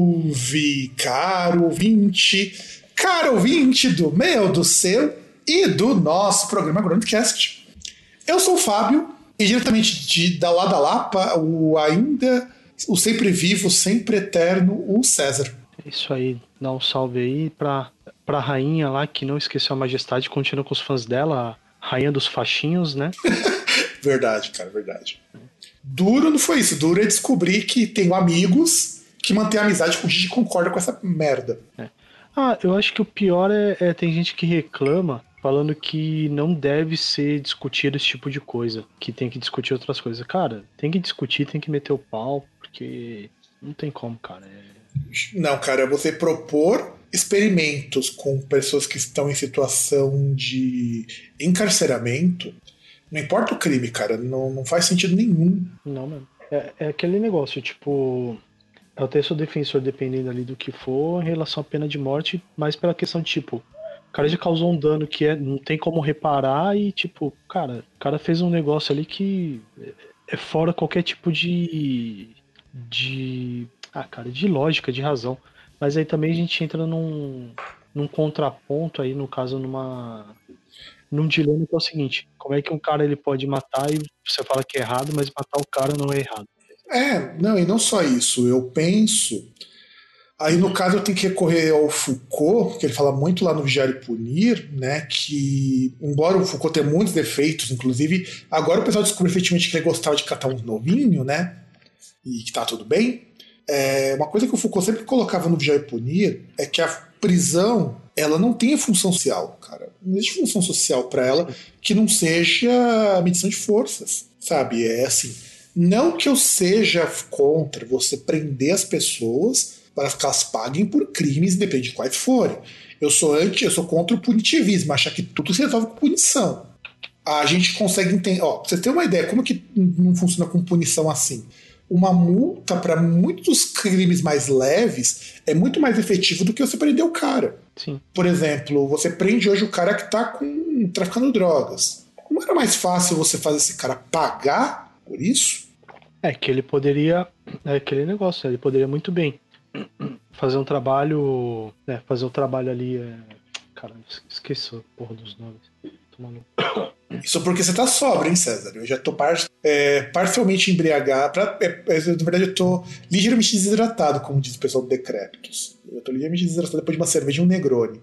Salve, caro ouvinte, caro ouvinte do meu, do seu e do nosso programa Groundcast. Eu sou o Fábio e diretamente de, da Lada Lapa, o ainda, o sempre vivo, sempre eterno, o César. Isso aí, dá um salve aí pra, pra rainha lá que não esqueceu a majestade, continua com os fãs dela, a rainha dos faixinhos, né? verdade, cara, verdade. Duro não foi isso. Duro é descobrir que tenho amigos que mantêm amizade com gente que concorda com essa merda. É. Ah, eu acho que o pior é, é, tem gente que reclama falando que não deve ser discutido esse tipo de coisa, que tem que discutir outras coisas. Cara, tem que discutir, tem que meter o pau, porque não tem como, cara. É... Não, cara, você propor experimentos com pessoas que estão em situação de encarceramento não importa o crime, cara, não, não faz sentido nenhum. Não, mano. É, é aquele negócio, tipo, eu até sou defensor dependendo ali do que for em relação à pena de morte, mas pela questão de, tipo, o cara já causou um dano que é, não tem como reparar e, tipo, cara, o cara fez um negócio ali que é fora qualquer tipo de. de. Ah, cara, de lógica, de razão. Mas aí também a gente entra num, num contraponto aí, no caso, numa num dilema que é o seguinte: como é que um cara ele pode matar e você fala que é errado, mas matar o cara não é errado? É, não, e não só isso. Eu penso. Aí, no caso, eu tenho que recorrer ao Foucault, que ele fala muito lá no Vigiar e Punir, né? Que, embora o Foucault tenha muitos defeitos, inclusive, agora o pessoal descobriu efetivamente que ele gostava de catar uns novinhos, né? E que tá tudo bem. É, uma coisa que o Foucault sempre colocava no Vigiar e Punir é que a prisão ela não tem função social, cara. Não existe função social para ela que não seja a medição de forças, sabe? É assim. Não que eu seja contra você prender as pessoas para que elas paguem por crimes, independente de quais forem. Eu sou anti, eu sou contra o punitivismo, achar que tudo se resolve com punição. A gente consegue entender. Ó, pra você ter uma ideia, como que não funciona com punição assim? uma multa para muitos crimes mais leves é muito mais efetivo do que você prender o cara. Sim. Por exemplo, você prende hoje o cara que está com traficando drogas. Não era mais fácil você fazer esse cara pagar por isso? É que ele poderia. É aquele negócio, ele poderia muito bem fazer um trabalho. Né, fazer um trabalho ali. É... Cara, esqueci a porra dos nomes. Tomando. Isso porque você tá sobra, hein, César? Eu já tô par é, parcialmente embriagado. Pra, é, é, na verdade, eu tô ligeiramente desidratado, como diz o pessoal do Decrépitos. Eu tô ligeiramente desidratado depois de uma cerveja e um Negroni.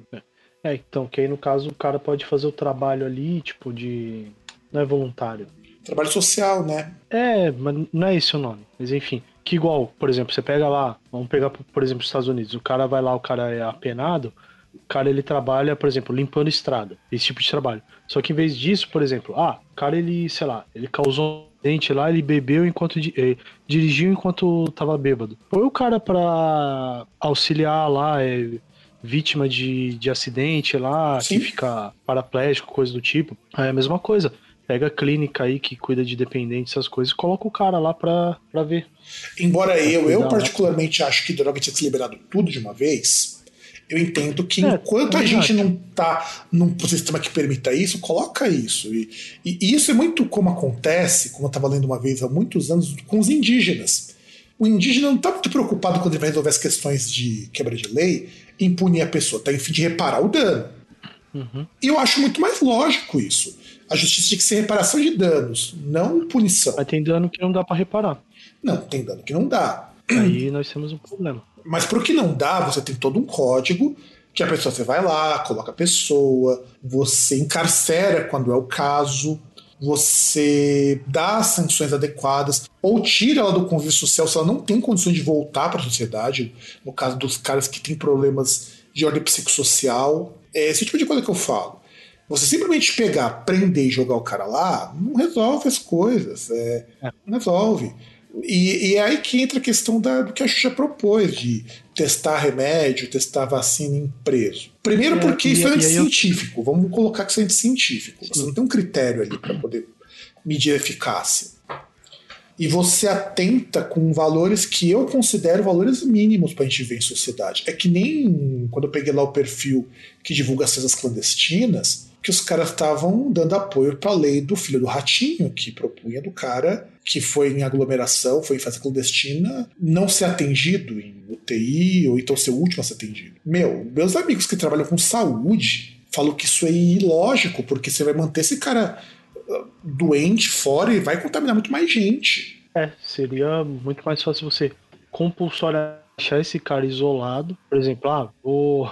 É, então, que aí no caso o cara pode fazer o trabalho ali, tipo, de. Não é voluntário. Trabalho social, né? É, mas não é esse o nome. Mas enfim. Que igual, por exemplo, você pega lá, vamos pegar, por exemplo, os Estados Unidos, o cara vai lá, o cara é apenado, o cara ele trabalha, por exemplo, limpando estrada, esse tipo de trabalho. Só que em vez disso, por exemplo, ah, o cara ele, sei lá, ele causou um acidente lá, ele bebeu enquanto eh, dirigiu enquanto tava bêbado. Põe o cara para auxiliar lá, é, vítima de, de acidente lá, Sim. que fica paraplégico, coisa do tipo. É a mesma coisa. Pega a clínica aí que cuida de dependentes, essas coisas, e coloca o cara lá pra, pra ver. Embora pra eu, eu particularmente acho que droga tinha que ser liberado tudo de uma vez, eu entendo que é, enquanto a gente não está num sistema que permita isso, coloca isso. E, e, isso é muito como acontece, como eu estava lendo uma vez há muitos anos, com os indígenas. O indígena não está muito preocupado quando ele vai resolver as questões de quebra de lei em punir a pessoa, está em fim de reparar o dano. Uhum. E eu acho muito mais lógico isso. A justiça tinha que ser reparação de danos, não punição. Mas tem dano que não dá para reparar. Não, tem dano que não dá. Aí nós temos um problema. Mas pro que não dá, você tem todo um código que a pessoa você vai lá, coloca a pessoa, você encarcera quando é o caso, você dá as sanções adequadas ou tira ela do convívio social se ela não tem condições de voltar para a sociedade. No caso dos caras que têm problemas de ordem psicossocial, é esse tipo de coisa que eu falo. Você simplesmente pegar, prender e jogar o cara lá, não resolve as coisas. É, não resolve. E, e é aí que entra a questão da, do que a Xuxa propôs, de testar remédio, testar vacina em preso. Primeiro É, porque isso é científico. Vamos colocar que isso é científico. Você não tem um critério ali para poder medir a eficácia. E você atenta com valores que eu considero valores mínimos para a gente ver em sociedade. É que nem quando eu peguei lá o perfil que divulga as clandestinas, que os caras estavam dando apoio para a lei do filho do ratinho, que propunha do cara que foi em aglomeração, foi em festa clandestina, não ser atendido em UTI, ou então ser o último a ser atendido. Meu, meus amigos que trabalham com saúde falam que isso é ilógico, porque você vai manter esse cara ah, doente fora e vai contaminar muito mais gente. É, seria muito mais fácil você compulsoriamente deixar esse cara isolado. Por exemplo, ah, vou.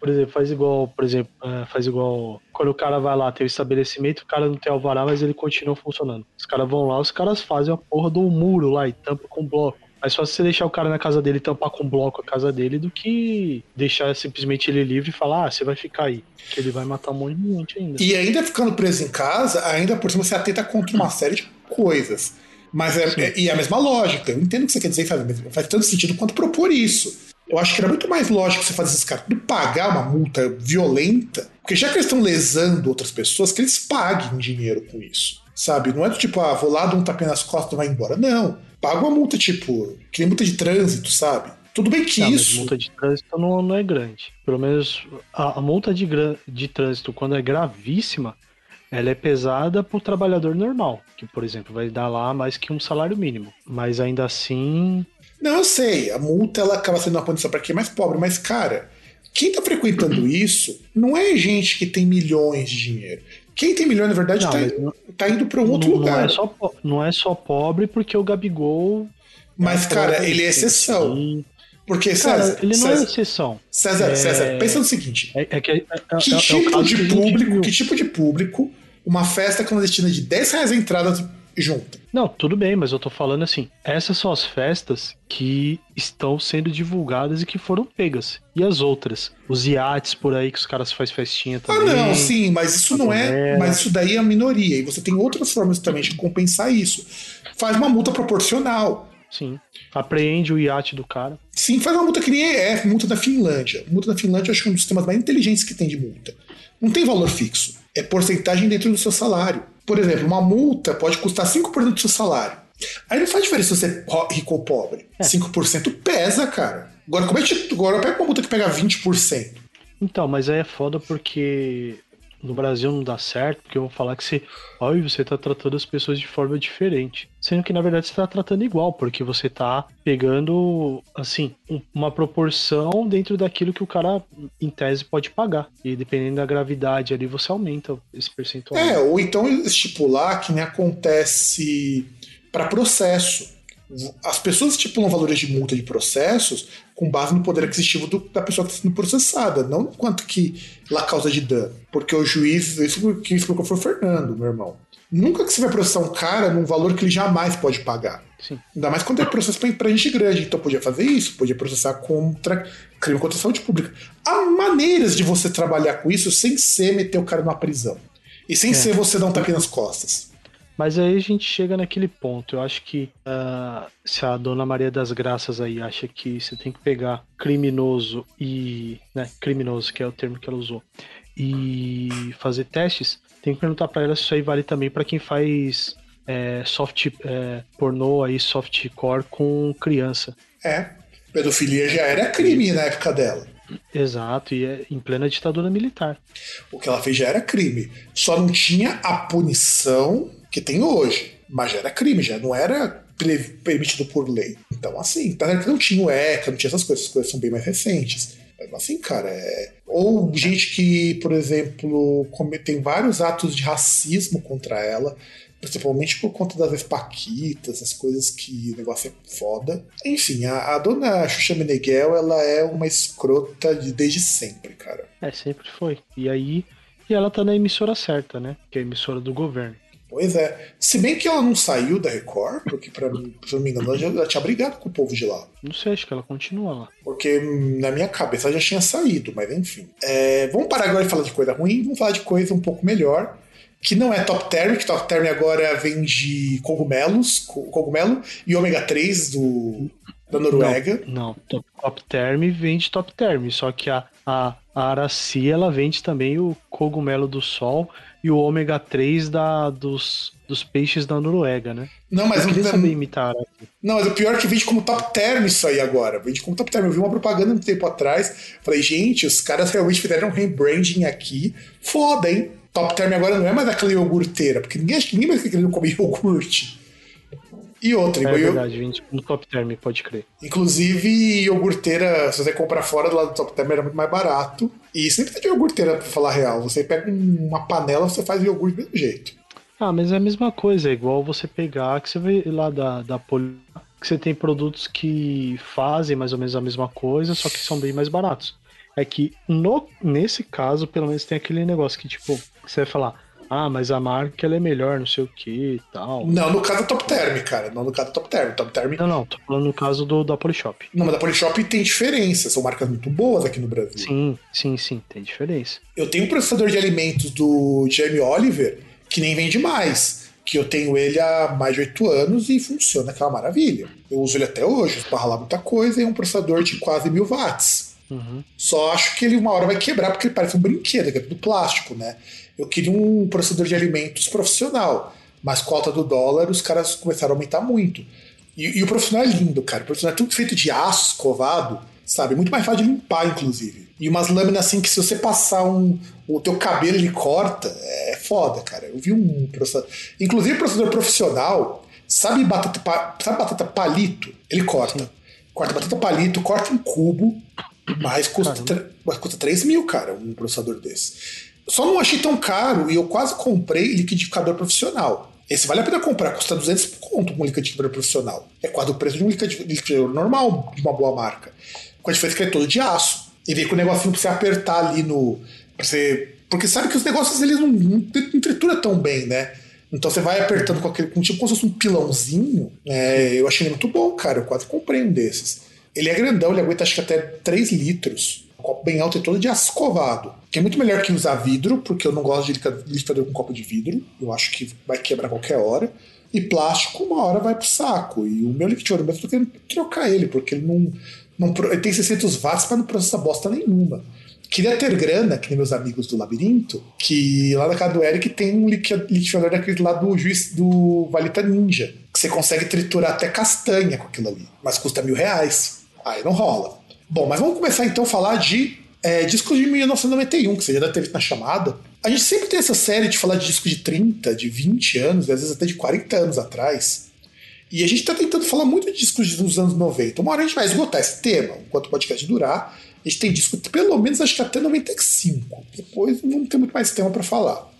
Por exemplo, faz igual, por exemplo, é, faz igual quando o cara vai lá, tem o estabelecimento, o cara não tem alvará, mas ele continua funcionando. Os caras vão lá, os caras fazem a porra do muro lá e tampa com bloco. Mais fácil você deixar o cara na casa dele tampar com bloco a casa dele do que deixar simplesmente ele livre e falar, ah, você vai ficar aí. Que ele vai matar um monte de gente ainda. E ainda ficando preso em casa, ainda por cima você atenta contra uma série de coisas. Mas é, é- e é a mesma lógica. Eu entendo o que você quer dizer, faz, faz tanto sentido quanto propor isso. Eu acho que era muito mais lógico você fazer esses caras pagar uma multa violenta, porque já que eles estão lesando outras pessoas, que eles paguem dinheiro com isso. Sabe? Não é do tipo, ah, vou lá, dou um tapinha nas costas e vai embora. Não. Paga uma multa, tipo, que nem multa de trânsito, sabe? Tudo bem que Não, mas isso. multa de trânsito não, não é grande. Pelo menos a, a multa de, de trânsito, quando é gravíssima, ela é pesada pro trabalhador normal, que, por exemplo, vai dar lá mais que um salário mínimo. Mas ainda assim, Não, eu sei, a multa ela acaba sendo uma punição para quem é mais pobre, mas, cara, quem tá frequentando isso não é gente que tem milhões de dinheiro. Quem tem milhões, na verdade, Não, tá, não- tá indo para um outro não, lugar. não, é só, não é só pobre porque o Gabigol. Mas, é cara, pobre, ele é exceção. sim. Porque, Cara, César, ele não é César, exceção. César, é- César, pensa no seguinte: É, é que é, é- que é- é tipo de público, que tipo de público uma festa clandestina de 10 reais a entrada junta? Não, tudo bem, mas eu tô falando assim, essas são as festas que estão sendo divulgadas e que foram pegas. E as outras? Os iates por aí que os caras fazem festinha Ah, também. não, sim, mas isso não é. Mas isso daí é a minoria. E você tem outras formas também de compensar isso. Faz uma multa proporcional. Sim. Apreende o iate do cara. Sim, faz uma multa que nem é multa da Finlândia. Multa da Finlândia eu acho que é um dos sistemas mais inteligentes que tem de multa. Não tem valor fixo. É porcentagem dentro do seu salário. Por exemplo, uma multa pode custar 5% do seu salário. Aí não faz diferença se você é rico ou pobre. É. 5% pesa, cara. Agora, como é que agora pega uma multa que pega 20%? Então, mas aí é foda porque no Brasil não dá certo, porque vão falar que você, ai, você tá tratando as pessoas de forma diferente. Sendo que na verdade você tá tratando igual, porque você tá pegando, assim, um- uma proporção dentro daquilo que o cara, em tese, pode pagar. E dependendo da gravidade ali, você aumenta esse percentual. É, ou então estipular que nem acontece para processo. As pessoas estipulam valores de multa de processos com base no poder aquisitivo do- da pessoa que está sendo processada, não no quanto que lá causa de dano. Porque o juiz, isso que explicou foi o Fernando, meu irmão. Nunca que você vai processar um cara num valor que ele jamais pode pagar. Sim. Ainda mais quando é processo pra gente grande. Então podia fazer isso, podia processar contra crime contra a saúde pública. Há maneiras de você trabalhar com isso sem ser meter o cara numa prisão. E sem É. ser você dar um tapinha nas costas. Mas aí a gente chega naquele ponto. Eu acho que ah, se a dona Maria das Graças aí acha que você tem que pegar criminoso e. Né, criminoso, que é o termo que ela usou, e fazer testes, tem que perguntar pra ela se isso aí vale também pra quem faz é, soft é, pornô aí, softcore com criança. É. Pedofilia já era crime na época dela. Exato, e é em plena ditadura militar. O que ela fez já era crime. Só não tinha a punição que tem hoje. Mas já era crime, já não era permitido por lei. Então, assim, tá certo que não tinha o ECA, não tinha essas coisas, as coisas são bem mais recentes. Mas assim, cara, é... Ou gente que, por exemplo, tem vários atos de racismo contra ela, principalmente por conta das espaquitas, as coisas que o negócio é foda. Enfim, a, a dona Xuxa Meneghel, ela é uma escrota de, desde sempre, cara. É, sempre foi. E aí, e ela tá na emissora certa, né? Que é a emissora do governo. Pois é. Se bem que ela não saiu da Record, porque, pra mim, se não me engano, ela já, ela tinha brigado com o povo de lá. Não sei, acho que ela continua lá. Porque na minha cabeça ela já tinha saído, mas enfim. É, vamos parar agora de falar de coisa ruim, vamos falar de coisa um pouco melhor. Que não é Top Term, que Top Term agora vende cogumelos, cogumelo e ômega 3 do, da Noruega. Não, não, Top Term vende Top Term, só que a, a, a Araci ela vende também o cogumelo do sol e o ômega 3 da, dos, dos peixes da Noruega, né? Não, mas eu queria saber imitar. Não, mas o pior é que vende como top term isso aí agora. Vende como top term. Eu vi uma propaganda um tempo atrás. Falei, gente, os caras realmente fizeram um rebranding aqui. Foda, hein? Top term agora não é mais aquela iogurteira, porque ninguém, ninguém mais querendo comer iogurte. E outra, é verdade, vende no Top Term, pode crer. Inclusive, iogurteira, se você comprar fora do lado do Top Term, era muito mais barato. E sempre tem de iogurteira, pra falar real. Você pega uma panela, você faz iogurte do mesmo jeito. Ah, mas é a mesma coisa, é igual você pegar, que você vê lá da, da Poli, que você tem produtos que fazem mais ou menos a mesma coisa, só que são bem mais baratos. É que no, nesse caso, pelo menos tem aquele negócio que, tipo, você vai falar, ah, mas a marca ela é melhor, não sei o que e tal. Não, no caso do Top Term, cara. Não no caso do Top Term. Top Term... Não, não, tô falando no caso do, da Polishop. Não, mas da Polishop tem diferença. São marcas muito boas aqui no Brasil. Sim, sim, sim, tem diferença. Eu tenho um processador de alimentos do Jamie Oliver que nem vende mais. Que eu tenho ele há mais de oito anos e funciona aquela maravilha. Eu uso ele até hoje, esparra lá muita coisa e é um processador de quase mil watts. Uhum. Só acho que ele uma hora vai quebrar porque ele parece um brinquedo, que é tudo plástico, né? eu queria um processador de alimentos profissional. Mas com a alta do dólar, os caras começaram a aumentar muito. E, e o profissional é lindo, cara. O profissional é tudo feito de aço escovado, sabe? Muito mais fácil de limpar, inclusive. E umas lâminas assim que se você passar um, o teu cabelo ele corta, é foda, cara. Eu vi um processador. Inclusive, processador profissional, sabe batata, sabe batata palito? Ele corta. Sim. Corta batata palito, corta um cubo, mas custa, mas custa 3 mil, cara, um processador desse. Só não achei tão caro e eu quase comprei liquidificador profissional. Esse vale a pena comprar, custa 200 pontos um liquidificador profissional. É quase o preço de um liquidificador normal de uma boa marca. Com a diferença que é todo de aço. E vem com o negocinho pra você apertar ali no. Pra você... Porque sabe que os negócios eles não, não, não tritura tão bem, né? Então você vai apertando com aquele. Com, tipo como se fosse um pilãozinho. É, eu achei muito bom, cara. Eu quase comprei um desses. Ele é grandão, ele aguenta acho que até 3 litros. Um copo bem alto e todo de escovado. Que é muito melhor que usar vidro, porque eu não gosto de liquidificador com copo de vidro. Eu acho que vai quebrar qualquer hora. E plástico, uma hora vai pro saco. E o meu liquidificador eu tô querendo trocar ele, porque ele não. não ele tem 600 watts, mas não processa bosta nenhuma. Queria ter grana, que nem meus amigos do Labirinto, que lá na casa do Eric tem um liquidificador daquele lá do juiz do Valita Ninja, que você consegue triturar até castanha com aquilo ali, mas custa mil reais. Aí não rola. Bom, mas vamos começar então a falar de é, discos de 1991, que você já deve ter visto na chamada. A gente sempre tem essa série de falar de discos de 30, de 20 anos, às vezes até de 40 anos atrás. E a gente está tentando falar muito de discos dos anos 90. Uma hora a gente vai esgotar esse tema, enquanto o podcast durar. A gente tem disco pelo menos acho que até 95. Depois não ter muito mais tema para falar.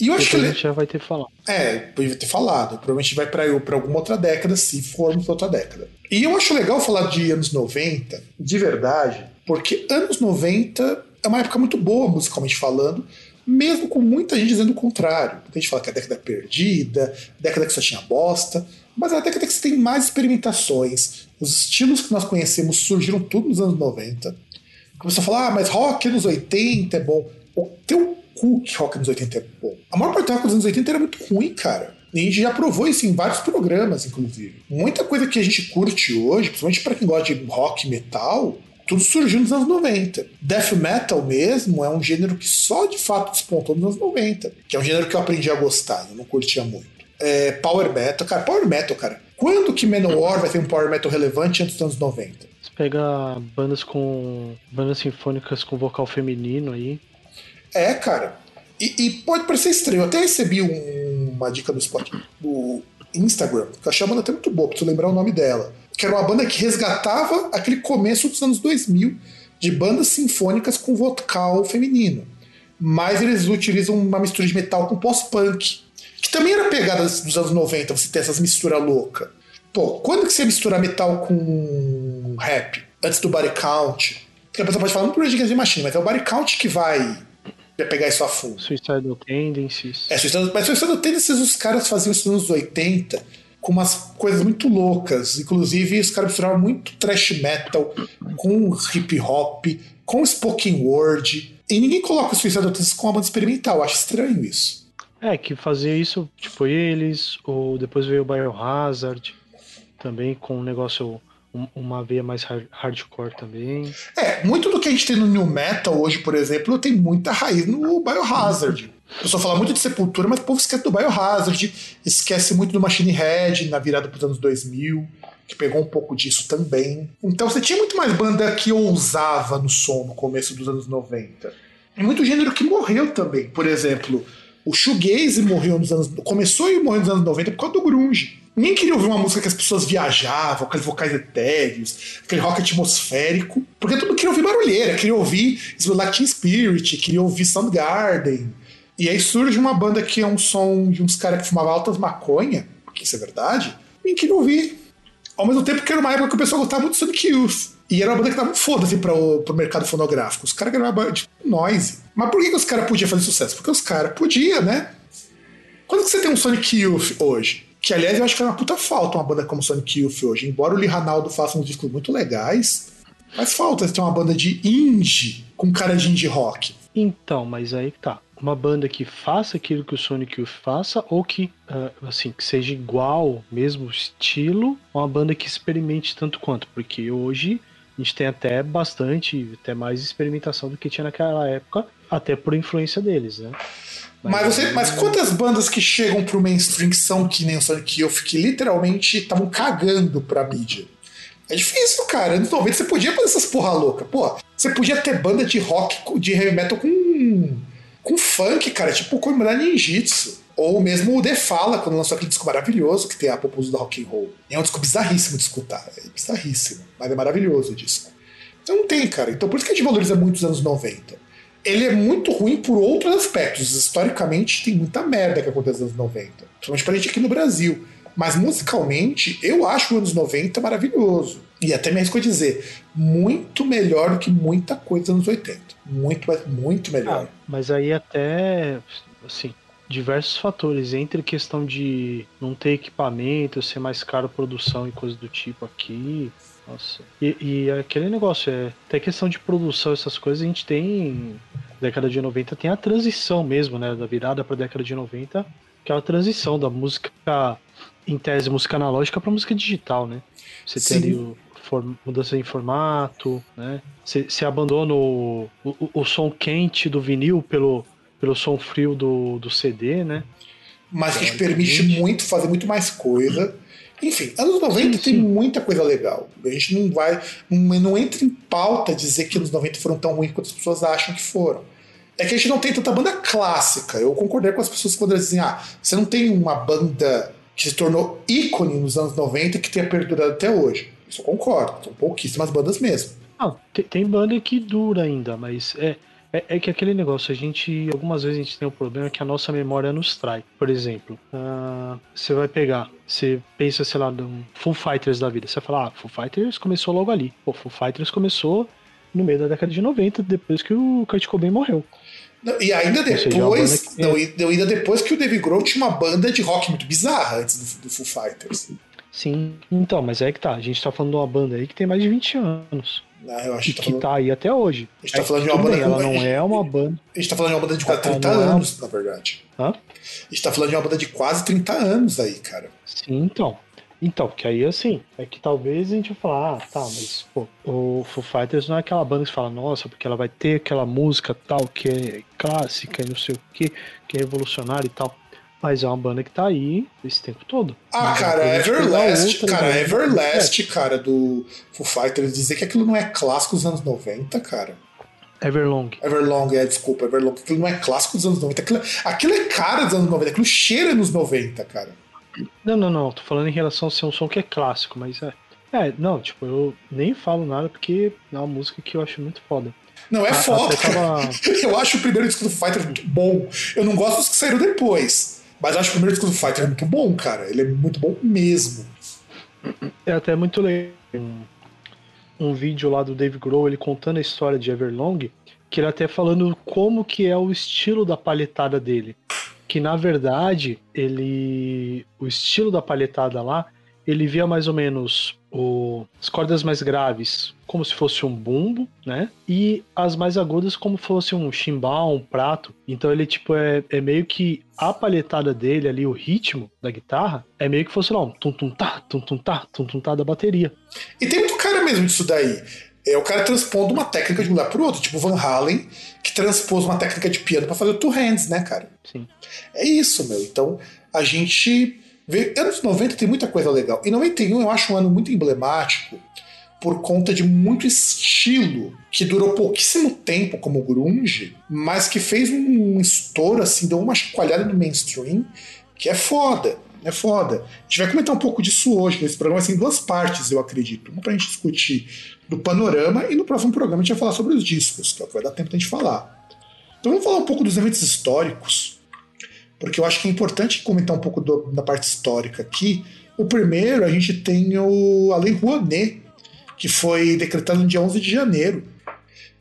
E eu acho que. A gente já vai ter falado. É, podia ter falado. Provavelmente vai para alguma outra década, se formos outra década. E eu acho legal falar de anos 90, de verdade, porque anos 90 é uma época muito boa, musicalmente falando, mesmo com muita gente dizendo o contrário. Muita gente fala que é a década perdida, década que só tinha bosta, mas é a década que você tem mais experimentações. Os estilos que nós conhecemos surgiram tudo nos anos 90. Começou a falar, ah, mas rock nos 80 é bom. O teu cu que rock nos 80 é bom. A maior parte do rock dos anos 80 era muito ruim, cara. E a gente já provou isso em vários programas, inclusive. Muita coisa que a gente curte hoje, principalmente para quem gosta de rock e metal, tudo surgiu nos anos 90. Death metal mesmo é um gênero que só de fato despontou nos anos 90. Que é um gênero que eu aprendi a gostar, eu não curtia muito. É, power metal, cara, power metal, cara. Quando que Manowar vai ter um power metal relevante antes dos anos 90? Você pega bandas com. bandas sinfônicas com vocal feminino aí. É, cara. E, e pode parecer estranho. Eu até recebi um, uma dica do Spot do Instagram, que eu achei uma banda até muito boa, preciso lembrar o nome dela. Que era uma banda que resgatava aquele começo dos anos 2000, de bandas sinfônicas com vocal feminino. Mas eles utilizam uma mistura de metal com pós-punk, que também era pegada dos anos 90, você ter essas misturas loucas. Pô, quando que você mistura metal com rap? Antes do body count? Porque a pessoa pode falar muito por Rage the Machine, mas é o body count que vai pegar isso a fundo. Suicidal Tendencies. É, Suicidal, mas Suicidal Tendencies os caras faziam isso nos anos 80 com umas coisas muito loucas. Inclusive, os caras misturavam muito thrash metal com hip hop, com spoken word. E ninguém coloca o Suicidal Tendencies com uma banda experimental. Acho estranho isso. É, que fazia isso, tipo, eles, ou depois veio o Biohazard, também com um negócio, uma veia mais hard, hardcore também. É, muito do que a gente tem no New Metal hoje, por exemplo, tem muita raiz no Biohazard. O pessoal fala muito de Sepultura, mas o povo esquece do Biohazard, esquece muito do Machine Head na virada para os anos 2000, que pegou um pouco disso também. Então você tinha muito mais banda que ousava no som no começo dos anos 90. E muito gênero que morreu também. Por exemplo, o shoegaze morreu nos anos começou e morreu nos anos 90 por causa do grunge. Ninguém queria ouvir uma música que as pessoas viajavam, aqueles vocais etéreos, aquele rock atmosférico, porque todo mundo queria ouvir barulheira, queria ouvir Latin Spirit, queria ouvir Soundgarden. E aí surge uma banda que é um som de uns caras que fumavam altas maconha, porque isso é verdade, ninguém queria ouvir. Ao mesmo tempo que era uma época que o pessoal gostava muito de Sonic Youth. E era uma banda que dava um foda-se pro, pro mercado fonográfico. Os caras gravavam tipo noise. Mas por que, que os caras podiam fazer sucesso? Porque os caras podiam, né? Quando que você tem um Sonic Youth hoje? Que, aliás, eu acho que é uma puta falta uma banda como Sonic Youth hoje. Embora o Lee Ranaldo faça uns discos muito legais, mas falta ter uma banda de indie com cara de indie rock. Então, mas aí tá. Uma banda que faça aquilo que o Sonic Youth faça, ou que, uh, assim, que seja igual, mesmo estilo, uma banda que experimente tanto quanto. Porque hoje a gente tem até bastante, até mais experimentação do que tinha naquela época, até por influência deles, né? Mas, você, mas quantas bandas que chegam pro mainstream que são que nem o Sonic Youth, que literalmente estavam cagando pra mídia? É difícil, cara. Anos 90 você podia fazer essas porra louca. Pô, você podia ter banda de rock, de heavy metal com, com funk, cara, tipo Comunidade Ninjitsu. Ou mesmo o The Fala, quando lançou aquele disco maravilhoso que tem a propósito do rock and roll. É um disco bizarríssimo de escutar. É bizarríssimo. Mas é maravilhoso o disco. Então não tem, cara. Então por isso que a gente valoriza muito os anos 90. Ele é muito ruim por outros aspectos. Historicamente, tem muita merda que acontece nos anos 90. Principalmente pra gente aqui no Brasil. Mas musicalmente, eu acho os anos 90 maravilhoso. E até me arrisco a dizer, muito melhor do que muita coisa dos anos 80. Muito, muito melhor. Ah, mas aí até, assim, diversos fatores, entre questão de não ter equipamento, ser mais caro produção e coisas do tipo aqui. Nossa. E, e aquele negócio, é, até questão de produção, essas coisas, a gente tem. Década de 90 tem a transição mesmo, né? Da virada pra década de 90, que é a transição da música, em tese, música analógica pra música digital, né? Você tem ali o, mudança em formato, né? Você, você abandona o, o, o som quente do vinil pelo, pelo som frio do, do CD, né? Mas que te permite muito fazer muito mais coisa. Enfim, anos 90 sim, tem sim. muita coisa legal. A gente não vai. Não, não entra em pauta dizer que anos 90 foram tão ruins quanto as pessoas acham que foram. É que a gente não tem tanta banda clássica. Eu concordei com as pessoas quando elas dizem: ah, você não tem uma banda que se tornou ícone nos anos 90 que tenha perdurado até hoje. Isso eu concordo. São pouquíssimas bandas mesmo. Ah, tem, tem banda que dura ainda, mas é, é, é, que aquele negócio, a gente. Algumas vezes a gente tem um problema que a nossa memória nos trai. Por exemplo, uh, você vai pegar, você pensa, sei lá, no Full Fighters da vida. Você vai falar, ah, Full Fighters começou logo ali. Pô, Full Fighters começou no meio da década de 90, depois que o Kurt Cobain morreu. Não, e ainda depois. Seja, que... não, ainda depois que o David Grohl tinha uma banda de rock muito bizarra antes do, do Full Fighters. Sim, então, mas é que tá. A gente tá falando de uma banda aí que tem mais de 20 anos. Ah, eu acho e que, tá, falando... tá aí até hoje. A gente tá falando de uma banda. Bem, ela não é uma banda. A gente tá falando de uma banda de quase 30 anos, é... na verdade. Hã? A gente tá falando de uma banda de quase 30 anos aí, cara. Sim, então. Então, porque aí assim, é que talvez a gente vai falar, ah, tá, mas pô, o Foo Fighters não é aquela banda que fala, nossa, porque ela vai ter aquela música tal que é clássica e não sei o que, que é revolucionária e tal. Mas é uma banda que tá aí esse tempo todo. Ah, Mas cara, Everlast, outra, cara, né? Everlast, cara, do Foo Fighters, dizer que aquilo não é clássico dos anos 90, cara. Everlong. Everlong, é, desculpa, Everlong. Aquilo não é clássico dos anos 90. Aquilo, aquilo é cara dos anos 90, aquilo cheira nos 90, cara. Não, não, não. Tô falando em relação a ser um som que é clássico, mas é. É, não, tipo, eu nem falo nada porque é uma música que eu acho muito foda. Não, é A- foda. até tava- Eu acho o primeiro disco do Fighter muito bom. Eu não gosto dos que saíram depois. Mas acho o primeiro disco do Fighter muito bom, cara. Ele é muito bom mesmo. É até muito legal. Um, um vídeo lá do Dave Grohl, ele contando a história de Everlong, que ele até falando como que é o estilo da palhetada dele. Que na verdade, ele. O estilo da palhetada lá, ele via mais ou menos o, as cordas mais graves como se fosse um bumbo, né? E as mais agudas como fosse um chimbal, um prato. Então ele, tipo, é, é meio que a palhetada dele ali, o ritmo da guitarra, é meio que fosse lá um tum-tum-tá, tum-tum-tá, tum-tum-tá da bateria. E tem muito cara mesmo disso daí. É o cara transpondo uma técnica de um lugar pro outro, tipo o Van Halen, que transpôs uma técnica de piano pra fazer o Two Hands, né, cara? Sim. É isso, meu. Então, a gente. Anos 90 tem muita coisa legal. E 91 eu acho um ano muito emblemático por conta de muito estilo que durou pouquíssimo tempo como grunge, mas que fez um estouro, assim, deu uma chacoalhada no mainstream que é foda. É foda. A gente vai comentar um pouco disso hoje, nesse programa assim, em duas partes, eu acredito. Uma pra gente discutir do panorama e no próximo programa a gente vai falar sobre os discos, que é o que vai dar tempo da gente falar. Então vamos falar um pouco dos eventos históricos, porque eu acho que é importante comentar um pouco do- da parte histórica aqui. O primeiro, a gente tem o, a Lei Rouanet, que foi decretada no dia 11 de janeiro,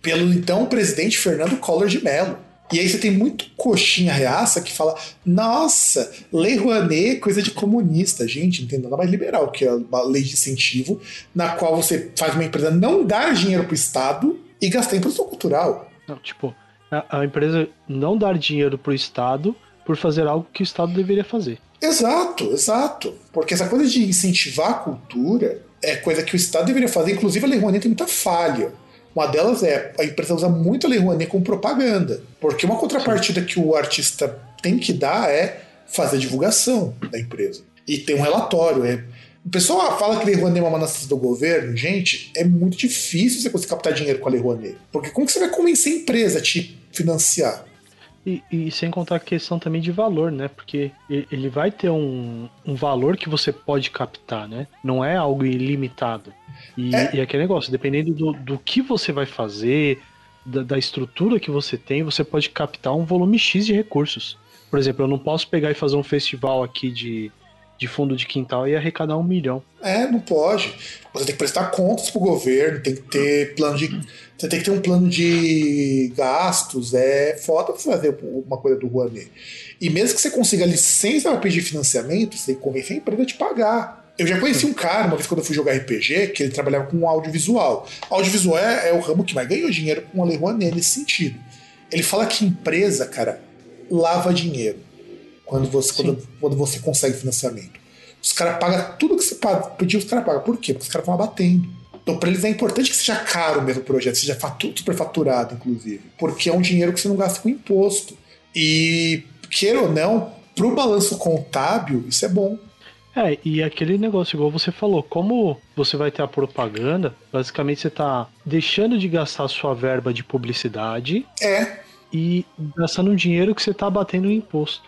pelo então presidente Fernando Collor de Mello. E aí você tem muito coxinha reaça que fala: nossa, Lei Rouanet, coisa de comunista. Gente, não tem nada mais liberal que a uma lei de incentivo, na qual você faz uma empresa não dar dinheiro pro Estado e gastar em produção cultural. Não, tipo, a, a empresa não dar dinheiro pro Estado por fazer algo que o Estado deveria fazer. Exato, exato. Porque essa coisa de incentivar a cultura é coisa que o Estado deveria fazer. Inclusive, a Lei Rouanet tem muita falha. Uma delas é a empresa usa muito a Lei Rouanet como propaganda. Porque uma contrapartida que o artista tem que dar é fazer divulgação da empresa. E tem um relatório. É... O pessoal fala que a Lei Rouanet é uma manastra do governo. Gente, é muito difícil você conseguir captar dinheiro com a Lei Rouanet. Porque como que você vai convencer a empresa a te financiar? E, e sem contar a questão também de valor, né? Porque ele vai ter um, um valor que você pode captar, né? Não é algo ilimitado. E É. e aquele negócio, dependendo do, do que você vai fazer, da, da estrutura que você tem, você pode captar um volume X de recursos. Por exemplo, eu não posso pegar e fazer um festival aqui de, de fundo de quintal e arrecadar um milhão. É, não pode. Você tem que prestar contas pro governo, tem que ter plano de. Você tem que ter um plano de gastos. É foda fazer uma coisa do Rouanet. E mesmo que você consiga licença para pedir financiamento, você tem que convencer a empresa a te pagar. Eu já conheci um cara, uma vez quando eu fui jogar RPG, que ele trabalhava com audiovisual. Audiovisual é, é o ramo que mais ganhou dinheiro com a Lei Rouanet nesse sentido. Ele fala que empresa, cara, lava dinheiro quando você, quando, quando você consegue financiamento. Os caras pagam tudo que você paga- pediu, os caras pagam. Por quê? Porque os caras estão abatendo. Então, para eles é importante que seja caro mesmo o projeto, seja fatu- superfaturado, inclusive. Porque é um dinheiro que você não gasta com imposto. E, queira ou não, pro balanço contábil, isso é bom. É, e aquele negócio, igual você falou, como você vai ter a propaganda, basicamente você tá deixando de gastar a sua verba de publicidade É, e gastando um dinheiro que você tá batendo em imposto.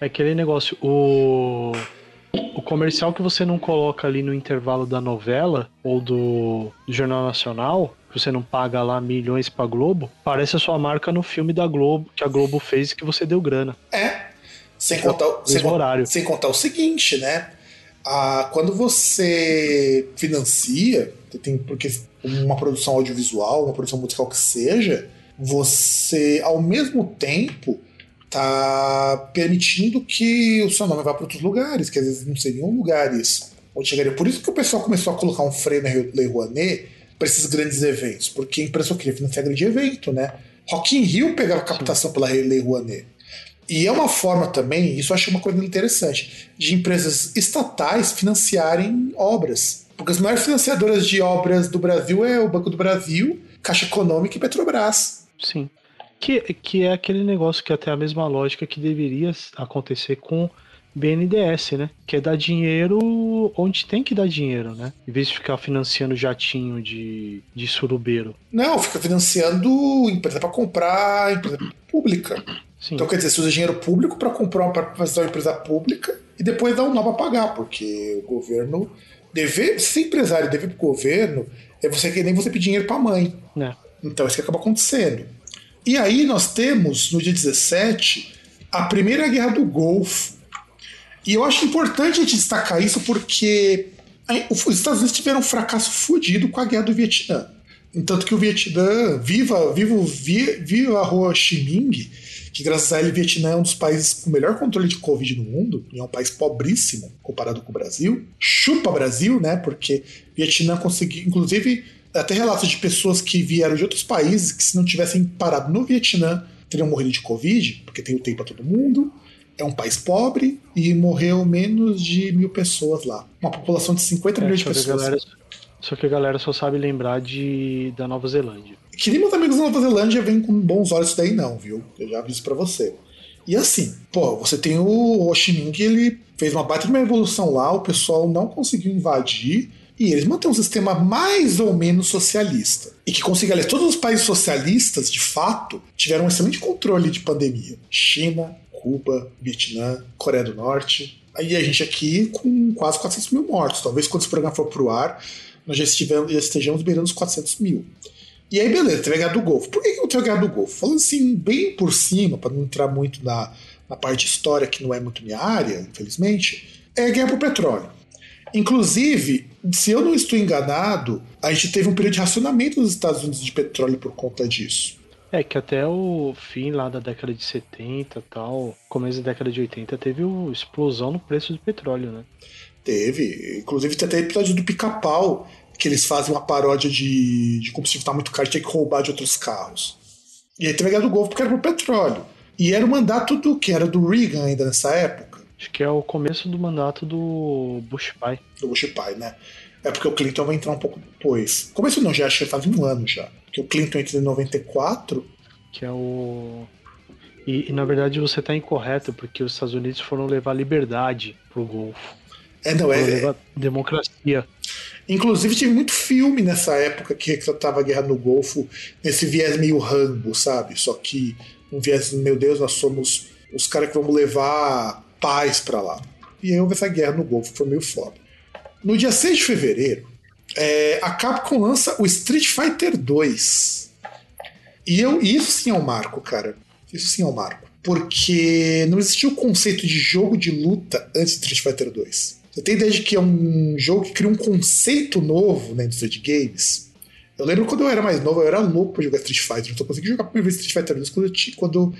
É aquele negócio, o, o comercial que você não coloca ali no intervalo da novela ou do, Jornal Nacional, que você não paga lá milhões pra Globo, parece a sua marca no filme da Globo, que a Globo fez e que você deu grana. é. Sem contar, o- sem, horário. sem contar o seguinte, né? Ah, quando você financia, tem porque uma produção audiovisual, uma produção musical que seja, você ao mesmo tempo tá permitindo que o seu nome vá para outros lugares, que às vezes não seriam lugares onde chegaria. Por isso que o pessoal começou a colocar um freio na Lei Rouanet para esses grandes eventos, porque a empresa só queria financiar grande evento, né? Rock in Rio pegava captação pela Lei Rouanet. E é uma forma também, isso eu acho uma coisa interessante, de empresas estatais financiarem obras. Porque as maiores financiadoras de obras do Brasil é o Banco do Brasil, Caixa Econômica e Petrobras. Sim. Que, que é aquele negócio que até a mesma lógica que deveria acontecer com BNDES, né? Que é dar dinheiro onde tem que dar dinheiro, né? Em vez de ficar financiando jatinho de, de surubeiro. Não, fica financiando empresa para comprar empresa pública. Sim. Então, quer dizer, você usa dinheiro público para comprar para fazer uma empresa pública e depois dá um nó para pagar, porque o governo Dever, ser empresário dever pro governo é você que nem você pedir dinheiro pra mãe. É. Então, isso que acaba acontecendo. E aí nós temos, no dia 17, a primeira guerra do Golfo. E eu acho importante a gente destacar isso porque os Estados Unidos tiveram um fracasso fodido com a guerra do Vietnã. Tanto que o Vietnã, viva, viva, viva Ho Chi Minh, que graças a ele o Vietnã é um dos países com o melhor controle de Covid no mundo, e é um país pobríssimo comparado com o Brasil. Chupa Brasil, né? Porque Vietnã conseguiu, inclusive, até relatos de pessoas que vieram de outros países que se não tivessem parado no Vietnã teriam morrido de Covid, porque tem o tempo para todo mundo. É um país pobre e morreu menos de mil pessoas lá. Uma população de 50 é, milhões de pessoas. Galera, só que a galera só sabe lembrar de, da Nova Zelândia. Que nem meus amigos da Nova Zelândia vêm com bons olhos isso daí, não, viu? Eu já aviso para você. E assim, pô, você tem o Ho Chi Minh, ele fez uma baita de uma evolução lá, o pessoal não conseguiu invadir, e eles mantêm um sistema mais ou menos socialista. E que conseguiu, aliás, todos os países socialistas, de fato, tiveram um excelente controle de pandemia. China, Cuba, Vietnã, Coreia do Norte. Aí a gente aqui com quase 400 mil mortos. Talvez quando esse programa for pro ar, nós já, já estejamos beirando os 400 mil. E aí, beleza, teve a guerra do Golfo. Por que, que eu tenho a guerra do Golfo? Falando assim, bem por cima, para não entrar muito na, na parte de história, que não é muito minha área, infelizmente, é a guerra por petróleo. Inclusive, se eu não estou enganado, a gente teve um período de racionamento dos Estados Unidos de petróleo por conta disso. É, que até o fim lá da década de 70 tal, começo da década de 80, teve uma explosão no preço do petróleo, né? Teve. Inclusive tem até episódio do pica-pau, que eles fazem uma paródia de, de combustível tá muito caro, tinha que roubar de outros carros. E aí teve a guerra do Golfo porque era por petróleo. E era o mandato do que? Era do Reagan ainda nessa época? Acho que é o começo do mandato do Bush pai. Do Bush pai, né? É porque o Clinton vai entrar um pouco depois. Começo não, já acho que faz um ano já. Porque o Clinton entra em 94. Que é o. E, e, na verdade você está incorreto, porque os Estados Unidos foram levar liberdade pro Golfo. É, não, é. Levar democracia. Inclusive, tive muito filme nessa época que tratava a guerra no Golfo, nesse viés meio Rambo, sabe? Só que um viés, meu Deus, nós somos os caras que vamos levar paz para lá. E aí houve essa guerra no Golfo, foi meio foda. No dia 6 de fevereiro, é, a Capcom lança o Street Fighter 2. E eu, isso sim é um marco, cara. Isso sim é um marco. Porque não existia o conceito de jogo de luta antes de Street Fighter 2. Você tem ideia de que é um jogo que cria um conceito novo na indústria de games? Eu lembro quando eu era mais novo, eu era louco pra jogar Street Fighter. Eu só consegui jogar a primeira vez Street Fighter 2 quando eu, quando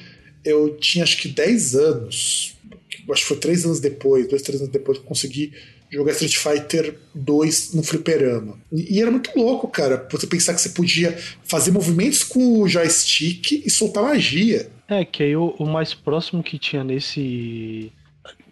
eu tinha acho que 10 anos. Acho que foi 3 anos depois, 2, 3 anos depois que eu consegui jogar Street Fighter 2 no fliperama. E, e, era muito louco, cara, você pensar que você podia fazer movimentos com o joystick e soltar magia. É, que aí o, o mais próximo que tinha nesse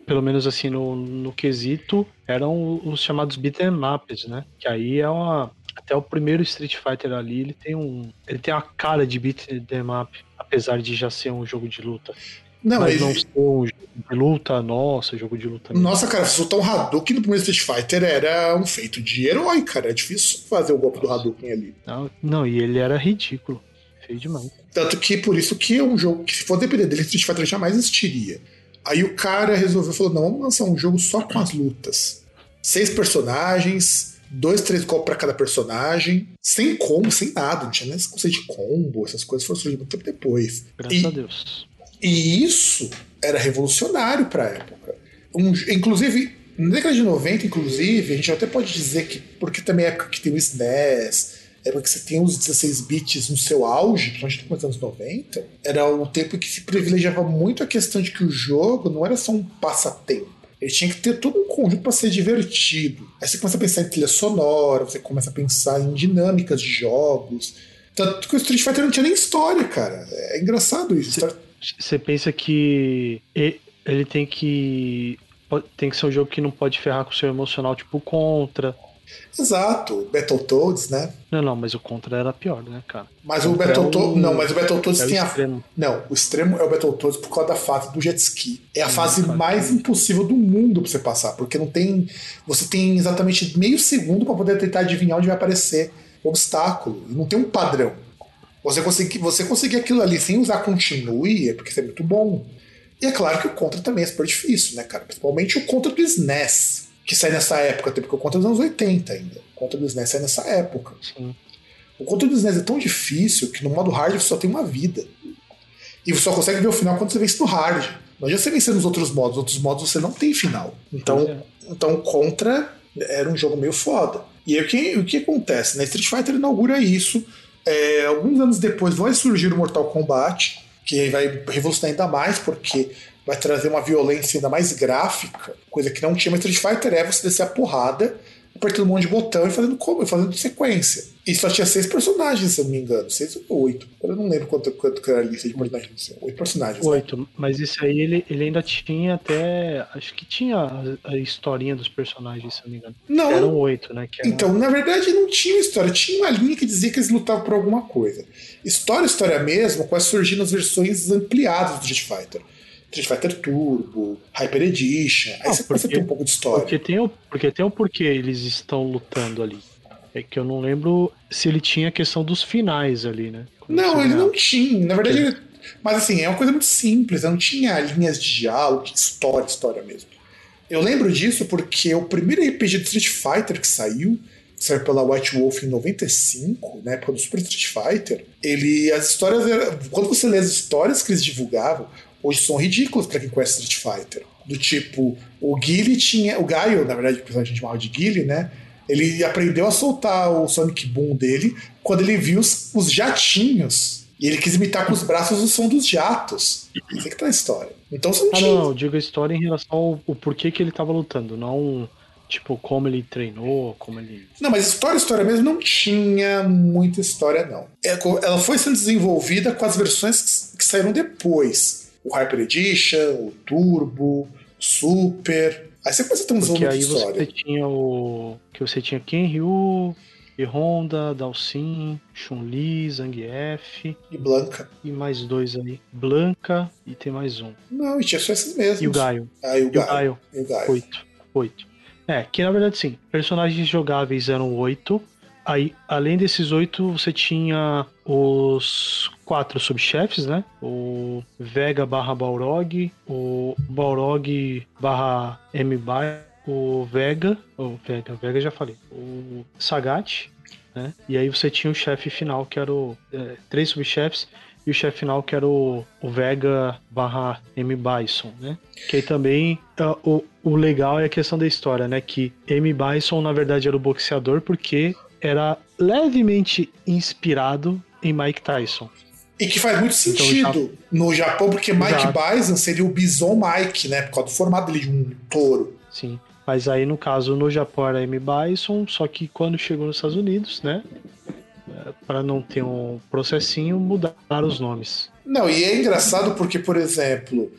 pelo menos assim no, no quesito, eram os chamados beat'em ups, né? Que aí é uma até o primeiro Street Fighter ali, ele tem um ele tem a cara de beat'em up, apesar de já ser um jogo de luta. Não, Mas ele... não ser um jogo de luta, nossa, jogo de luta. Nossa, cara, se soltar um Hadouken no primeiro Street Fighter era um feito de herói, cara. É difícil fazer o golpe nossa. do Hadouken ali. Não, não, e ele era ridículo. Feio demais. Tanto que por isso que é um jogo que, se for depender dele, Street Fighter jamais existiria. Aí o cara resolveu, falou, não, vamos lançar um jogo só com as lutas. Seis personagens, dois, três golpes para cada personagem, sem combo, sem nada, não tinha nem esse conceito de combo, essas coisas foram surgindo muito tempo depois. Graças e, a Deus. E isso era revolucionário para a época. Um, inclusive, na década de 90, inclusive, a gente até pode dizer que, porque também é época que tem o SNES, época que você tem os 16 bits no seu auge, principalmente nos anos 90, era um tempo que se privilegiava muito a questão de que o jogo não era só um passatempo. Ele tinha que ter todo um conjunto para ser divertido. Aí você começa a pensar em trilha sonora, você começa a pensar em dinâmicas de jogos. Tanto que o Street Fighter não tinha nem história, cara. É engraçado isso. Você pensa que ele tem que. Tem que ser um jogo que não pode ferrar com o seu emocional, tipo Contra Exato, Battletoads, né? Não, não, mas o Contra era pior, né, cara? Mas o, o Battletoads. É não, mas o Battletoads é tem a. Não, o extremo é o Battletoads por causa da fase do jet ski. É a hum, fase cara, mais impossível do mundo pra você passar, porque não tem. Você tem exatamente meio segundo para poder tentar adivinhar onde vai aparecer o obstáculo. E não tem um padrão. Você conseguir, você conseguir aquilo ali sem usar continue, é porque isso é muito bom. E é claro que o Contra também é super difícil, né, cara? Principalmente o Contra do SNES que sai nessa época, até porque o Contra dos anos 80 ainda. O Contra do SNES sai nessa época. Sim. O Contra do SNES é tão difícil que no modo hard você só tem uma vida. E você só consegue ver o final quando você vence no hard. Não adianta você vencer nos outros modos. Nos outros modos você não tem final. Então, é. então Contra era um jogo meio foda. E aí, o que, o que acontece? Na Street Fighter inaugura isso. É, alguns anos depois vai surgir o Mortal Kombat, que vai revolucionar ainda mais, porque vai trazer uma violência ainda mais gráfica, coisa que não tinha. Mas Street Fighter é você descer a porrada, apertando um monte de botão e fazendo, como, fazendo sequência. E só tinha seis personagens, se eu não me engano. Seis ou oito. Eu não lembro quanto, quanto que era a lista de personagens. Oito personagens. né? Oito. Mas isso aí ele, ele ainda tinha até. Acho que tinha a, a historinha dos personagens, se eu não me engano. Não, Eram oito, né? Que era- Então, na verdade, não tinha história. Tinha uma linha que dizia que eles lutavam por alguma coisa. História, história mesmo, quase surgindo as versões ampliadas do Street Fighter. Street Fighter Turbo, Hyper Edition. Aí Não, você porque- ter um pouco de história. Porque tem, o, porque tem o porquê eles estão lutando ali. É que eu não lembro se ele tinha a questão dos finais ali, né? Não, ele não tinha. Na verdade, ele... mas assim, é uma coisa muito simples. Não tinha linhas de diálogo, de história, história mesmo. Eu lembro disso porque o primeiro RPG do Street Fighter que saiu, que saiu pela White Wolf em 95, na época do Super Street Fighter, ele. As histórias. eram- Quando você lê as histórias que eles divulgavam, hoje são ridículas pra quem conhece Street Fighter. Do tipo, o Guile tinha. O Gaio, na verdade, que a gente chamava de Guile, né? Ele aprendeu a soltar o Sonic Boom dele quando ele viu os, os jatinhos. E ele quis imitar com os braços o som dos jatos. Isso é que tá na história. Então você não Ah, tinha. não, não, eu digo a história em relação ao, ao porquê que ele tava lutando, não tipo como ele treinou, como ele. Não, mas história, história mesmo não tinha muita história, não. É, Ela foi sendo desenvolvida com as versões que saíram depois. O Hyper Edition, o Turbo, o Super. Aí você começa a ter um Porque aí de você história. tinha o. Que você tinha Ken Ryu, e Honda, Dalsin, Chun-Li, Zangief E Blanca. e mais dois aí. Blanca e tem mais um. Não, e tinha só esses mesmos. E o Gaio. Ah, e o. Gaio. E o Gaio. Oito. Oito. É, que na verdade sim. Personagens jogáveis eram oito. Aí, além desses oito, você tinha os quatro subchefes, né? O Vega barra Balrog, o Balrog barra M-Bai, o Vega, o Vega, Vega já falei, o Sagat, né? E aí você tinha o chefe final, que era o. é, três subchefes, e o chefe final, que era o, o Vega barra M. Bison, né? Que aí também ah, o, o legal é a questão da história, né? Que M. Bison, na verdade, era o boxeador porque era levemente inspirado em Mike Tyson. E que faz muito Então, sentido no Japão, porque Mike Exato. Bison seria o Bison Mike, né? Por causa do formato dele de um touro. Sim. Mas aí, no caso, no Japão era M. Bison, só que quando chegou nos Estados Unidos, né? Para não ter um processinho, mudaram os nomes. Não, e é engraçado porque, por exemplo,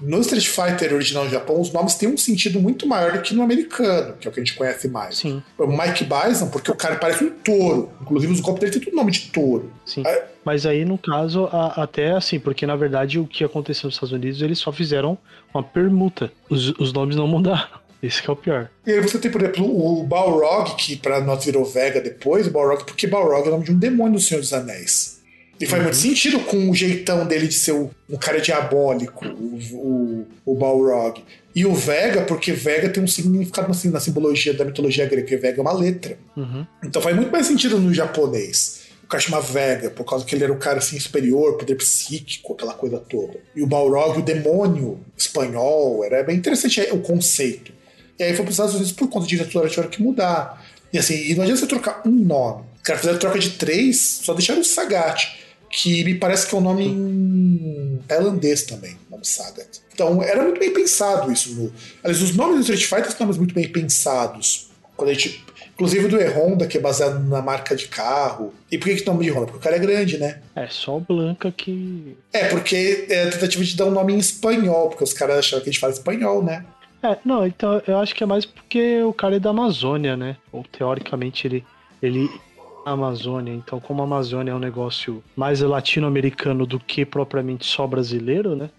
no Street Fighter original do Japão, os nomes têm um sentido muito maior do que no americano, que é o que a gente conhece mais. Sim, O Mike Bison, porque o cara parece um touro. Inclusive, os golpes dele tem tudo nome de touro. sim. Mas aí, no caso, a- até assim, porque na verdade o que aconteceu nos Estados Unidos, eles só fizeram uma permuta. Os, os nomes não mudaram. Esse que é o pior. E aí você tem, por exemplo, o Balrog, que pra nós virou Vega depois, o Balrog, porque Balrog é o nome de um demônio do Senhor dos Anéis. E faz muito sentido com o jeitão dele de ser o- um cara diabólico, o, o, o Balrog. E o Vega, porque Vega tem um significado assim, na simbologia da mitologia grega, que Vega é uma letra. Uhum. Então faz muito mais sentido no japonês. O cara chama Vega, por causa que ele era um cara assim superior, poder psíquico, aquela coisa toda. E o Balrog, o demônio espanhol, era bem interessante o conceito. E aí foi para os Estados Unidos por conta de diretora tiveram que mudar. E assim, e não adianta você trocar um nome. Os caras fizeram troca de três, só deixaram o Sagat, que me parece que é um nome tailandês também, o nome Sagat. Então era muito bem pensado isso. No... Aliás, os nomes do Street Fighter são nomes muito bem pensados. Quando a gente Inclusive do E-Honda, que é baseado na marca de carro. E por que, que nome de Honda? Porque o cara é grande, né? É só o Blanca que. É, porque é a tentativa de dar um nome em espanhol, porque os caras acharam que a gente fala espanhol, né? É, não, então eu acho que é mais porque o cara é da Amazônia, né? Ou teoricamente ele. ele Amazônia, então como a Amazônia é um negócio mais latino-americano do que propriamente só brasileiro, né?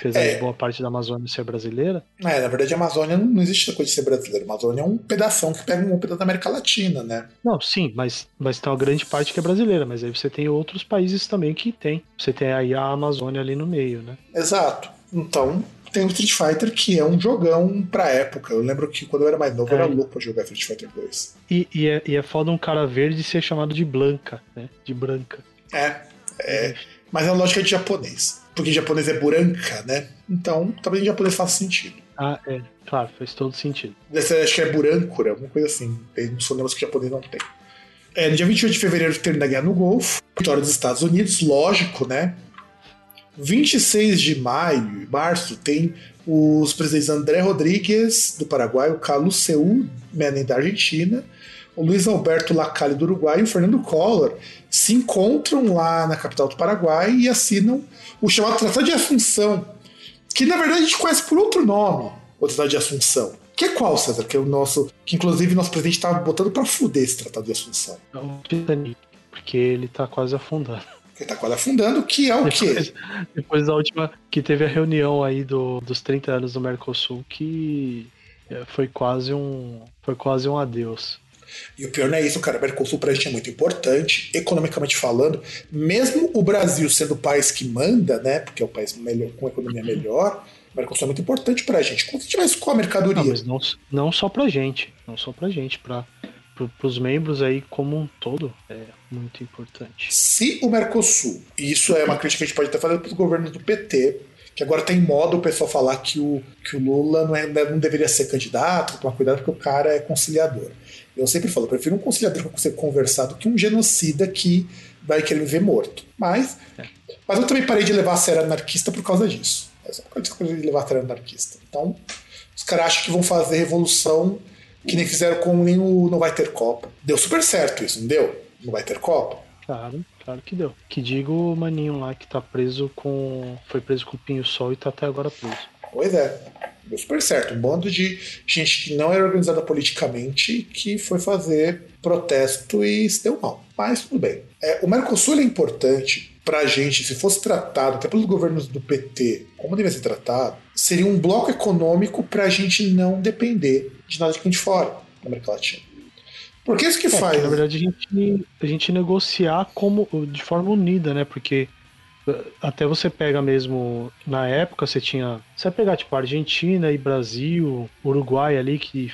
Apesar É. de boa parte da Amazônia ser brasileira. É, na verdade a Amazônia não, não existe coisa de ser brasileiro. A Amazônia é um pedação que pega um pedaço da América Latina, né? Não, sim, mas, mas tem uma grande parte que é brasileira, mas aí você tem outros países também que tem. Você tem aí a Amazônia ali no meio, né? Exato. Então, tem o Street Fighter, que é um jogão pra época. Eu lembro que quando eu era mais novo, eu É. era louco pra jogar Street Fighter 2. E, e, é, e é foda um cara verde ser chamado de Blanca, né? De branca. É, é. Mas a lógica é de japonês. Porque japonês é buranca, né? Então, talvez em japonês faça sentido. Ah, é. Claro, faz todo sentido. Ser, acho que é burancura, alguma coisa assim. Tem uns fonemas que o japonês não tem. É, no dia 28 de fevereiro termina a guerra no Golfo, vitória dos Estados Unidos, lógico, né? 26 de maio e março tem os presidentes André Rodrigues, do Paraguai, o Carlos Seu Menem, da Argentina, o Luiz Alberto Lacalle, do Uruguai, e o Fernando Collor se encontram lá na capital do Paraguai e assinam o chamado Tratado de Assunção, que na verdade a gente conhece por outro nome, o Tratado de Assunção. Que é qual, César? Que é o nosso. Que inclusive nosso presidente estava botando para fuder esse Tratado de Assunção. É o Titanic, porque ele tá quase afundando. Que está quase afundando, que é o quê? Depois, depois da última que teve a reunião aí do, dos 30 anos do Mercosul, que é, foi quase um. Foi quase um adeus. E o pior não é isso, cara. O Mercosul pra gente é muito importante, economicamente falando. Mesmo o Brasil sendo o país que manda, né? Porque é o país melhor, com economia melhor, o Mercosul é muito importante pra gente. Como a gente vai escoar a mercadoria? Não, mas não, não só pra gente. Não só pra gente, pra, pro, pros membros aí como um todo. É muito importante. Se o Mercosul, e isso é uma crítica que a gente pode estar fazendo para os governos do PT, que agora tem moda o pessoal falar que o, que o Lula não, é, não deveria ser candidato, tomar cuidado porque o cara é conciliador. Eu sempre falo, eu prefiro um conciliador que conversar do que um genocida que vai querer me ver morto. Mas, mas eu também parei de levar a sério anarquista por causa disso. É só por causa de levar a sério anarquista. Então, os caras acham que vão fazer revolução que nem fizeram com nem o Não Vai Ter Copa. Deu super certo isso, não deu? Não vai ter Copa? Claro, claro que deu. Que diga o maninho lá que tá preso com. Foi preso com o Pinho Sol e tá até agora preso. Pois é. Deu super certo. Um bando de gente que não era organizada politicamente que foi fazer protesto e se deu mal. Mas tudo bem. É, o Mercosul é importante pra gente, se fosse tratado até pelos governos do PT, como devia ser tratado, seria um bloco econômico pra gente não depender de nada de quem de fora da América Latina. Porque isso que É, faz. que, na verdade, a gente, a gente negociar como de forma unida, né? Porque eh, até você pega mesmo, na época você tinha. Você vai pegar, tipo, Argentina e Brasil, Uruguai ali, que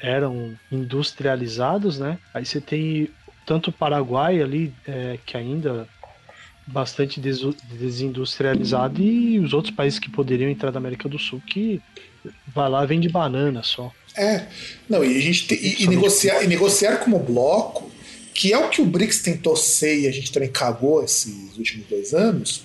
eram industrializados, né? Aí você tem tanto o Paraguai ali, eh, que ainda bastante desu- desindustrializado, e os outros países que poderiam entrar da América do Sul, que vai lá e vende banana só. É, não, e a gente tem- e- e, negociar, e negociar como bloco, que é o que o BRICS tentou ser e a gente também cagou esses últimos dois anos,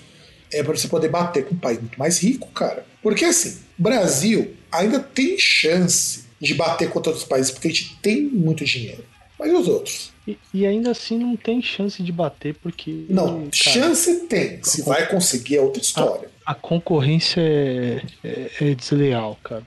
é para você poder bater com um país muito mais rico, cara. Porque assim, Brasil ainda tem chance de bater contra outros países porque a gente tem muito dinheiro. Mas e os outros? E, e ainda assim não tem chance de bater, porque. Não, cara, chance tem. Se vai conseguir é outra história. A concorrência é, é- é desleal, cara.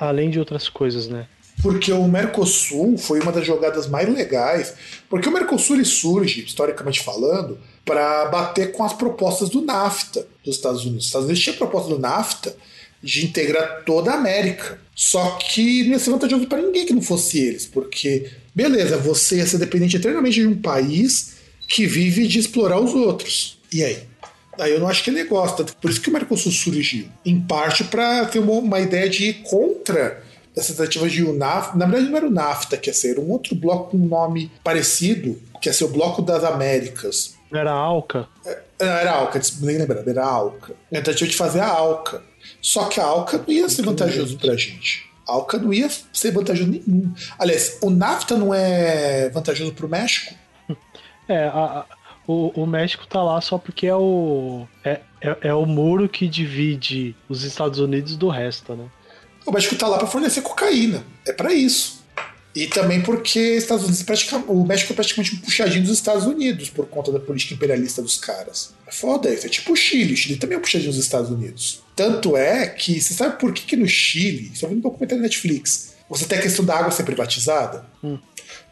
Além de outras coisas, né? Porque o Mercosul foi uma das jogadas mais legais. Porque o Mercosul ele surge, historicamente falando, para bater com as propostas do NAFTA dos Estados Unidos. Os Estados Unidos tinha a proposta do NAFTA de integrar toda a América. Só que não ia ser vantajoso para ninguém que não fosse eles. Porque, beleza, você ia ser dependente eternamente de um país que vive de explorar os outros. E aí? Daí eu não acho que é negócio. Tanto que Por isso que o Mercosul surgiu. Em parte para ter uma, uma ideia de ir contra essa tentativa de o NAFTA. Na verdade, não era o NAFTA que ia ser, era um outro bloco com um nome parecido, que ia ser o Bloco das Américas. Era a Alca. Não, era a ALCA, nem lembrando, era a ALCA. A tentativa de fazer a ALCA. Só que a ALCA não ia ser vantajoso pra gente. A ALCA não ia ser vantajoso nenhum. Aliás, o NAFTA não é vantajoso pro México? É, a- a- o, o México tá lá só porque é o. É, é, é o muro que divide os Estados Unidos do resto, né? O México tá lá para fornecer cocaína. É para isso. E também porque Estados Unidos é o México é praticamente um puxadinho dos Estados Unidos por conta da política imperialista dos caras. É foda isso. É tipo o Chile. O Chile também é um puxadinho dos Estados Unidos. Tanto é que você sabe por que, que no Chile, só vi um documentário na Netflix, você tem a questão da água ser privatizada? Hum.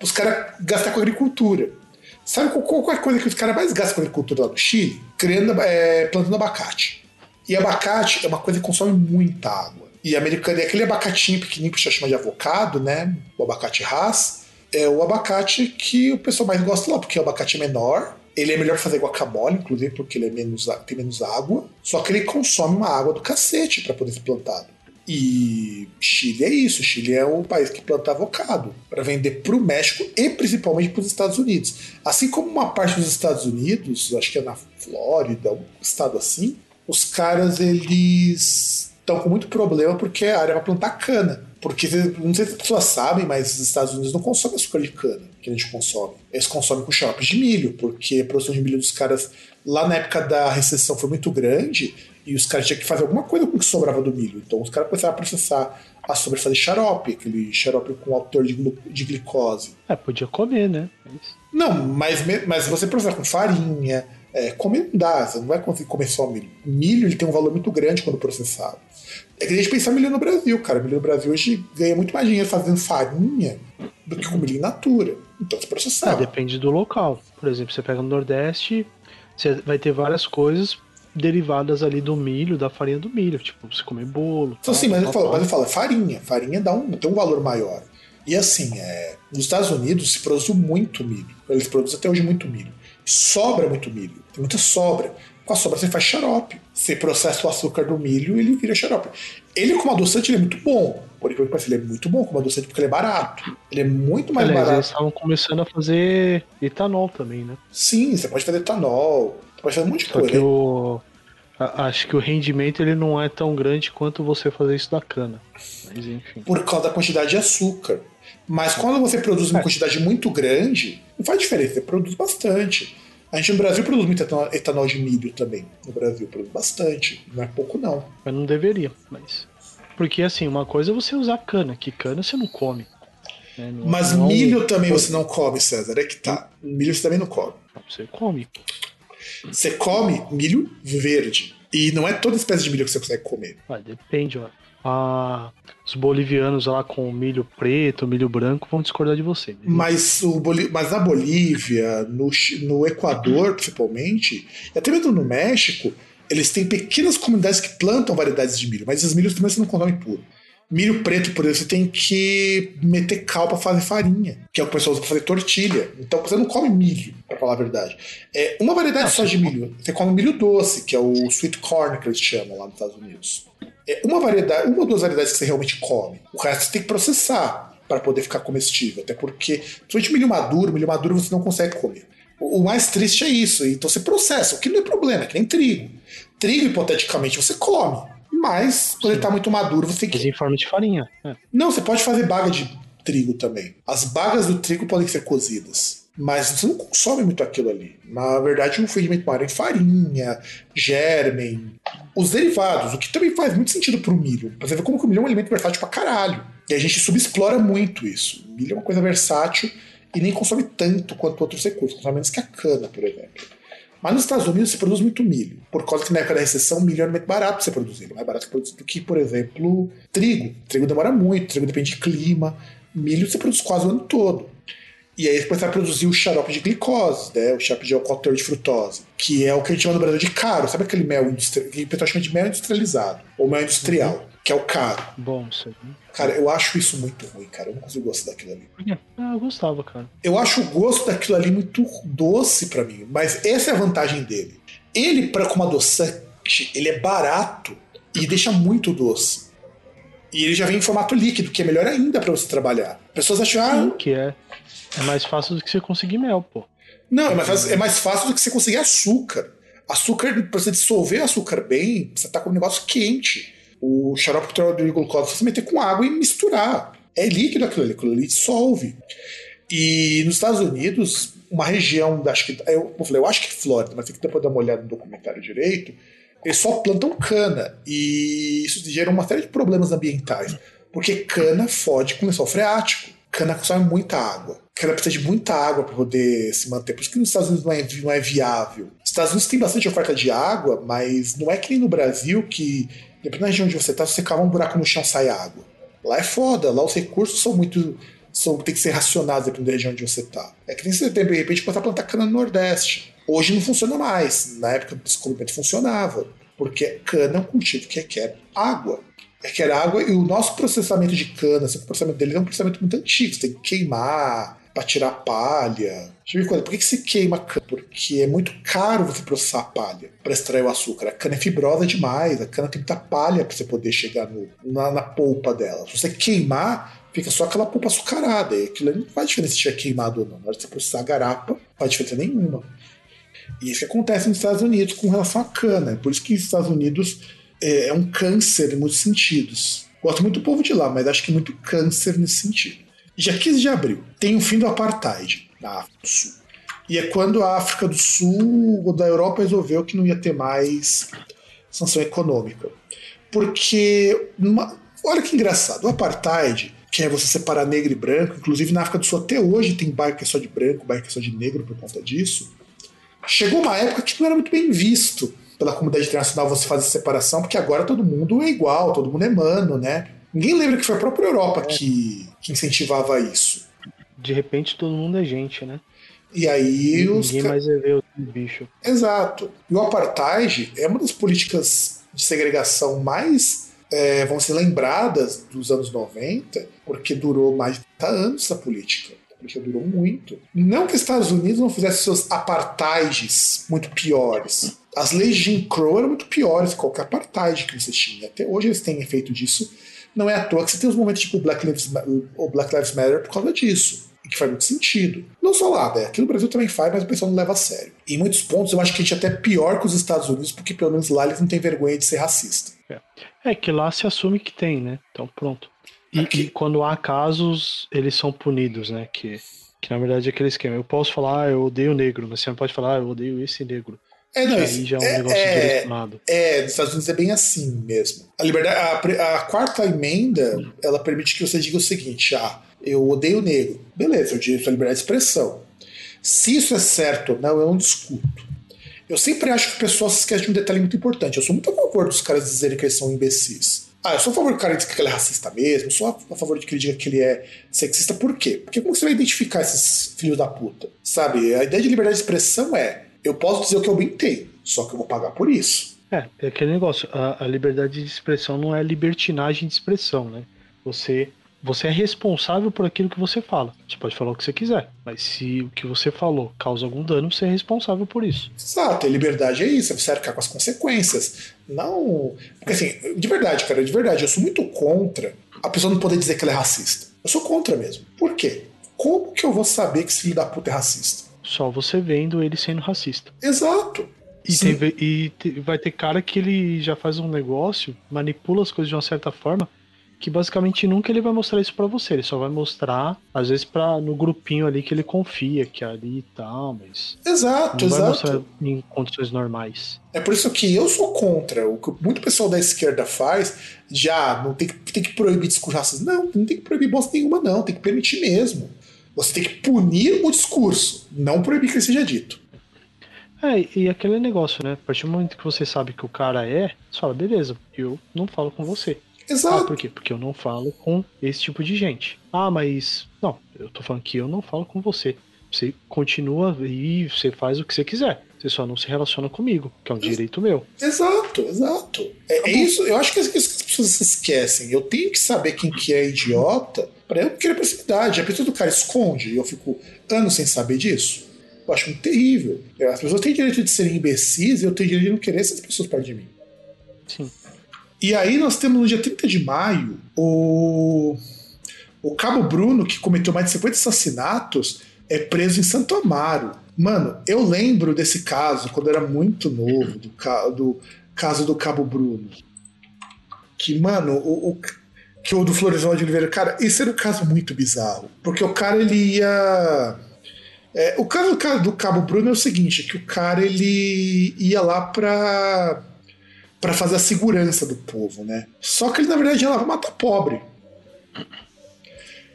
Os caras gastam com agricultura. Sabe qual, qual é a coisa que os caras mais gastam com agricultura lá no Chile? Criando, é, plantando abacate. E abacate é uma coisa que consome muita água. E americano é aquele abacatinho pequenininho que a gente chama de avocado, né? O abacate Hass. É o abacate que o pessoal mais gosta lá, porque o abacate é menor, Ele é melhor fazer guacamole, inclusive, porque ele é menos, tem menos água. Só que ele consome uma água do cacete para poder ser plantado. E Chile é isso. Chile é o país que planta avocado para vender para o México e principalmente para os Estados Unidos. Assim como uma parte dos Estados Unidos, acho que é na Flórida, um estado assim, os caras eles estão com muito problema porque a área vai plantar cana. Porque não sei se as pessoas sabem, mas os Estados Unidos não consomem açúcar de cana que a gente consome. Eles consomem com xaropes de milho, porque a produção de milho dos caras lá na época da recessão foi muito grande e os caras tinham que fazer alguma coisa com o que sobrava do milho. Então os caras começaram a processar a sobre fazer xarope, aquele xarope com autor de, de glicose. É, podia comer, né? Não, mas, mas você processa com farinha, é, comer não dá, você não vai conseguir comer só milho. Milho ele tem um valor muito grande quando processado. É que a gente pensar milho no Brasil, cara. Milho no Brasil hoje ganha muito mais dinheiro fazendo farinha do que com milho in natura. Então se processar. É, depende do local. Por exemplo, você pega no Nordeste, você vai ter várias coisas derivadas ali do milho, da farinha do milho, tipo, você comer bolo. Então, sim, mas, eu falo, mas eu falo, farinha. Farinha dá um, tem um valor maior. E assim, é, nos Estados Unidos se produz muito milho. Eles produzem até hoje muito milho. Sobra muito milho. Tem muita sobra. Com a sobra você faz xarope. Você processa o açúcar do milho e ele vira xarope. Ele como adoçante ele é muito bom. Por enquanto, ele é muito bom como adoçante porque ele é barato. Ele é muito mais Aliás, barato. Eles estavam começando a fazer etanol também, né? Sim, você pode fazer etanol. Pode fazer um monte de Só coisa. Que o... Acho que o rendimento ele não é tão grande quanto você fazer isso da cana. Mas enfim. Por causa da quantidade de açúcar. Mas quando você produz uma é. quantidade muito grande, não faz diferença, você produz bastante. A gente no Brasil produz muito etanol de milho também. No Brasil produz bastante. Não é pouco, não. Mas não deveria, mas. Porque assim, uma coisa é você usar cana, que cana você não come. Né? Não, mas não milho também você não come, César. É que tá. Milho você também não come. Você come. Você come milho verde. E não é toda espécie de milho que você consegue comer. Ah, depende, ó a, os bolivianos lá com milho preto, milho branco vão discordar de você. Mas, o Boli mas na Bolívia, no, no Equador principalmente, e até mesmo no México, eles têm pequenas comunidades que plantam variedades de milho, mas esses milhos também você não consome puro. Milho preto, por exemplo, você tem que meter cal para fazer farinha, que é o que o pessoal usa para fazer tortilha. Então você não come milho, para falar a verdade. É uma variedade não, só de milho. Você come milho doce, que é o sweet corn que eles chamam lá nos Estados Unidos é uma variedade, uma ou duas variedades que você realmente come. O resto você tem que processar para poder ficar comestível. Até porque, principalmente milho maduro, milho maduro você não consegue comer. O, mais triste é isso. Então você processa, o que não é problema, é que nem trigo. Trigo, hipoteticamente, você come. Mas, quando Sim. ele está muito maduro, você tem que. Mas em forma de farinha. É. Não, você pode fazer baga de trigo também. As bagas do trigo podem ser cozidas. Mas você não consome muito aquilo ali. Na verdade, o fermento maior é farinha, germen, os derivados, o que também faz muito sentido pro milho. Pra você ver como que o milho é um alimento versátil pra caralho. E a gente subexplora muito isso. O milho é uma coisa versátil e nem consome tanto quanto outros recursos, consome menos que a cana, por exemplo. Mas nos Estados Unidos se produz muito milho, por causa que na época da recessão o milho era muito barato para você produzir, mais barato do que, por exemplo, trigo. Trigo demora muito, trigo depende de clima, milho você produz quase o ano todo. E aí eles começaram a produzir o xarope de glicose, né? O xarope de álcool de frutose, que é o que a gente chama no Brasil de caro. Sabe aquele mel industrial, que o pessoal chama de mel industrializado, ou mel industrial, uhum. Que é o caro. Bom, isso aí. Cara, eu acho isso muito ruim, cara. Eu não consigo gostar daquilo ali. Ah, eu gostava, cara. Eu acho o gosto daquilo ali muito doce para mim, mas essa é a vantagem dele. Ele, para como adoçante, ele é barato e deixa muito doce. E ele já vem em formato líquido, que é melhor ainda para você trabalhar. Pessoas acham, ah, Sim, que é. É mais fácil do que você conseguir mel, pô. Não, é mais fácil, é mais fácil do que você conseguir açúcar. Açúcar, pra você dissolver açúcar bem, você tá com um negócio quente. O xarope de glucose você meter com água e misturar. É líquido aquilo ali, aquilo ali dissolve. E nos Estados Unidos, uma região, acho que, eu, eu falei, eu acho que Flórida, mas tem que depois dar uma olhada no documentário direito, eles só plantam cana. E isso gera uma série de problemas ambientais. Porque cana fode com lençol freático. Cana consome muita água ela precisa de muita água para poder se manter. Por isso que nos Estados Unidos não é, não é viável. Os Estados Unidos tem bastante oferta de água, mas não é que nem no Brasil que, dependendo da região onde você está, se você cavar um buraco no chão sai água. Lá é foda, lá os recursos são muito. São, tem que ser racionados dependendo da região onde você está. É que nem você de repente começar a plantar cana no Nordeste. Hoje não funciona mais. Na época do descobrimento funcionava. Porque cana é um cultivo que requer água requer água e o nosso processamento de cana, assim, o processamento dele é um processamento muito antigo, você tem que queimar, para tirar palha. Por que, que se queima cana? Porque é muito caro você processar a palha para extrair o açúcar. A cana é fibrosa demais, a cana tem muita palha para você poder chegar no, na, na polpa dela. Se você queimar, fica só aquela polpa açucarada. E aquilo não faz diferença se tiver queimado ou não. Na hora de você processar a garapa, não faz diferença nenhuma. E isso que acontece nos Estados Unidos com relação à cana. É por isso que os Estados Unidos é, é um câncer em muitos sentidos. Gosto muito do povo de lá, mas acho que é muito câncer nesse sentido. Dia 15 de abril, tem o fim do apartheid na África do Sul. E é quando a África do Sul ou da Europa resolveu que não ia ter mais sanção econômica. Porque, uma... olha que engraçado, o apartheid, que é você separar negro e branco, inclusive na África do Sul até hoje tem bairro que é só de branco, bairro que é só de negro por conta disso. Chegou uma época que não era muito bem visto pela comunidade internacional você fazer separação, porque agora todo mundo é igual, todo mundo é mano, né? Ninguém lembra que foi a própria Europa é. que, que incentivava isso. De repente todo mundo é gente, né? E aí os. Ninguém mais é ver o bicho. Exato. E o apartheid é uma das políticas de segregação mais, é, vão ser lembradas dos anos 90, porque durou mais de 30 anos essa política. A política durou muito. Não que os Estados Unidos não fizessem seus apartheids muito piores. As leis de Jim Crow eram muito piores que qualquer apartheid que você tinha. Até hoje eles têm efeito disso não é à toa que você tem os momentos tipo Black Lives, o Black Lives Matter por causa disso. E que faz muito sentido. Não só lá, né? Aqui no Brasil também faz, mas o pessoal não leva a sério. E em muitos pontos eu acho que a gente é até pior que os Estados Unidos, porque pelo menos lá eles não têm vergonha de ser racista. É, é que lá se assume que tem, né? Então pronto. E, e, quando há casos, eles são punidos, né? Que, que na verdade é aquele esquema. Eu posso falar, ah, eu odeio negro, mas você não pode falar, ah, eu odeio esse negro. É, não, isso, já é um é, negócio é, direcionado. É, nos Estados Unidos é bem assim mesmo. A liberdade, a, a, quarta emenda, ela permite que você diga o seguinte: ah, eu odeio negro. Beleza, eu direito à liberdade de expressão. Se isso é certo ou não, eu não discuto. Eu sempre acho que o pessoal se esquece de um detalhe muito importante. Eu sou muito a favor dos caras dizerem que eles são imbecis. Ah, eu sou a favor que o cara diga que ele é racista mesmo, eu sou a favor de que ele diga que ele é sexista. Por quê? Porque como você vai identificar esses filhos da puta? Sabe? A ideia de liberdade de expressão é eu posso dizer o que eu bem tenho, só que eu vou pagar por isso. É, é aquele negócio, a, a liberdade de expressão não é libertinagem de expressão, né? Você você é responsável por aquilo que você fala. Você pode falar o que você quiser, mas se o que você falou causa algum dano, você é responsável por isso. Exato, a liberdade é isso, você arcar com as consequências. Não. Porque assim, de verdade, cara, de verdade, eu sou muito contra a pessoa não poder dizer que ela é racista. Eu sou contra mesmo. Por quê? Como que eu vou saber que esse filho da puta é racista? Só você vendo ele sendo racista. Exato. E, e te, vai ter cara que ele já faz um negócio, manipula as coisas de uma certa forma, que basicamente nunca ele vai mostrar isso para você. Ele só vai mostrar, às vezes, pra, no grupinho ali que ele confia, que é ali e tal, mas. Exato, não exato. vai mostrar em condições normais. É por isso que eu sou contra. O que muito pessoal da esquerda faz, já não tem que, tem que proibir discurso racista. Não, não tem que proibir bosta nenhuma, não. Tem que permitir mesmo. Você tem que punir o discurso, não proibir que ele seja dito. É, e aquele negócio, né? A partir do momento que você sabe que o cara é, você fala, beleza, eu não falo com você. Exato. Ah, por quê? Porque eu não falo com esse tipo de gente. Ah, mas. Não, eu tô falando que eu não falo com você. Você continua e você faz o que você quiser. Você só não se relaciona comigo, que é um direito meu. Exato, exato. É, é isso, eu acho que é isso que as pessoas se esquecem. Eu tenho que saber quem que é idiota para eu querer proximidade. A pessoa do cara esconde e eu fico anos sem saber disso. Eu acho muito terrível. As pessoas têm direito de serem imbecis e eu tenho direito de não querer essas pessoas perto de mim. Sim. E aí nós temos no dia 30 de maio o, o Cabo Bruno, que cometeu mais de 50 assassinatos, é preso em Santo Amaro. Mano, eu lembro desse caso quando eu era muito novo, do, do caso do Cabo Bruno. Que, mano, o, o que o do Floresval de Oliveira, cara, esse era um caso muito bizarro. Porque o cara, ele ia. É, o caso do, Cabo Bruno é o seguinte: que o cara ele ia lá pra, pra fazer a segurança do povo, né? Só que ele, na verdade, ia lá pra matar pobre.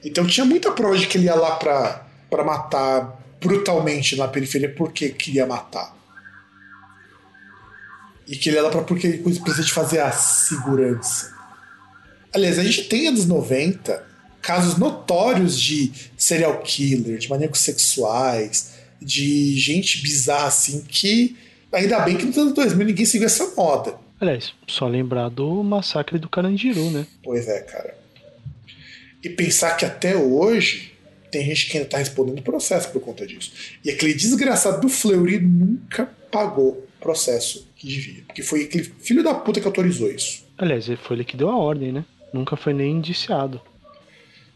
Então tinha muita prova de que ele ia lá pra, pra matar brutalmente na periferia porque queria matar. E que ele lá pra porque ele precisa de fazer a segurança. Aliás, a gente tem anos 90 casos notórios de serial killer, de maníacos sexuais, de gente bizarra assim, que ainda bem que nos anos 2000 ninguém seguiu essa moda. Aliás, só lembrar do massacre do Carandiru, né? Pois é, cara. E pensar que até hoje tem gente que ainda tá respondendo processo por conta disso. E aquele desgraçado do Fleury nunca pagou processo que devia. Porque foi aquele filho da puta que autorizou isso. Aliás, foi ele que deu a ordem, né? Nunca foi nem indiciado.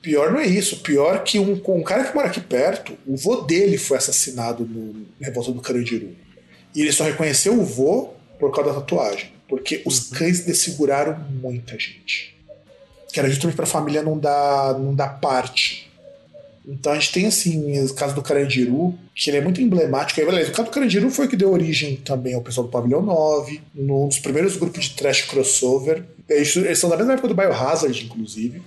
Pior não é isso. Pior que um, um cara que mora aqui perto, o vô dele foi assassinado no Revolta do Carandiru. E ele só reconheceu o vô por causa da tatuagem. Porque os uhum. cães desseguraram muita gente. Que era justamente pra família não dar, não dar parte. Então a gente tem assim o caso do Carandiru, que ele é muito emblemático. O caso do Carandiru foi o que deu origem também ao pessoal do Pavilhão 9, num dos primeiros grupos de trash crossover. Eles, eles são da mesma época do Biohazard, inclusive.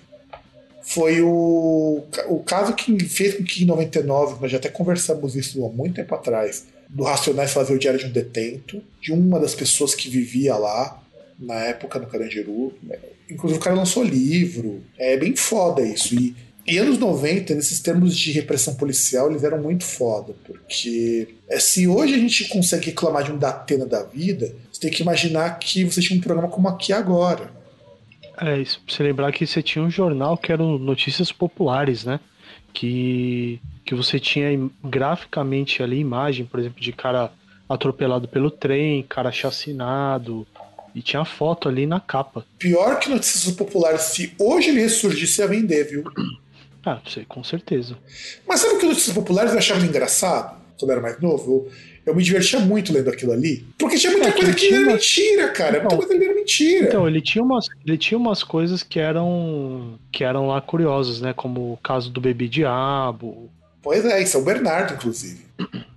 Foi o, o caso que fez com que em 99, nós já até conversamos isso há muito tempo atrás, do Racionais fazer o Diário de um Detento, de uma das pessoas que vivia lá na época no Carandiru. Inclusive o cara lançou livro. É bem foda isso. E e anos 90, nesses termos de repressão policial, eles eram muito foda, porque é, se hoje a gente consegue reclamar de um Datena da vida, você tem que imaginar que você tinha um programa como Aqui Agora. É, isso, pra você lembrar que você tinha um jornal que era Notícias Populares, né? Que, que você tinha graficamente ali imagem, por exemplo, de cara atropelado pelo trem, cara chacinado, e tinha foto ali na capa. Pior que Notícias Populares, se hoje ele ressurgisse, ia vender, viu? Ah, sei, com certeza. Mas sabe o que Notícias Populares eu achava engraçado? Quando eu era mais novo? Eu, me divertia muito lendo aquilo ali. Porque tinha muita é, coisa que, era uma... mentira, cara. Então, muita coisa ali era mentira. Então, ele tinha, umas, ele tinha umas coisas que eram que eram lá curiosas, né? Como o caso do Bebê Diabo. Pois é, isso é o Bernardo, inclusive.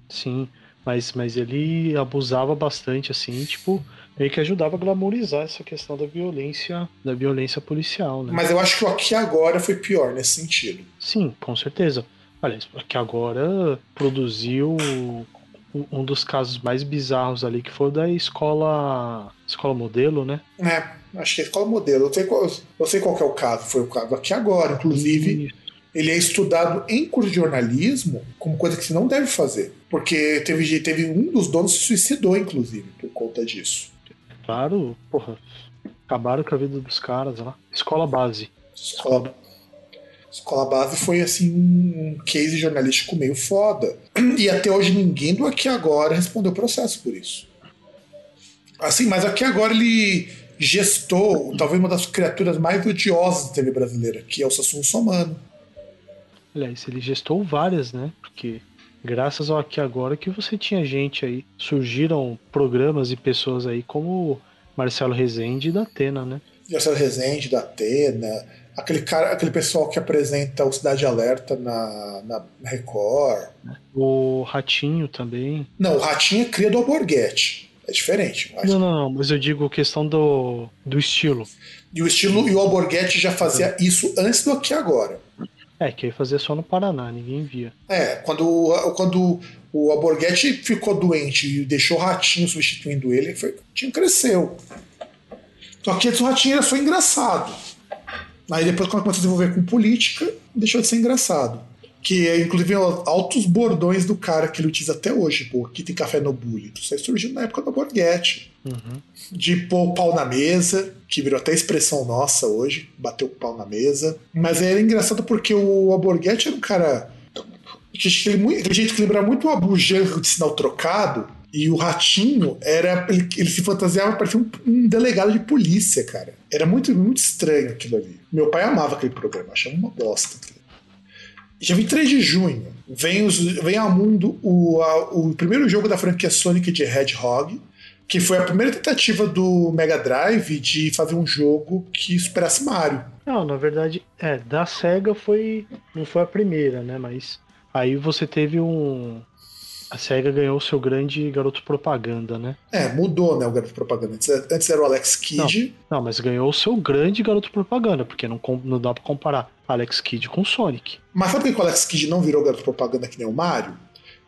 Sim, mas, mas ele abusava bastante, assim, tipo meio que ajudava a glamorizar essa questão da violência, da violência policial, né? Mas eu acho que o aqui agora foi pior nesse sentido. Sim, com certeza. Aliás, aqui agora produziu um dos casos mais bizarros ali, que foi da escola escola modelo, né? É, acho que é escola modelo. Eu sei qual, eu sei qual é o caso. Foi o caso aqui agora, inclusive. Isso. Ele é estudado em curso de jornalismo como coisa que se não deve fazer. Porque teve, teve um dos donos se suicidou, inclusive, por conta disso. Claro, porra. Acabaram com a vida dos caras lá. Escola base. Escola, Escola base foi assim um case jornalístico meio foda. E até hoje ninguém do aqui agora respondeu processo por isso. Assim, mas aqui agora ele gestou talvez uma das criaturas mais odiosas da TV brasileira, que é o Sassuolo Somano. Aliás, ele gestou várias, né? Porque graças ao aqui agora que você tinha gente aí, surgiram programas e pessoas aí como Marcelo Rezende da Atena, né? Marcelo Rezende da Atena, aquele cara, aquele pessoal que apresenta o Cidade Alerta na, na Record. O Ratinho também. Não, o Ratinho é cria do Alborguete. É diferente. Não, não, não, mas eu digo questão do, do estilo. E o estilo e o Alborguete já fazia isso antes do aqui agora. É, que ia fazer só no Paraná, ninguém via. É, quando, quando o Alborguete ficou doente e deixou o Ratinho substituindo ele, foi, o Ratinho cresceu. Só que antes o Ratinho era só engraçado. Aí depois, quando começou a desenvolver com política, deixou de ser engraçado. Que é, inclusive, altos bordões do cara que ele utiliza até hoje. Pô, aqui tem café no bullying. Isso aí surgiu na época do Alborguete. Uhum. De pôr o pau na mesa, que virou até expressão nossa hoje, bateu o pau na mesa. Mas era engraçado porque o Alborguete era um cara. Tem gente que lembra muito o Abu de sinal trocado. E o Ratinho era. Ele, ele se fantasiava ser um, um, delegado de polícia, cara. Era muito, muito estranho aquilo ali. Meu pai amava aquele programa, achava uma bosta. Já 23 de junho, vem, os, vem ao mundo o, a, o primeiro jogo da franquia Sonic de Hedgehog, que foi a primeira tentativa do Mega Drive de fazer um jogo que superasse Mario. Não, na verdade, é, da SEGA foi. não foi a primeira, né? Mas aí você teve um. A SEGA ganhou o seu grande garoto propaganda, né? É, mudou, né, o garoto propaganda. Antes, era o Alex Kidd. Não, não, mas ganhou o seu grande garoto propaganda, porque não, não dá pra comparar Alex Kidd com Sonic. Mas sabe por que o Alex Kidd não virou garoto propaganda que nem o Mario?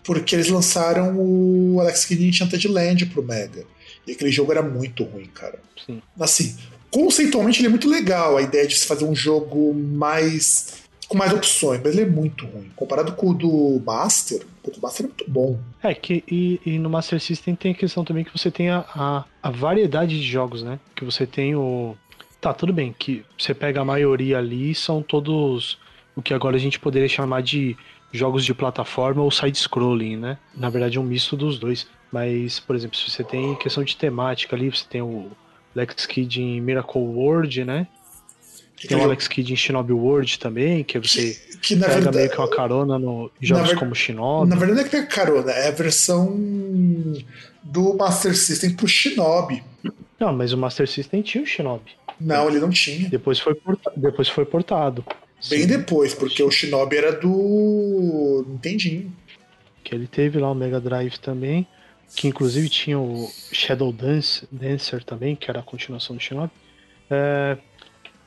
Porque eles lançaram o Alex Kidd Enchanted Land pro Mega. E aquele jogo era muito ruim, cara. Sim. Assim, conceitualmente ele é muito legal, a ideia de se fazer um jogo mais. com mais opções, mas ele é muito ruim. Comparado com o do Master, o do Master é muito bom. É, que e, e no Master System tem a questão também que você tem a, a, a variedade de jogos, né? Que você tem o. Tá, tudo bem, que você pega a maioria ali são todos o que agora a gente poderia chamar de jogos de plataforma ou side-scrolling, né? Na verdade é um misto dos dois. Mas, por exemplo, se você tem questão de temática ali, você tem o Lex Kid em Miracle World, né? Tem o Alex Kidd em Shinobi World também, que você que, que na pega verdade, meio que uma carona no jogos ver, como Shinobi. Na verdade não é que pega carona, é a versão do Master System pro Shinobi. Não, mas o Master System tinha o Shinobi. Não, ele não tinha. Depois foi, porta, depois foi portado. Bem Sim. depois, porque o Shinobi era do Nintendinho. Que ele teve lá o Mega Drive também, que inclusive tinha o Shadow Dance, Dancer também, que era a continuação do Shinobi. É,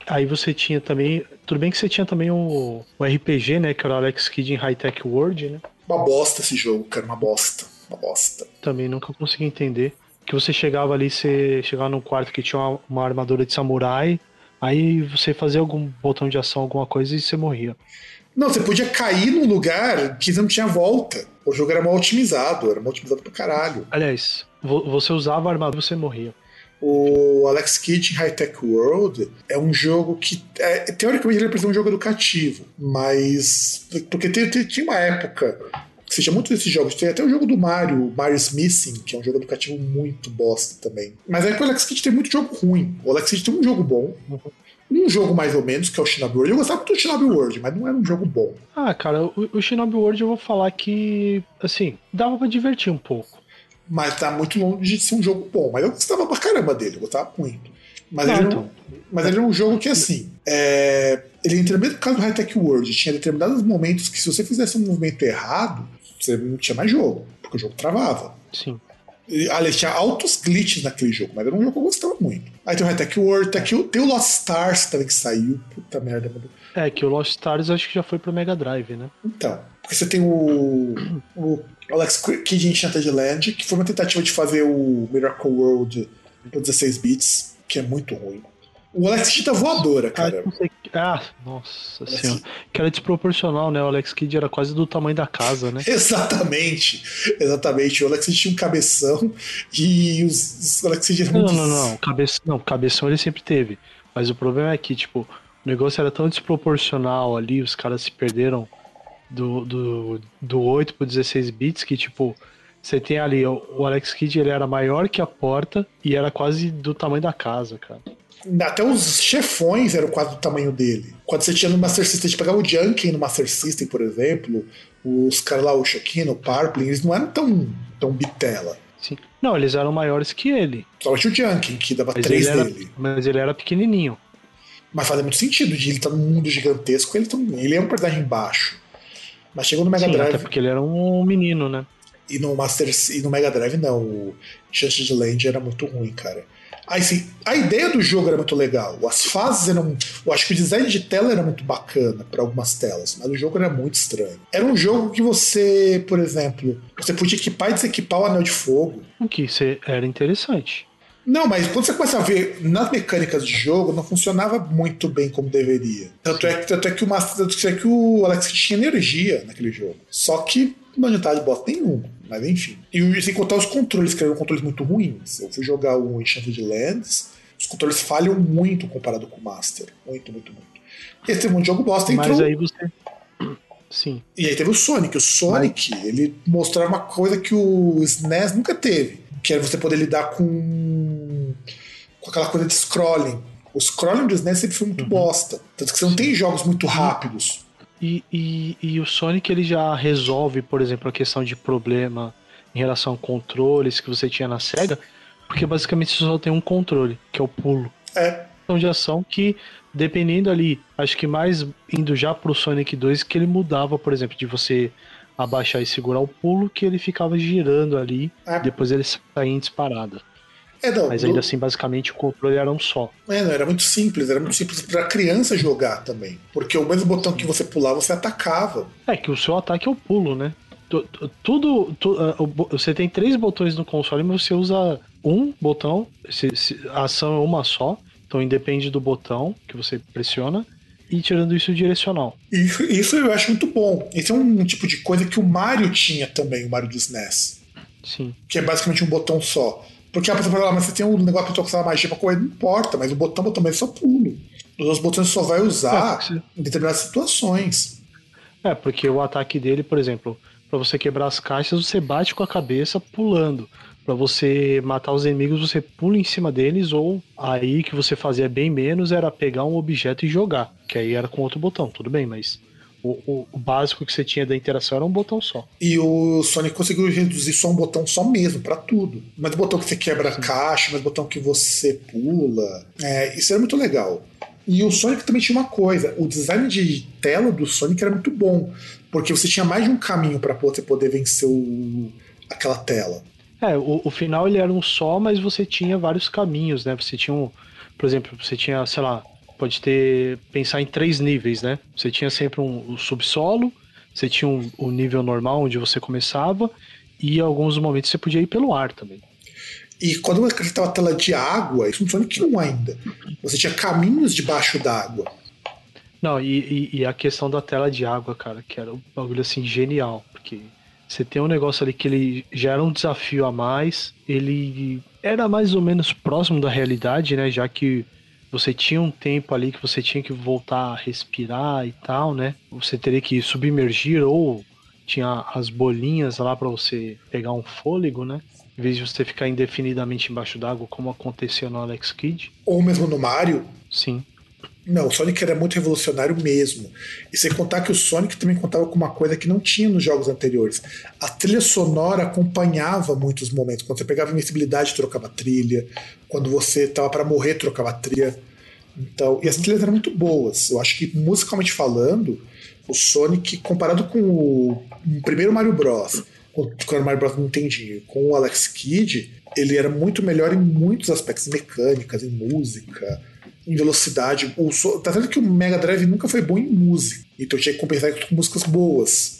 Aí você tinha também. Tudo bem que você tinha também o, o RPG, né? Que era o Alex Kidd em High Tech World, né? Uma bosta esse jogo, cara, uma bosta. Uma bosta. Também nunca consegui entender. Que você chegava ali, você chegava num quarto que tinha uma, uma armadura de samurai, aí você fazia algum botão de ação, alguma coisa e você morria. Não, você podia cair num lugar que não tinha volta. O jogo era mal otimizado, era mal otimizado pra caralho. Aliás, você usava a armadura e você morria. O Alex Kidd em High Tech World é um jogo que, é, teoricamente, ele representa um jogo educativo, mas. Porque tinha uma época seja muito desses jogos. Tem até o jogo do Mario, Mario's Missing, que é um jogo educativo muito bosta também. Mas aí com o Alex Kidd tem muito jogo ruim. O Alex Kidd tem um jogo bom. Um jogo mais ou menos, que é o Shinobi World. Eu gostava muito do Shinobi World, mas não era um jogo bom. Ah, cara, o, o Shinobi World eu vou falar que, assim, dava pra divertir um pouco mas tá muito longe de ser um jogo bom. Mas eu gostava pra caramba dele, eu gostava muito. Mas, não, ele, então. mas ele é um jogo que, assim, é, ele entra mesmo por causa do High Tech World. Tinha determinados momentos que, se você fizesse um movimento errado, você não tinha mais jogo, porque o jogo travava. Sim. E, aliás, tinha altos glitches naquele jogo, mas era um jogo que eu gostava muito. Aí tem o High Tech World, tem, aqui, tem o Lost Stars também que saiu. Puta merda. É, que o Lost Stars acho que já foi pro Mega Drive, né? Então. Porque você tem o, o Alex Kidd em Enchanted Land, que foi uma tentativa de fazer o Miracle World por 16 bits, que é muito ruim. O Alex Kidd tá voadora, cara. Ah, nossa Alex senhora. Que era desproporcional, né? O Alex Kidd era quase do tamanho da casa, né? exatamente. Exatamente. O Alex Kidd tinha um cabeção e os, os Alex Kidd eram Não, muito... não, não. Cabeça, não. Cabeção ele sempre teve. Mas o problema é que, tipo, o negócio era tão desproporcional ali, os caras se perderam do, do, do 8 pro 16 bits que, tipo, você tem ali, o Alex Kidd ele era maior que a porta e era quase do tamanho da casa, cara. Até os chefões eram quase do tamanho dele. Quando você tinha no Master System, a gente pegava o Junkin no Master System, por exemplo, os caras lá, o Shokino, o Parplin, eles não eram tão, tão bitela. Sim. Não, eles eram maiores que ele. Só o Junkin, que dava mas três dele. Mas ele era pequenininho. Mas fazia muito sentido de ele estar tá num mundo gigantesco, ele, tá, ele é um personagem baixo. Mas chegou no Mega Sim, Drive. Até porque ele era um menino, né? E no Master e no Mega Drive não, o Chance Land era muito ruim, cara. Aí sim, a ideia do jogo era muito legal. As fases eram. Eu acho que o design de tela era muito bacana para algumas telas, mas o jogo era muito estranho. Era um jogo que você, por exemplo, você podia equipar e desequipar o anel de fogo. O que era interessante. Não, mas quando você começa a ver nas mecânicas de jogo, não funcionava muito bem como deveria. Tanto é, tanto é que o Master, tanto é que o Alex tinha energia naquele jogo. Só que não adiantava de bota nenhuma. Mas enfim. E sem contar os controles, que eram controles muito ruins. Eu fui jogar o Enchanted Lands, os controles falham muito comparado com o Master. Muito, muito, muito. Esse teve um jogo bosta, entrou. Mas aí você. Sim. E aí teve o Sonic. O Sonic, Mas... ele mostrava uma coisa que o SNES nunca teve que é você poder lidar com, com aquela coisa de scrolling. O scrolling do SNES sempre foi muito uhum. bosta. Tanto que você não tem jogos muito rápidos. E, e, e, o Sonic ele já resolve, por exemplo, a questão de problema em relação a controles que você tinha na SEGA, porque basicamente você só tem um controle, que é o pulo. É. Então de ação que, dependendo ali, acho que mais indo já pro Sonic 2, que ele mudava, por exemplo, de você abaixar e segurar o pulo, que ele ficava girando ali, é. depois ele saía em disparada. É, não, Mas ainda do... assim, basicamente, o controle era um só. É, não, era muito simples, era muito simples para criança jogar também. Porque o mesmo botão que você pulava, você atacava. É que o seu ataque é o pulo, né? Tudo. Uh, você tem três botões no console, mas você usa um botão, a ação é uma só, então independe do botão que você pressiona e tirando isso direcional. Isso, isso eu acho muito bom. Esse é um tipo de coisa que o Mario tinha também, o Mario do SNES. Sim. Que é basicamente um botão só. Porque a pessoa fala, ah, mas você tem um negócio pra tocar magia pra correr, não importa, mas o botão, é só pulo. Os botões só vai usar É, em determinadas situações. É, porque o ataque dele, por exemplo, pra você quebrar as caixas, você bate com a cabeça pulando. Pra você matar os inimigos, você pula em cima deles, ou aí que você fazia bem menos era pegar um objeto e jogar. Que aí era com outro botão, tudo bem, mas o, o- básico que você tinha da interação era um botão só. E o Sonic conseguiu reduzir só um botão só mesmo, pra tudo. Mas botão que você quebra a caixa, mas botão que você pula. É, isso era muito legal. E o Sonic também tinha uma coisa: o design de tela do Sonic era muito bom. Porque você tinha mais de um caminho pra você poder vencer o- aquela tela. É, o, o final ele era um só, mas você tinha vários caminhos, né? Você tinha um, por exemplo, você tinha, sei lá, pode ter, pensar em três níveis, né? Você tinha sempre um, o subsolo, você tinha um, o nível normal onde você começava, e em alguns momentos você podia ir pelo ar também. E quando você acreditava a tela de água, isso no Sonic 1 ainda. Você tinha caminhos debaixo d'água. Não, e, e- e a questão da tela de água, cara, que era um bagulho assim genial, porque você tem um negócio ali que ele já era um desafio a mais, ele era mais ou menos próximo da realidade, né? Já que você tinha um tempo ali que você tinha que voltar a respirar e tal, né? Você teria que submergir ou tinha as bolinhas lá pra você pegar um fôlego, né? Em vez de você ficar indefinidamente embaixo d'água, como aconteceu no Alex Kidd. Ou mesmo no Mario. Sim. Não, o Sonic era muito revolucionário mesmo. E sem contar que o Sonic também contava com uma coisa que não tinha nos jogos anteriores. A trilha sonora acompanhava muitos momentos. Quando você pegava invencibilidade, trocava trilha. Quando você tava para morrer, trocava trilha. Então, e as trilhas eram muito boas. Eu acho que musicalmente falando, o Sonic, comparado com o, primeiro Mario Bros, com o Mario Bros Nintendinho, com o Alex Kidd, ele era muito melhor em muitos aspectos, mecânicas, em música, em velocidade. O so- tá vendo que o Mega Drive nunca foi bom em música, então tinha que compensar com músicas boas.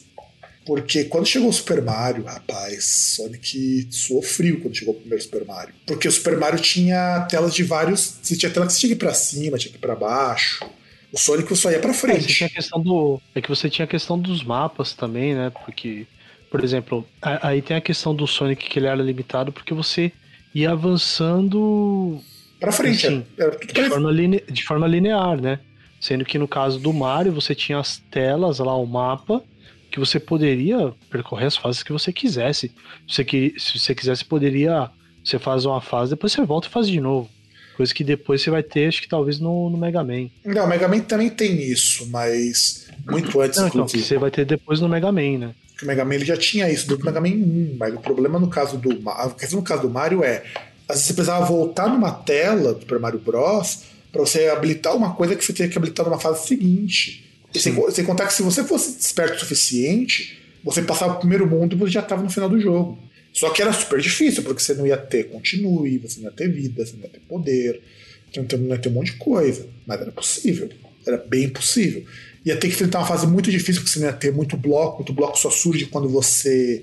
Porque quando chegou o Super Mario, rapaz, Sonic suou frio quando chegou o primeiro Super Mario. Porque o Super Mario tinha telas de vários. Você tinha tela que você tinha que ir pra cima, tinha que ir pra baixo. O Sonic só ia pra É, você frente. tinha a questão do. É que você tinha a questão dos mapas também, né? Porque, por exemplo, aí tem a questão do Sonic que ele era limitado porque você ia avançando Pra frente, Sim. era, era tudo de forma, line- de forma linear, né? Sendo que no caso do Mario você tinha as telas lá, o mapa, que você poderia percorrer as fases que você quisesse. Se você, que- se você quisesse, poderia. Você faz uma fase, depois você volta e faz de novo. Coisa que depois você vai ter, acho que talvez no, no Mega Man. Não, o Mega Man também tem isso, mas muito antes, Não, então, você vai ter depois no Mega Man, né? que o Mega Man ele já tinha isso do Mega Man 1, mas o problema no caso do no caso do Mario é você precisava voltar numa tela do Super Mario Bros para você habilitar uma coisa que você tinha que habilitar numa fase seguinte. E sem, sem contar que se você fosse esperto o suficiente, você passava o primeiro mundo e você já estava no final do jogo. Só que era super difícil, porque você não ia ter continue, você não ia ter vida, você não ia ter poder, você não ia ter- não ia ter um monte de coisa. Mas era possível. Era bem possível. Ia ter que enfrentar uma fase muito difícil, porque você não ia ter muito bloco, muito bloco só surge quando você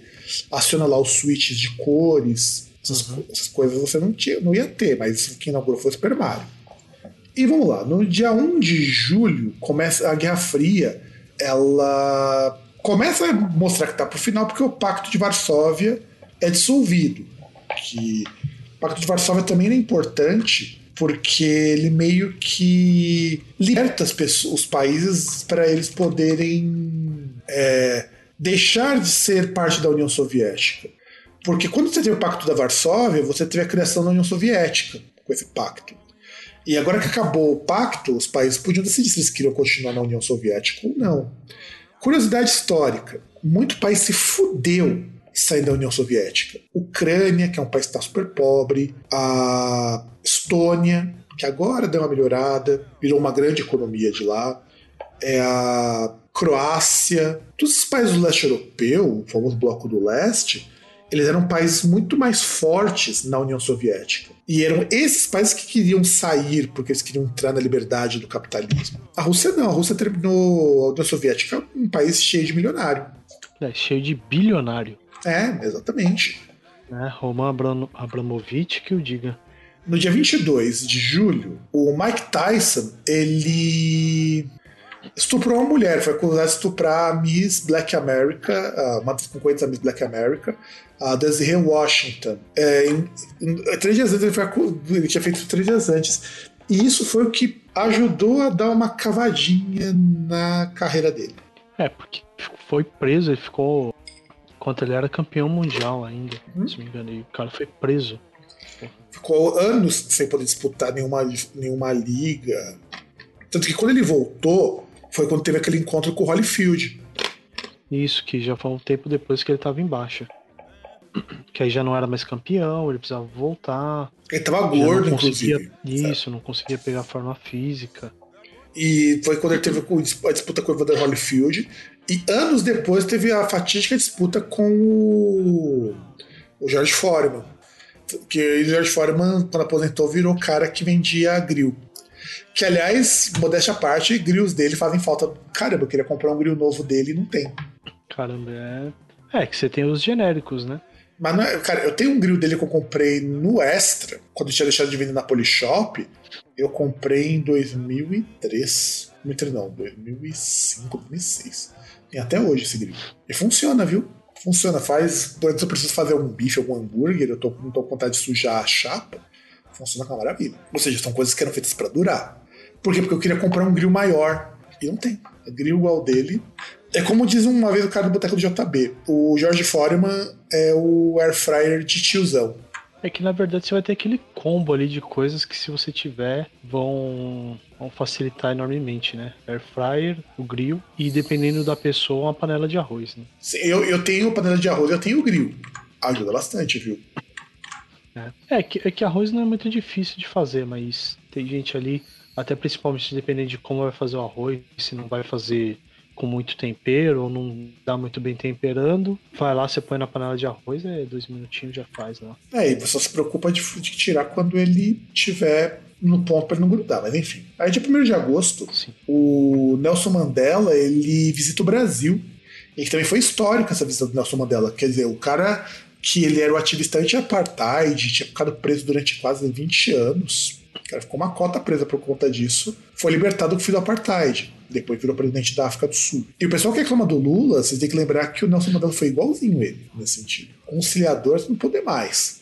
aciona lá os switches de cores, essas, co- essas coisas você não, tinha, não ia ter, mas isso que inaugurou foi o Super Mario. E vamos lá, no dia 1 de julho começa a Guerra Fria, ela começa a mostrar que tá pro final porque o Pacto de Varsóvia é dissolvido. Que o Pacto de Varsóvia também é importante porque ele meio que liberta as pessoas, os países para eles poderem é, deixar de ser parte da União Soviética. Porque quando você teve o Pacto da Varsóvia, você teve a criação da União Soviética com esse pacto. E agora que acabou o pacto, os países podiam decidir se eles queriam continuar na União Soviética ou não. Curiosidade histórica: muito país se fudeu saindo da União Soviética. Ucrânia, que é um país que está super pobre, a Estônia, que agora deu uma melhorada, virou uma grande economia de lá, é a Croácia, todos esses países do leste europeu, o famoso bloco do leste, eles eram países muito mais fortes na União Soviética. E eram esses países que queriam sair porque eles queriam entrar na liberdade do capitalismo. A Rússia não, a Rússia terminou a União Soviética um país cheio de milionário. É, cheio de bilionário. É, exatamente. Né? Roman Abram Abramovich que o diga. No dia 22 de julho, o Mike Tyson, ele estuprou uma mulher, foi acusado de estuprar a Miss Black America, uma das concorrentes da Miss Black America, a Desiree Washington. É, em- em- três dias antes, ele, foi ele tinha feito isso três dias antes. E isso foi o que ajudou a dar uma cavadinha na carreira dele. É, porque foi preso, ele ficou. Enquanto ele era campeão mundial ainda, hum? se não me engano. E o cara foi preso. Ficou anos sem poder disputar nenhuma, nenhuma liga. Tanto que quando ele voltou, foi quando teve aquele encontro com o Holyfield. Isso, que já foi um tempo depois que ele tava em baixa. Que aí já não era mais campeão, ele precisava voltar. Ele tava gordo, inclusive. Isso, não conseguia pegar forma física. E foi quando ele teve a disputa com o Evander Holyfield. E anos depois teve a fatídica disputa com o, o George Foreman. Que o George Foreman, quando aposentou, virou cara que vendia grill. Que, aliás, modéstia à parte, grills dele fazem falta. Caramba, eu queria comprar um grill novo dele e não tem. Caramba, é. É que você tem os genéricos, né? Mas, é, cara, eu tenho um grill dele que eu comprei no Extra, quando tinha deixado de vender na Polishop. Eu comprei em 2003. 2003 não, 2005, 2006. Tem até hoje esse grill. E funciona, viu? Funciona. Faz. Antes eu preciso fazer um bife, algum hambúrguer, eu tô, não tô com vontade de sujar a chapa. Funciona com a maravilha. Ou seja, são coisas que eram feitas para durar. Por quê? Porque eu queria comprar um grill maior. E não tem. O grill igual dele é como diz uma vez o cara do Boteco do JB: o George Foreman é o air fryer de tiozão. É que na verdade você vai ter aquele combo ali de coisas que se você tiver vão, vão facilitar enormemente, né? Air fryer, o grill e dependendo da pessoa, uma panela de arroz, né? Eu, eu tenho panela de arroz, eu tenho o grill. Ajuda bastante, viu? É, é, que, é que arroz não é muito difícil de fazer, mas tem gente ali, até principalmente dependendo de como vai fazer o arroz, se não vai fazer com muito tempero ou não dá muito bem temperando, vai lá, você põe na panela de arroz, é dois minutinhos já faz lá. É, e você só se preocupa de, de tirar quando ele tiver no ponto para ele não grudar, mas enfim. Aí dia 1 de agosto, Sim. o Nelson Mandela, ele visita o Brasil. E que também foi histórica essa visita do Nelson Mandela. Quer dizer, o cara que ele era o ativista anti-apartheid, tinha ficado preso durante quase 20 anos. Cara ficou uma cota presa por conta disso. Foi libertado do fim do apartheid depois virou presidente da África do Sul. E o pessoal que reclama do Lula, vocês têm que lembrar que o Nelson Mandela foi igualzinho ele, nesse sentido. Conciliador não poder mais.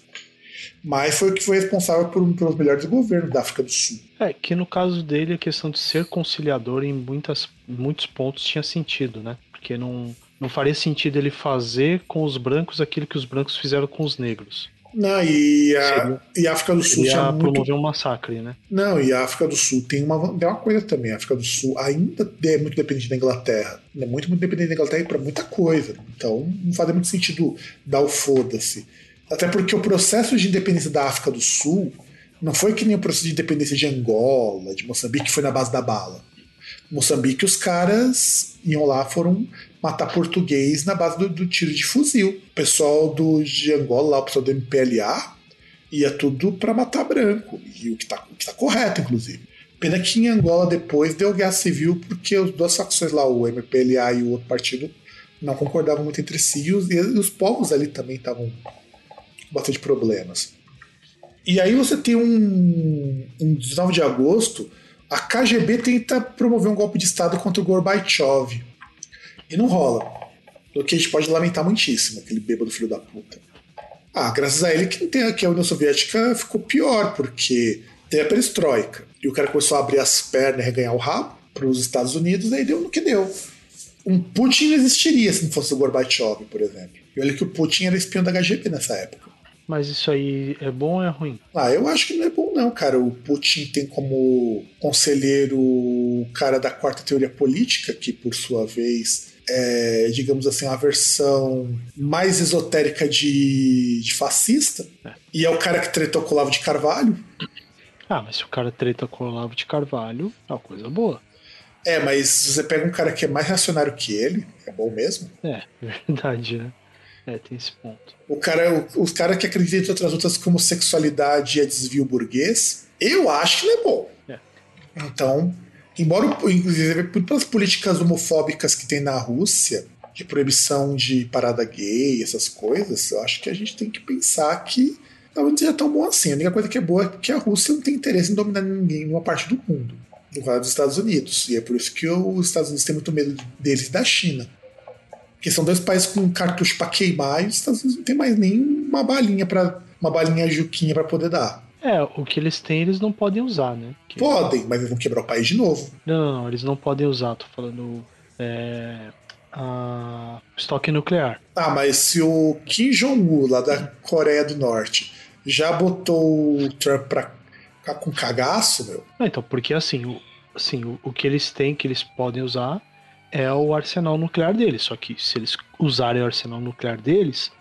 Mas foi o que foi responsável por, pelos melhores governos da África do Sul. É, que no caso dele a questão de ser conciliador em muitas, muitos pontos tinha sentido, né? Porque não, não faria sentido ele fazer com os brancos aquilo que os brancos fizeram com os negros. Não, e a, Seria, e a África do Sul tinha muito... promover um massacre, né? Não, e a África do Sul tem uma, tem uma coisa também. A África do Sul ainda é muito dependente da Inglaterra. É muito, muito dependente da Inglaterra para muita coisa. Então não faz muito sentido dar o foda-se. Até porque o processo de independência da África do Sul não foi que nem o processo de independência de Angola, de Moçambique, que foi na base da bala. Moçambique, os caras iam lá, foram matar português na base do, do tiro de fuzil. O pessoal do, de Angola, lá, o pessoal do MPLA, ia tudo para matar branco. E o que está tá correto, inclusive. Pena que em Angola depois deu guerra civil porque as duas facções lá, o MPLA e o outro partido, não concordavam muito entre si e os, e os povos ali também estavam com bastante problemas. E aí você tem um, um 19 de agosto, a KGB tenta promover um golpe de Estado contra o Gorbachev. E não rola. O que a gente pode lamentar muitíssimo, aquele bêbado filho da puta. Ah, graças a ele que, tem, que a União Soviética ficou pior, porque tem a perestroika. E o cara começou a abrir as pernas e reganhar o rabo para os Estados Unidos, aí deu no que deu. Um Putin não existiria se não fosse o Gorbachev, por exemplo. E olha que o Putin era espião da KGB nessa época. Mas isso aí é bom ou é ruim? Ah, eu acho que não é bom, não, cara. O Putin tem como conselheiro o cara da quarta teoria política, que por sua vez é, digamos assim, uma versão mais esotérica de, de fascista. É. E é o cara que tretou com o Olavo de Carvalho. Ah, mas se o cara treta com o Olavo de Carvalho, é uma coisa boa. É, mas você pega um cara que é mais reacionário que ele, é bom mesmo. É, verdade, né? É, tem esse ponto. O cara, os caras que acreditam em outras lutas como sexualidade e desvio burguês, eu acho que ele é bom. É. Então, embora, inclusive, pelas políticas homofóbicas que tem na Rússia, de proibição de parada gay, essas coisas, eu acho que a gente tem que pensar que não seja tão bom assim. A única coisa que é boa é que a Rússia não tem interesse em dominar ninguém numa parte do mundo, no caso dos Estados Unidos. E é por isso que os Estados Unidos têm muito medo deles da China. Porque são dois países com cartucho para queimar e os Estados Unidos não tem mais nem uma balinha para uma balinha juquinha para poder dar. É, o que eles têm, eles não podem usar, né? Que... Podem, mas eles vão quebrar o país de novo. Não, não, eles não podem usar, tô falando. É, a estoque nuclear. Ah, mas se o Kim Jong-un, lá da Coreia do Norte, já botou o Trump pra ficar com cagaço, meu. Não, então, porque assim, o, assim o, o que eles têm, que eles podem usar, é o arsenal nuclear deles. Só que se eles usarem o arsenal nuclear deles,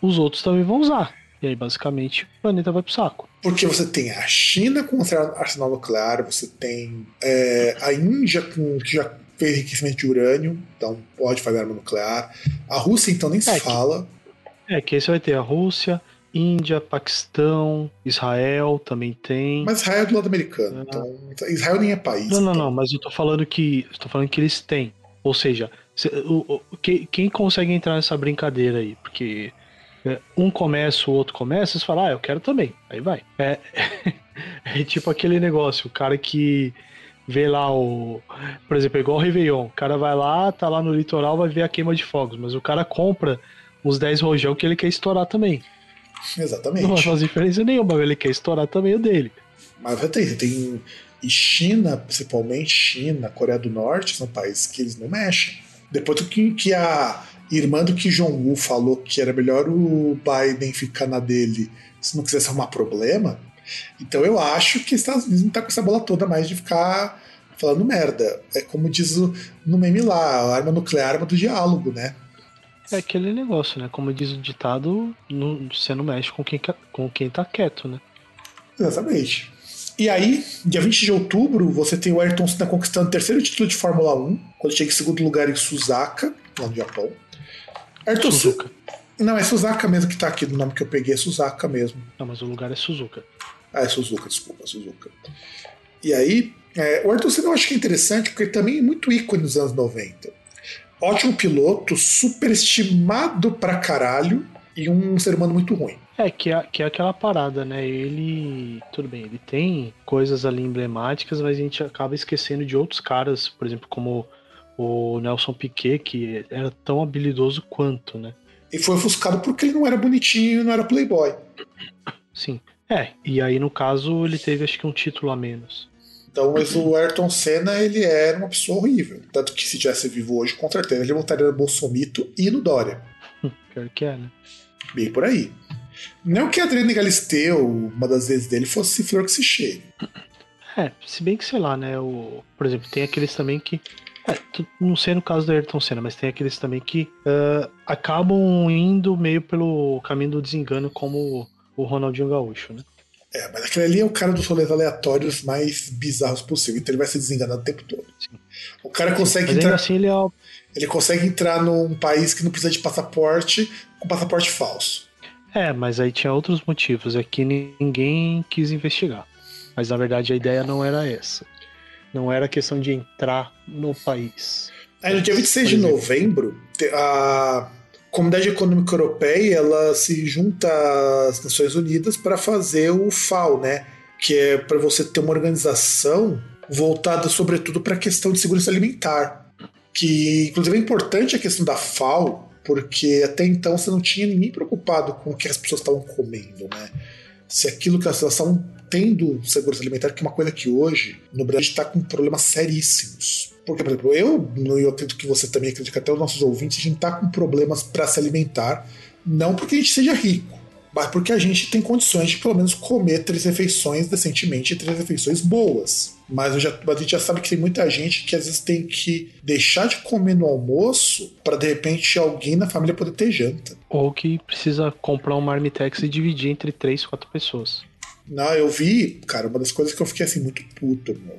os outros também vão usar. E aí, basicamente, o planeta vai pro saco. Porque você tem a China com arsenal nuclear, você tem é, a Índia com, que já fez enriquecimento de urânio, então pode fazer arma nuclear. A Rússia, então, nem se É, que- fala. É, que aí você vai ter a Rússia, Índia, Paquistão, Israel também tem. Mas Israel é do lado americano, então Israel nem é país. Não, não, então. não, mas eu tô falando que. eu Tô falando que eles têm. Ou seja, se- quem, consegue entrar nessa brincadeira aí? Porque é, um começa, o outro começa, você fala, ah, eu quero também. Aí vai. É, é tipo aquele negócio, o cara que vê lá o. Por exemplo, é igual o Réveillon. O cara vai lá, tá lá no litoral, vai ver a queima de fogos, mas o cara compra os 10 rojão que ele quer estourar também. Exatamente. Não fazer diferença nenhuma, ele quer estourar também o dele. Mas tem, tem. E China, principalmente China, Coreia do Norte, são países que eles não mexem. Depois que, que a irmã do Kim Jong-un falou que era melhor o Biden ficar na dele se não quisesse arrumar problema, então eu acho que os Estados Unidos não tá com essa bola toda mais de ficar falando merda. É como diz o- no meme lá, a arma nuclear é arma do diálogo, né? É aquele negócio, né? Como diz o ditado, não, você não mexe com quem, com quem tá quieto, né? Exatamente. E aí, dia 20 de outubro, você tem o Ayrton Senna conquistando o terceiro título de Fórmula 1, quando chega em segundo lugar em Suzaka, lá no Japão. Ayrton Senna. Suzuka. Não, é Suzaka mesmo que tá aqui, do nome que eu peguei é Suzaka mesmo. Não, mas o lugar é Suzuka. Ah, é Suzuka, desculpa, Suzuka. E aí, é, o Ayrton Senna eu acho que é interessante, porque ele também é muito ícone nos anos 90. Ótimo piloto, superestimado pra caralho e um ser humano muito ruim. É, que é, que é aquela parada, né? Ele. Tudo bem, ele tem coisas ali emblemáticas, mas a gente acaba esquecendo de outros caras, por exemplo, como o Nelson Piquet, que era tão habilidoso quanto, né? E foi ofuscado porque ele não era bonitinho, não era playboy. Sim. É, e aí no caso ele teve acho que um título a menos. Então, mas o Ayrton Senna, ele era uma pessoa horrível. Tanto que se tivesse vivo hoje, com certeza ele voltaria no Bolsomito e no Dória. Pior que é, né? Bem por aí. Não que a Adriane Galisteu, uma das vezes dele, fosse flor que se cheire. É, se bem que sei lá, né? O, por exemplo, tem aqueles também que. É, não sei no caso do Ayrton Senna, mas tem aqueles também que ah, acabam indo meio pelo caminho do desengano, como o Ronaldinho Gaúcho, né? É, mas aquele ali é o cara dos rolês aleatórios mais bizarros possível. Então ele vai ser desenganado o tempo todo. Sim. O cara consegue Mas entrar, assim ele é. ele consegue entrar num país que não precisa de passaporte com passaporte falso. É, mas aí tinha outros motivos. É que ninguém quis investigar. Mas na verdade a ideia não era essa. Não era questão de entrar no país. Aí no dia 26 de novembro, a Comunidade Econômica Europeia ela se junta às Nações Unidas para fazer o FAO, né? Que é para você ter uma organização voltada sobretudo para a questão de segurança alimentar. Que inclusive é importante a questão da FAO, porque até então você não tinha ninguém preocupado com o que as pessoas estavam comendo, né? Se aquilo que elas estavam tendo segurança alimentar, que é uma coisa que hoje no Brasil está com problemas seríssimos. Porque, por exemplo, eu, eu acredito que você também acredita até os nossos ouvintes, a gente está com problemas para se alimentar, não porque a gente seja rico, mas porque a gente tem condições de pelo menos comer três refeições decentemente e três refeições boas. Mas, já, a gente já sabe que tem muita gente que às vezes tem que deixar de comer no almoço para de repente alguém na família poder ter janta. Ou que precisa comprar um marmitex e dividir entre três, quatro pessoas. Não, eu vi, cara, uma das coisas que eu fiquei assim muito puto, meu.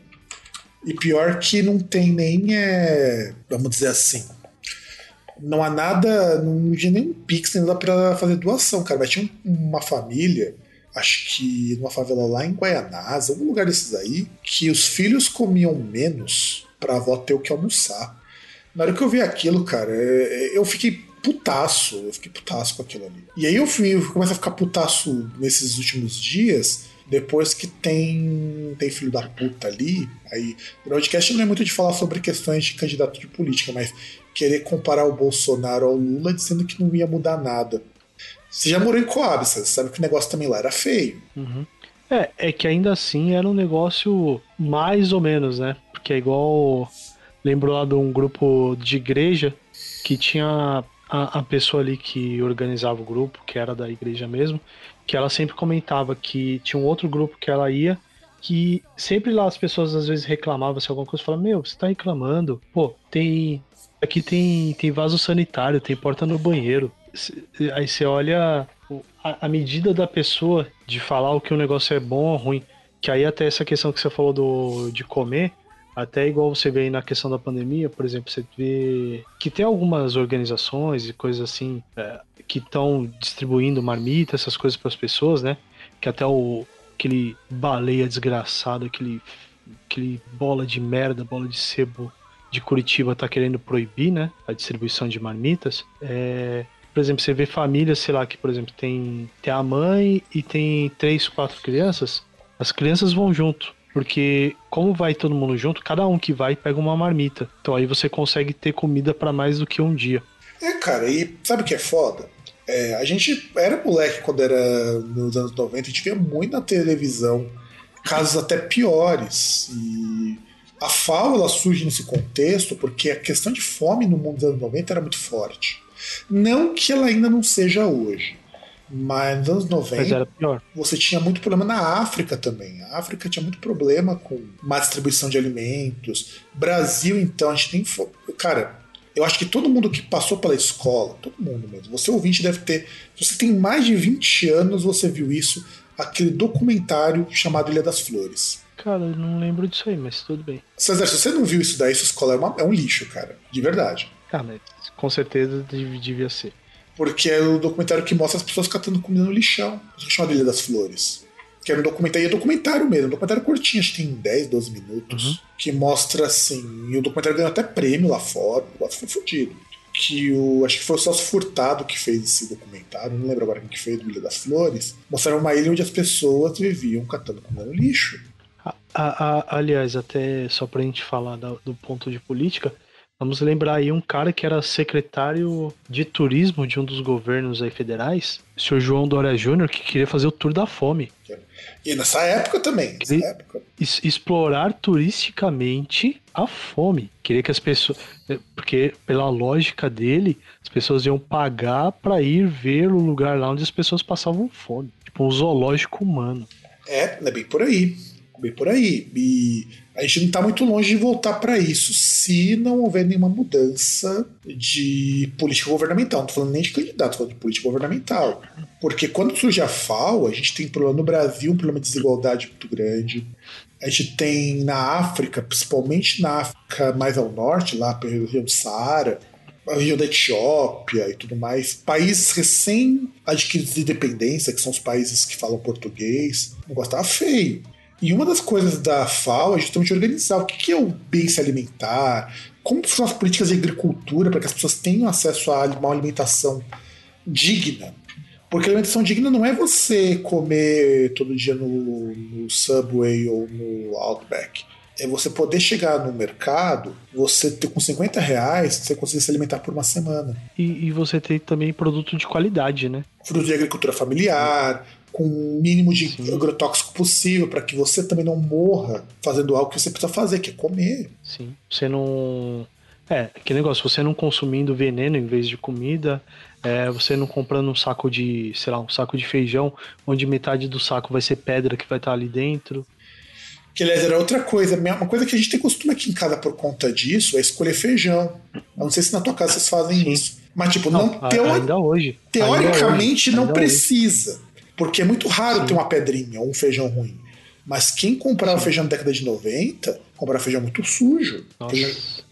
E pior que não tem nem, é, vamos dizer assim, não há nada, não tinha nem um pix nem nada pra fazer doação, cara. Mas tinha um- uma família, acho que numa favela lá em Guaianás, algum lugar desses aí, que os filhos comiam menos pra avó ter o que almoçar. Na hora que eu vi aquilo, cara, é- eu fiquei putaço, eu fiquei putaço com aquilo ali. E aí eu, fui, eu começo a ficar putaço nesses últimos dias, depois que tem, tem filho da puta ali. Aí, o podcast não é muito de falar sobre questões de candidato de política, mas querer comparar o Bolsonaro ao Lula dizendo que não ia mudar nada. Você já morou em Coab, você sabe que o negócio também lá era feio. Uhum. É, é que ainda assim era um negócio mais ou menos, né? Porque é igual. Lembro lá de um grupo de igreja que tinha a, a pessoa ali que organizava o grupo, que era da igreja mesmo, que ela sempre comentava que tinha um outro grupo que ela ia que sempre lá as pessoas às vezes reclamavam se alguma coisa, falavam, meu, você tá reclamando, pô, tem aqui tem tem vaso sanitário, tem porta no banheiro. Aí você olha a, a medida da pessoa de falar o que o negócio é bom ou ruim, que aí até essa questão que você falou do de comer, até igual você vê aí na questão da pandemia, por exemplo, você vê que tem algumas organizações e coisas assim é, que estão distribuindo marmita, essas coisas para as pessoas, né? Que até o aquele baleia desgraçado, aquele, aquele bola de merda, bola de sebo de Curitiba tá querendo proibir, né? A distribuição de marmitas. É, por exemplo, você vê famílias, sei lá, que, por exemplo, tem, tem a mãe e tem três, quatro crianças. As crianças vão junto. Porque como vai todo mundo junto, cada um que vai pega uma marmita. Então aí você consegue ter comida para mais do que um dia. É, cara, e sabe o que é foda? É, a gente era moleque quando era nos anos 90, a gente via muito na televisão casos até piores. E a FAO ela surge nesse contexto porque a questão de fome no mundo dos anos 90 era muito forte. Não que ela ainda não seja hoje. Mas nos anos 90, você tinha muito problema na África também. A África tinha muito problema com má distribuição de alimentos. Brasil, então, a gente tem. Cara, eu acho que todo mundo que passou pela escola, todo mundo mesmo, você ouvinte deve ter. Se você tem mais de 20 anos, você viu isso, aquele documentário chamado Ilha das Flores. Cara, eu não lembro disso aí, mas tudo bem. César, se você não viu isso daí, sua escola é, uma, é um lixo, cara. De verdade. Mas com certeza devia ser. Porque é o documentário que mostra as pessoas catando comida no lixão. Chamado Ilha das Flores. Que era um documentário, e é documentário mesmo, um documentário curtinho, acho que tem 10, 12 minutos, uhum. que mostra assim. E o documentário ganhou até prêmio lá fora, o negócio foi fodido. Que o. Acho que foi o Celso Furtado que fez esse documentário, não lembro agora quem que fez, do Ilha das Flores. Mostraram uma ilha onde as pessoas viviam catando comida no lixo. A, a, aliás, até só pra gente falar da, do ponto de política, Vamos lembrar aí um cara que era secretário de turismo de um dos governos aí federais, o senhor João Dória Júnior, que queria fazer o tour da fome. E nessa época também. Nessa época. explorar turisticamente a fome. Queria que as pessoas. É, porque, pela lógica dele, as pessoas iam pagar para ir ver o lugar lá onde as pessoas passavam fome. Tipo um zoológico humano. É, é bem por aí bem por aí. E a gente não está muito longe de voltar para isso, se não houver nenhuma mudança de política governamental. Não estou falando nem de candidato, estou falando de política governamental. Porque quando surge a FAO, a gente tem problema no Brasil, um problema de desigualdade muito grande. A gente tem na África, principalmente na África mais ao norte, lá pela região do Saara, a região da Etiópia e tudo mais, países recém adquiridos de independência, que são os países que falam português, o negócio estava feio. E uma das coisas da FAO é justamente organizar o que é o bem se alimentar, como são as políticas de agricultura para que as pessoas tenham acesso a uma alimentação digna. Porque alimentação digna não é você comer todo dia no, no Subway ou no Outback. É você poder chegar no mercado, você ter com 50 reais, você conseguir se alimentar por uma semana. E, e você ter também produto de qualidade, né? Fruto de agricultura familiar, com o mínimo de Sim. agrotóxico possível para que você também não morra fazendo algo que você precisa fazer, que é comer. Sim. Você não. É, que negócio, você não consumindo veneno em vez de comida, é, você não comprando um saco de, sei lá, um saco de feijão, onde metade do saco vai ser pedra que vai estar ali dentro. Que, aliás, era outra coisa. Uma coisa que a gente tem costume aqui em casa por conta disso é escolher feijão. Eu não sei se na tua casa vocês fazem Sim. isso. Mas, tipo, não, não teori ainda hoje. teoricamente ainda não hoje. precisa. Porque é muito raro Sim. ter uma pedrinha ou um feijão ruim. Mas quem comprava feijão na década de 90, comprava feijão muito sujo. Feijão,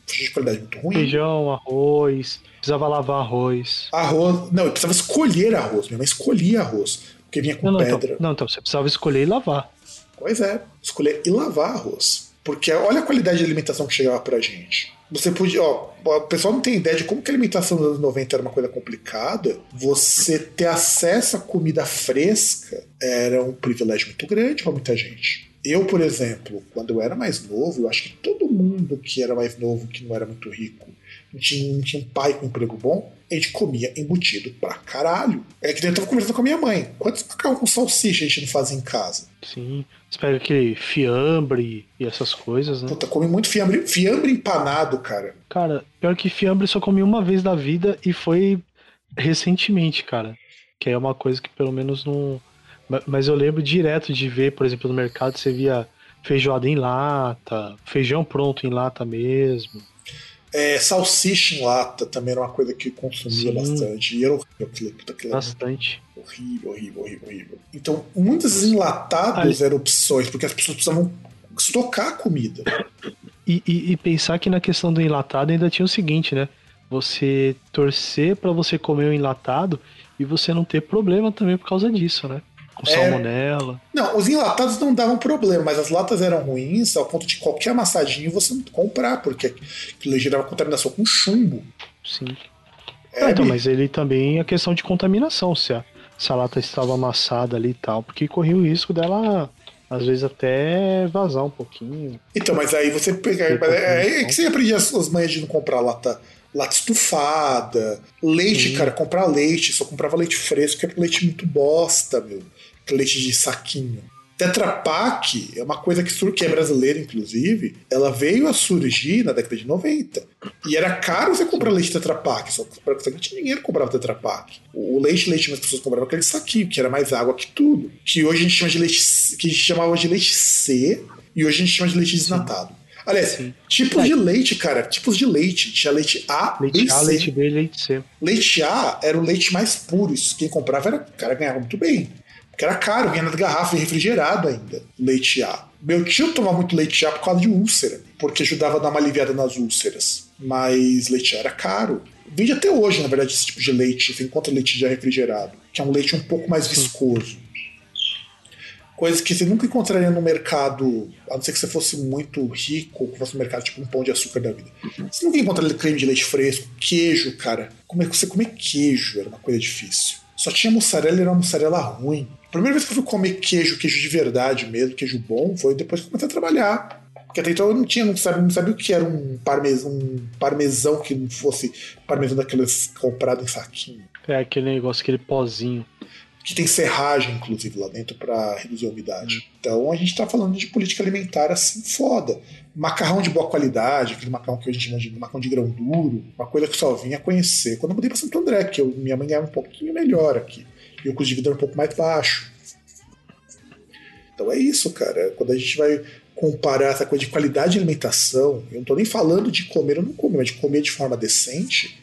feijão de qualidade muito ruim. Feijão, arroz. Precisava lavar arroz. Arroz. Não, eu precisava escolher arroz. Minha mãe escolhia arroz. Porque vinha com não, não, pedra. Então, não, então você precisava escolher e lavar. Pois é, escolher e lavar arroz. Porque olha a qualidade de alimentação que chegava pra gente. Você podia, ó, o pessoal não tem ideia de como que a alimentação dos anos 90 era uma coisa complicada. Você ter acesso a comida fresca era um privilégio muito grande para muita gente. Eu, por exemplo, quando eu era mais novo, eu acho que todo mundo que era mais novo, que não era muito rico, não tinha, não tinha um pai com um emprego bom, a gente comia embutido pra caralho. É que eu tava conversando com a minha mãe. Quantos macarrão com salsicha a gente não faz em casa? Sim. Você pega aquele fiambre e essas coisas, né? Puta, come muito fiambre. Fiambre empanado, cara. Cara, pior que fiambre só comi uma vez na vida e foi recentemente, cara. Que é uma coisa que pelo menos não. Mas eu lembro direto de ver, por exemplo, no mercado você via feijoada em lata, feijão pronto em lata mesmo. É, salsicha em lata também era uma coisa que consumia Sim. bastante. E era horrível aquilo. aquilo bastante. Horrível, horrível, horrível, horrível. Então, muitos enlatados eram opções, porque as pessoas precisavam estocar a comida. E, e, e, pensar que na questão do enlatado ainda tinha o seguinte, né? Você torcer para você comer o enlatado e você não ter problema também por causa disso, né? Com é... salmonela. Não, os enlatados não davam problema, mas as latas eram ruins ao ponto de qualquer amassadinho você não comprar, porque aquilo gerava contaminação com chumbo. Sim. É, então, mas ele também é questão de contaminação, se a, se a lata estava amassada ali e tal, porque corria o risco dela às vezes até vazar um pouquinho. Então, mas aí você pegar. É, é que você aprendia as, as manhas de não comprar lata, lata estufada, leite, Sim. cara, comprar leite, só comprava leite fresco, que é leite muito bosta, meu leite de saquinho. Tetra Pak é uma coisa que, que é brasileira, inclusive, ela veio a surgir na década de 90. E era caro você comprar leite Tetra Pak, só que não tinha dinheiro comprava Tetra Pak. O leite, leite, as pessoas compravam aquele saquinho, que era mais água que tudo. Que hoje a gente chama de leite, que a gente chamava de leite C, e hoje a gente chama de leite desnatado. Aliás, Sim. tipos de leite, cara, tipos de leite. Tinha leite A, leite A, C. leite B, leite C. Leite A era o leite mais puro. Isso quem comprava era, o cara ganhava muito bem. Porque era caro, vinha na garrafa refrigerado ainda, leite A. Meu tio tomava muito leite A por causa de úlcera, porque ajudava a dar uma aliviada nas úlceras. Mas leite A era caro. Vende até hoje, na verdade, esse tipo de leite. Você encontra leite já refrigerado, que é um leite um pouco mais viscoso. Coisas que você nunca encontraria no mercado, a não ser que você fosse muito rico, que fosse um mercado tipo um pão de açúcar da vida. Você nunca encontraria creme de leite fresco, queijo, cara. Como é que você comer queijo era uma coisa difícil. Só tinha mussarela e era uma mussarela ruim primeira vez que eu fui comer queijo, queijo de verdade mesmo, queijo bom, foi depois que comecei a trabalhar. Porque até então eu não tinha, não sabia, não sabia o que era um parmesão, um parmesão que não fosse parmesão daqueles comprado em saquinho. É aquele negócio, aquele pozinho. Que tem serragem, inclusive, lá dentro para reduzir a umidade. Então a gente tá falando de política alimentar assim foda. Macarrão de boa qualidade, aquele macarrão que a gente chama macarrão de grão duro, uma coisa que só vinha conhecer. Quando eu mudei pra Santo André, que eu, minha mãe ganhava um pouquinho melhor aqui e o custo de vida era um pouco mais baixo. Então é isso, cara. Quando a gente vai comparar essa coisa de qualidade de alimentação, eu não estou nem falando de comer ou não comer, mas de comer de forma decente,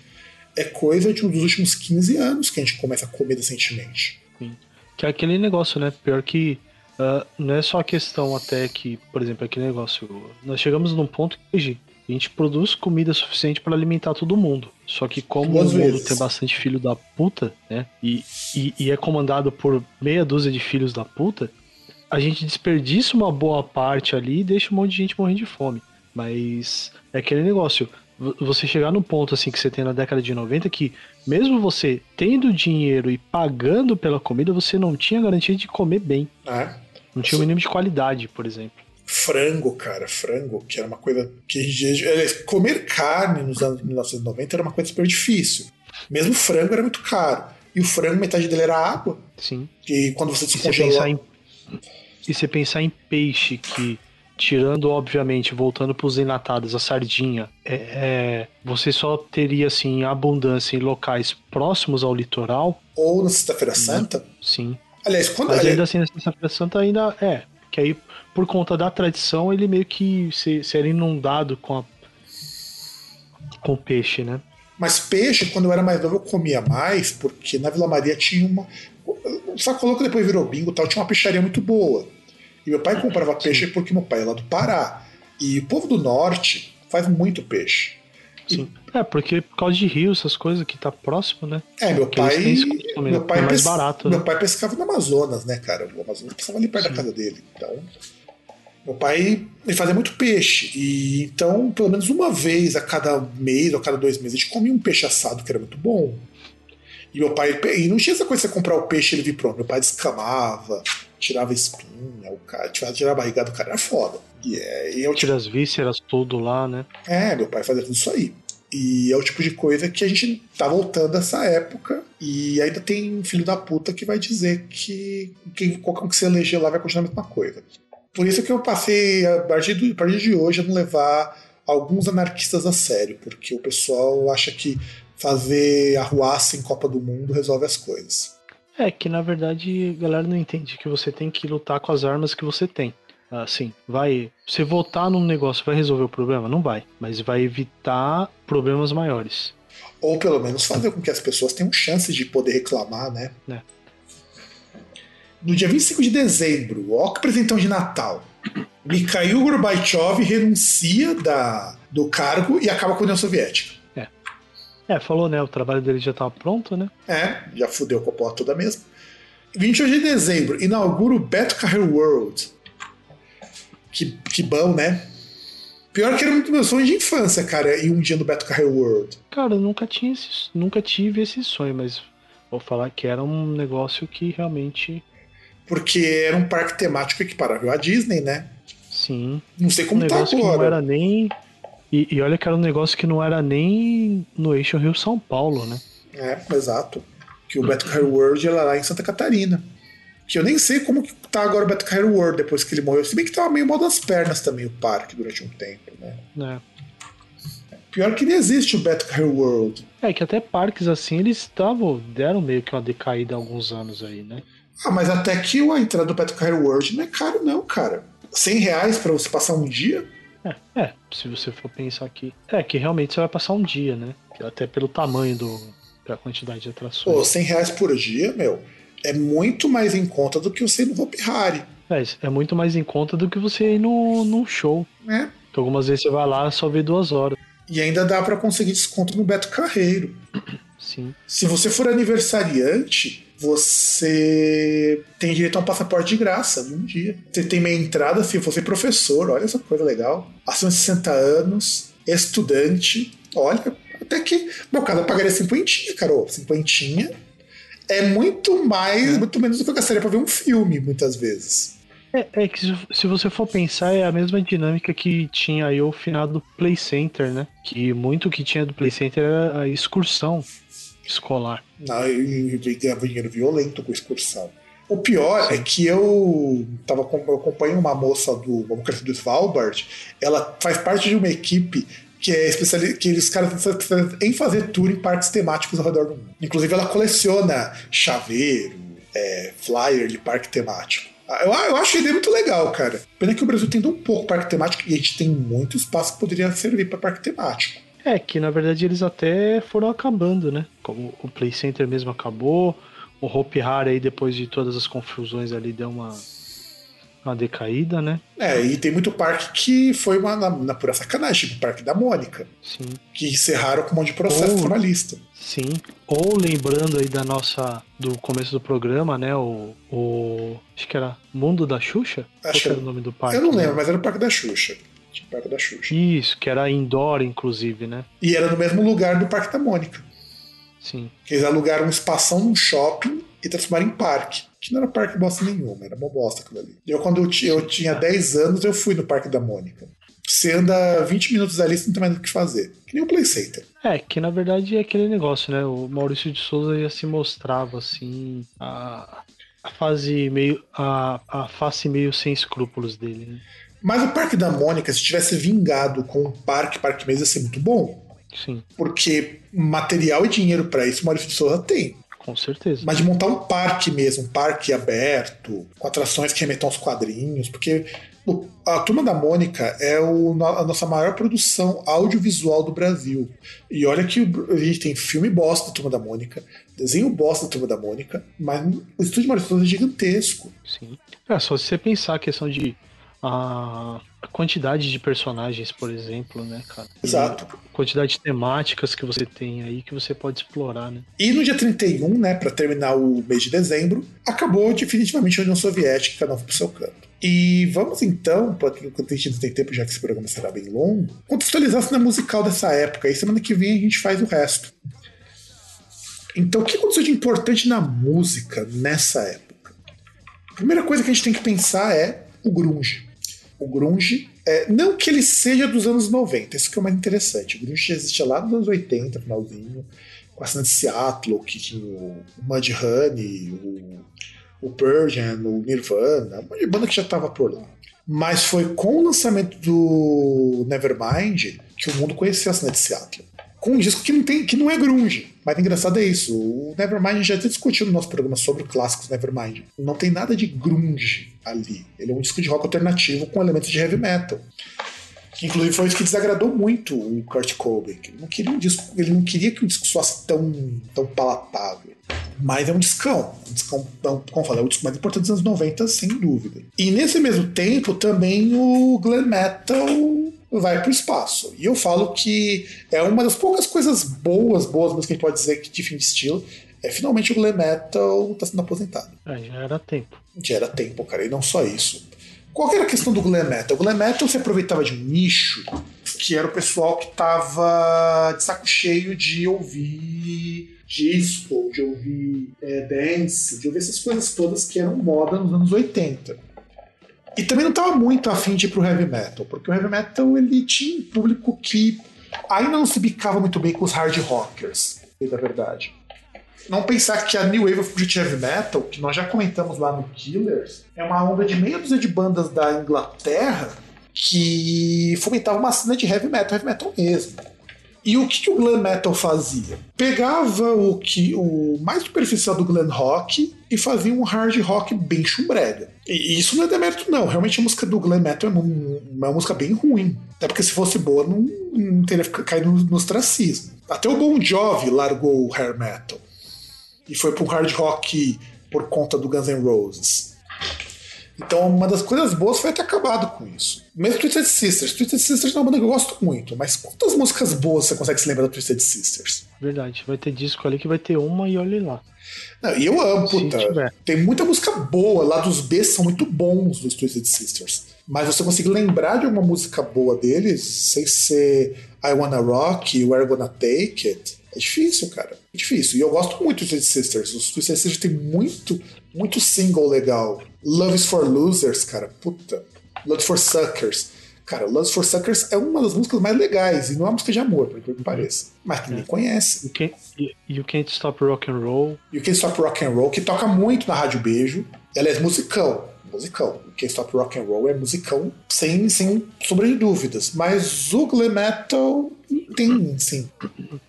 é coisa de um dos últimos 15 anos que a gente começa a comer decentemente. Sim. Que é aquele negócio, né? Pior que uh, não é só a questão até que, por exemplo, aquele negócio. Nós chegamos num ponto que a gente produz comida suficiente para alimentar todo mundo. Só que como Duas o mundo vezes. tem bastante filho da puta, né? E, e, e, é comandado por meia dúzia de filhos da puta, a gente desperdiça uma boa parte ali e deixa um monte de gente morrendo de fome. Mas é aquele negócio. Você chegar no ponto assim que você tem na década de 90 que mesmo você tendo dinheiro e pagando pela comida, você não tinha garantia de comer bem. É. Não tinha o mínimo de qualidade, por exemplo frango, cara, frango, que era uma coisa que comer carne nos anos 1990 era uma coisa super difícil. Mesmo frango era muito caro. E o frango, metade dele era água. Sim. E quando você descongelou... Em... E você pensar em peixe que tirando obviamente, voltando para os enlatados, a sardinha, é, é, você só teria assim abundância em locais próximos ao litoral. Ou na Sexta-feira Santa? Sim. Aliás, quando Mas ainda assim, na Sexta-feira Santa ainda é. Que aí por conta da tradição, ele meio que se, se era inundado com a, com peixe, né? Mas peixe, quando eu era mais novo, eu comia mais, porque na Vila Maria tinha uma. Sacolô que depois virou bingo tal, tinha uma peixaria muito boa. E meu pai comprava peixe porque meu pai é lá do Pará. E o povo do norte faz muito peixe. Sim. E... É, porque por causa de rio, essas coisas que tá próximo, né? É, meu pai. Meu pai, é mais barato, meu né? pai pescava no Amazonas, né, cara? O Amazonas passava ali perto Sim. da casa dele. Então, meu pai ele fazia muito peixe. E então, pelo menos uma vez a cada mês ou a cada dois meses, a gente comia um peixe assado que era muito bom. E meu pai. E não tinha essa coisa de você comprar o peixe e ele vir pronto. Meu pai descamava, tirava espinha, o cara, tirava a barriga do cara, era foda. E, é, e eu, Tira as vísceras tudo lá, né? É, meu pai fazia tudo isso aí. E é o tipo de coisa que a gente tá voltando essa época e ainda tem um filho da puta que vai dizer que quem, qualquer um que se eleger lá vai continuar a mesma coisa. Por isso que eu passei, a partir, do, a partir de hoje, a não levar alguns anarquistas a sério, porque o pessoal acha que fazer arruaça em Copa do Mundo resolve as coisas. É que na verdade a galera não entende que você tem que lutar com as armas que você tem. Assim, vai. Você votar num negócio vai resolver o problema? Não vai. Mas vai evitar problemas maiores. Ou pelo menos fazer com que as pessoas tenham chance de poder reclamar, né? É. No dia 25 de dezembro, ó que presentão de Natal. Mikhail Gorbachev renuncia da, do cargo e acaba com a União Soviética. É. Falou, né? O trabalho dele já estava pronto, né? É, já fudeu com a porra toda mesmo. 28 de dezembro, inaugura o Beto Carreiro World. Que, que bom, né? Pior que era muito meu sonho de infância, cara, ir um dia no Beto Carreiro World. Cara, eu nunca, tinha esse, nunca tive esse sonho, mas vou falar que era um negócio que realmente. Porque era um parque temático equiparável à Disney, né? Sim. Não sei como um tá agora. não era nem. E, e olha que era um negócio que não era nem no eixo Rio-São Paulo, né? É, exato. Que o Carreiro World era lá em Santa Catarina. Que eu nem sei como que tá agora o Carreiro World depois que ele morreu. Se bem que tava meio mal das pernas também o parque durante um tempo, né? É. Pior que não existe o Carreiro World. É que até parques assim, eles estavam. deram meio que uma decaída há alguns anos aí, né? Ah, mas até que a entrada do Carreiro World não é caro, não, cara. 100 reais pra você passar um dia? É, é, se você for pensar aqui. É que realmente você vai passar um dia, né? Até pelo tamanho do. pela quantidade de atrações. Pô, 100 reais por dia, meu, é muito mais em conta do que você ir no Hopi Hari, É, é muito mais em conta do que você ir no, num show. né? Que algumas vezes você vai lá e só vê duas horas. E ainda dá pra conseguir desconto no Beto Carreiro. Sim. Se você for aniversariante, você tem direito a um passaporte de graça num dia. Você tem meia entrada se você professor, olha essa coisa legal. Acima de 60 anos, estudante, olha, até que, meu caso, eu pagaria cinquentinha, Carol. Cinquentinha é muito mais, muito menos do que eu gastaria pra ver um filme, muitas vezes. É, é que se- se você for pensar, é a mesma dinâmica que tinha aí o final do Play Center, né? Que muito que tinha do Play Center era a excursão escolar. Não, e e ganhava dinheiro violento com excursão. O pior é que eu tava eu acompanho uma moça do moça do Svalbard, ela faz parte de uma equipe que é especialista, que eles caras em fazer tour em parques temáticos ao redor do mundo. Inclusive ela coleciona chaveiro, é, flyer de parque temático. Ah, Eu, eu acho a ideia muito legal, cara. Pena que o Brasil tem um pouco parque temático e a gente tem muito espaço que poderia servir para parque temático. É, que na verdade eles até foram acabando, né? Como o Play Center mesmo acabou, o Hope Hari aí depois de todas as confusões ali deu uma, uma decaída, né? É, e tem muito parque que foi uma, na, na pura sacanagem, tipo o Parque da Mônica, Sim. que encerraram com um monte de processo Ou- trabalhista. Sim. Ou lembrando aí da nossa. do começo do programa, né? O. o acho que era Mundo da Xuxa? Acho Qual que era o nome do parque? Eu não né? lembro, mas era o Parque da Xuxa. Parque da Xuxa. Isso, que era indoor, inclusive, né? E era no mesmo lugar do Parque da Mônica. Sim. Que eles alugaram um espação num shopping e transformaram em parque. Que não era parque bosta nenhuma, era uma bosta aquilo ali. Eu, quando eu, eu tinha 10 anos, eu fui no Parque da Mônica. Você anda 20 minutos ali, você não tem mais o que fazer. Que nem o Play Center. É, que na verdade é aquele negócio, né? O Maurício de Souza já se mostrava assim. A, a fase meio. A, a face meio sem escrúpulos dele, né? Mas o Parque da Mônica, se tivesse vingado com o parque, Parque Mês, ia ser muito bom. Sim, Porque material e dinheiro pra isso o Maurício de Souza tem. com certeza. Mas de montar um parque mesmo, um parque aberto, com atrações que remetam aos quadrinhos, porque a Turma da Mônica é o a nossa maior produção audiovisual do Brasil. E olha que a gente tem filme bosta da Turma da Mônica, desenho bosta da Turma da Mônica, mas o estúdio Maurício de Souza é gigantesco. Sim. É, só se você pensar a questão de. A, a quantidade de personagens, por exemplo, né, cara? E Exato. a quantidade de temáticas que você tem aí que você pode explorar, né? E no dia 31, né, para terminar o mês de dezembro, acabou definitivamente a União Soviética, cada um foi pro seu canto. E vamos então, porque enquanto a gente não tem tempo, já que esse programa será bem longo, contextualizar a cena musical dessa época. E semana que vem a gente faz o resto. Então, o que aconteceu de importante na música nessa época? A primeira coisa que a gente tem que pensar é o grunge. O grunge, é, não que ele seja dos anos 90, isso que é mais interessante. O grunge já existia lá nos anos 80, finalzinho, com a cena de Seattle, que tinha o Mudhoney, o, o Persian, o Nirvana, uma banda que já estava por lá. Mas foi com o lançamento do Nevermind que o mundo conheceu a cena de Seattle. Com um disco que não, tem, que não é grunge. Mas engraçado é isso. O Nevermind já discutiu no nosso programa sobre clássicos Nevermind. Não tem nada de grunge ali. Ele é um disco de rock alternativo com elementos de heavy metal. Que inclusive foi isso que desagradou muito o Kurt Cobain. Ele não queria um disco, ele não queria que o disco fosse tão, tão palatável. Mas é um discão. Um discão, como eu falei, é o disco mais importante dos anos 90, sem dúvida. E nesse mesmo tempo, também o glam metal vai para o espaço. E eu falo que é uma das poucas coisas boas, boas, mas que a gente pode dizer que de fim de estilo, é finalmente o glam metal está sendo aposentado. É, já era tempo. Já era tempo, cara, e não só isso. Qual era a questão do glam metal? O glam metal se aproveitava de um nicho que era o pessoal que estava de saco cheio de ouvir disco, de ouvir é, dance, de ouvir essas coisas todas que eram moda nos anos 80. E também não estava muito afim de ir pro heavy metal, porque o heavy metal ele tinha um público que ainda não se bicava muito bem com os hard rockers, na verdade. Não pensar que a New Wave of British Heavy Metal, que nós já comentamos lá no Killers, é uma onda de meia dúzia de bandas da Inglaterra que fomentava uma cena de heavy metal, heavy metal mesmo. E o que, que o glam metal fazia? Pegava o que o mais superficial do glam rock e fazia um hard rock bem chumbrega. E isso não é demérito, não. Realmente a música do glam metal é uma, música bem ruim. Até porque se fosse boa, não, não teria caído no, no ostracismo. Até o Bon Jovi largou o hair metal. E foi pro hard rock por conta do Guns N' Roses. Então, uma das coisas boas foi ter acabado com isso. Mesmo Twisted Sisters. Twisted Sisters é uma banda que eu gosto muito, mas quantas músicas boas você consegue se lembrar do Twisted Sisters? Verdade, vai ter disco ali que vai ter uma e olhe lá. Não, e eu amo, puta. Tem muita música boa, lá dos B são muito bons dos Twisted Sisters. Mas você consegue lembrar de uma música boa deles sem ser I Wanna Rock, We're Gonna Take It. É difícil, cara. É difícil. E eu gosto muito dos Twisted Sisters. Os Twisted Sisters tem muito, muito single legal. Love is for Losers, cara. Puta. Love for Suckers. Cara, Love for Suckers é uma das músicas mais legais. E não é uma música de amor, por que pareça. Mas que ninguém é. conhece. You can't, you can't Stop Rock and Roll. You Can't Stop Rock and Roll, que toca muito na Rádio Beijo. Ela é musicão. Musicão. Can't Stop Rock and Roll é musicão sem, sem sombra de dúvidas. Mas o glam metal tem, sim.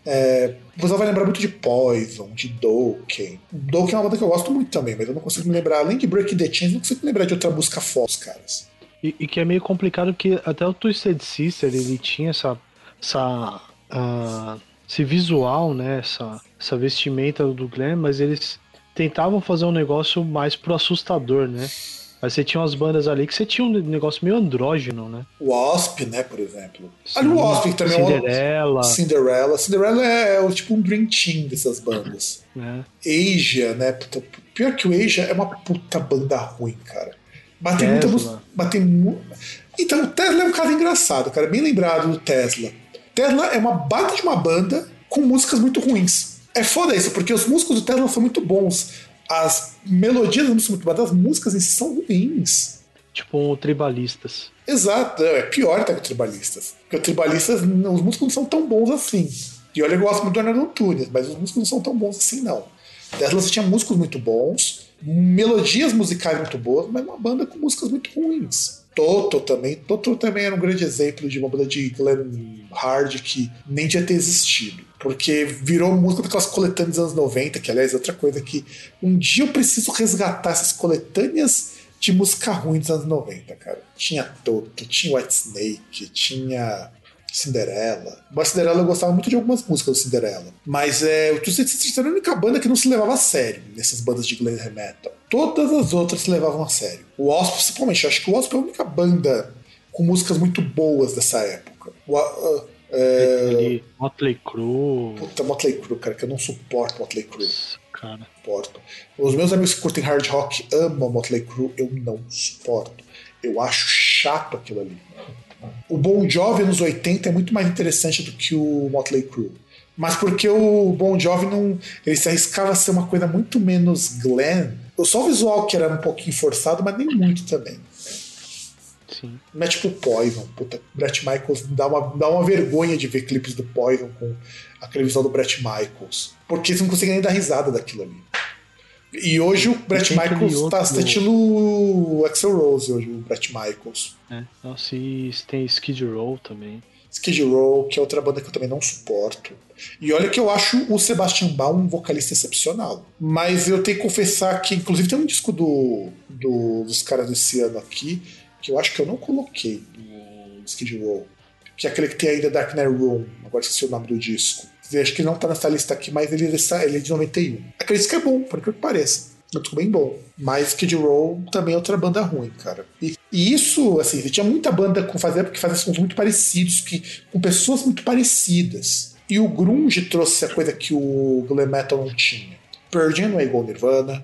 É, você vai lembrar muito de Poison, de Dokken. Dokken é uma banda que eu gosto muito também, mas eu não consigo me lembrar, além de Break the Chains, não consigo me lembrar de outra música foda caras. E, e, que é meio complicado porque até o Twisted Sister ele tinha essa, essa uh, esse visual, né, essa, essa vestimenta do Glenn, mas eles tentavam fazer um negócio mais pro assustador, né? Mas você tinha umas bandas ali que você tinha um negócio meio andrógeno, né? O Wasp, né, por exemplo. Sim, Ali o Wasp também Cinderela. é um... Cinderella. Cinderella é, é tipo um dream team dessas bandas. É. Asia, né? Puta, pior que o Asia é uma puta banda ruim, cara. Mas tem muita música. Mu... Então, o Tesla é um caso engraçado, cara. Bem lembrado do Tesla. Tesla é uma baita de uma banda com músicas muito ruins. É foda isso, porque os músicos do Tesla são muito bons as melodias das músicas muito as músicas em si são ruins. Tipo tribalistas. Exato, é pior até que tribalistas. Porque tribalistas, os músicos não são tão bons assim. E olha, eu gosto muito do Arnaldo Antunes, mas os músicos não são tão bons assim, não. Tesla tinha músicos muito bons, melodias musicais muito boas, mas uma banda com músicas muito ruins. Toto também. Toto também era um grande exemplo de uma banda de glam hard que nem devia ter existido. Porque virou música daquelas coletâneas dos anos 90, que aliás é outra coisa que um dia eu preciso resgatar essas coletâneas de música ruim dos anos 90, cara. Tinha Toto, tinha White Snake, tinha Cinderela. Mas Cinderela eu gostava muito de algumas músicas do Cinderela. Mas é, o Twisted Sister era a única banda que não se levava a sério nessas bandas de glam metal. Todas as outras se levavam a sério. O Wasp, principalmente, eu acho que o Wasp é a única banda com músicas muito boas dessa época. O, uh, é... Motley Crue. Puta, Motley Crue, cara, que eu não suporto Motley Crue. Cara. Suporto. Os meus amigos que curtem hard rock amam Motley Crue, eu não suporto. Eu acho chato aquilo ali. O Bon Jovi nos 80 é muito mais interessante do que o Motley Crue. Mas porque o Bon Jovi não. Ele se arriscava a ser uma coisa muito menos glam. Só o visual que era um pouquinho forçado, mas nem muito também. Sim. Não é tipo Poison. Puta, Brett Michaels dá uma, dá uma vergonha de ver clipes do Poison com aquele visual do Brett Michaels. Porque você não consegue nem dar risada daquilo ali. E hoje o Brett Michaels tá, tá estilo Axel Rose hoje, o Brett Michaels. É, nossa, e tem Skid Row também. Skid Row, que é outra banda que eu também não suporto. E olha que eu acho o Sebastian Baum um vocalista excepcional. Mas eu tenho que confessar que, inclusive, tem um disco do, do dos caras desse ano aqui, que eu acho que eu não coloquei no Skid Row. Que é aquele que tem ainda Dark Knight Room. Agora esqueci o nome do disco. Acho que não tá nessa lista aqui, mas ele, ele é de 91. Aquele disco é bom, por que pareça. É um disco bem bom. Mas Skid Row também é outra banda ruim, cara. E, e isso, assim, tinha muita banda com fazer porque fazia sons muito parecidos, que, com pessoas muito parecidas. E o grunge trouxe a coisa que o glam metal não tinha. Jam não é igual Nirvana,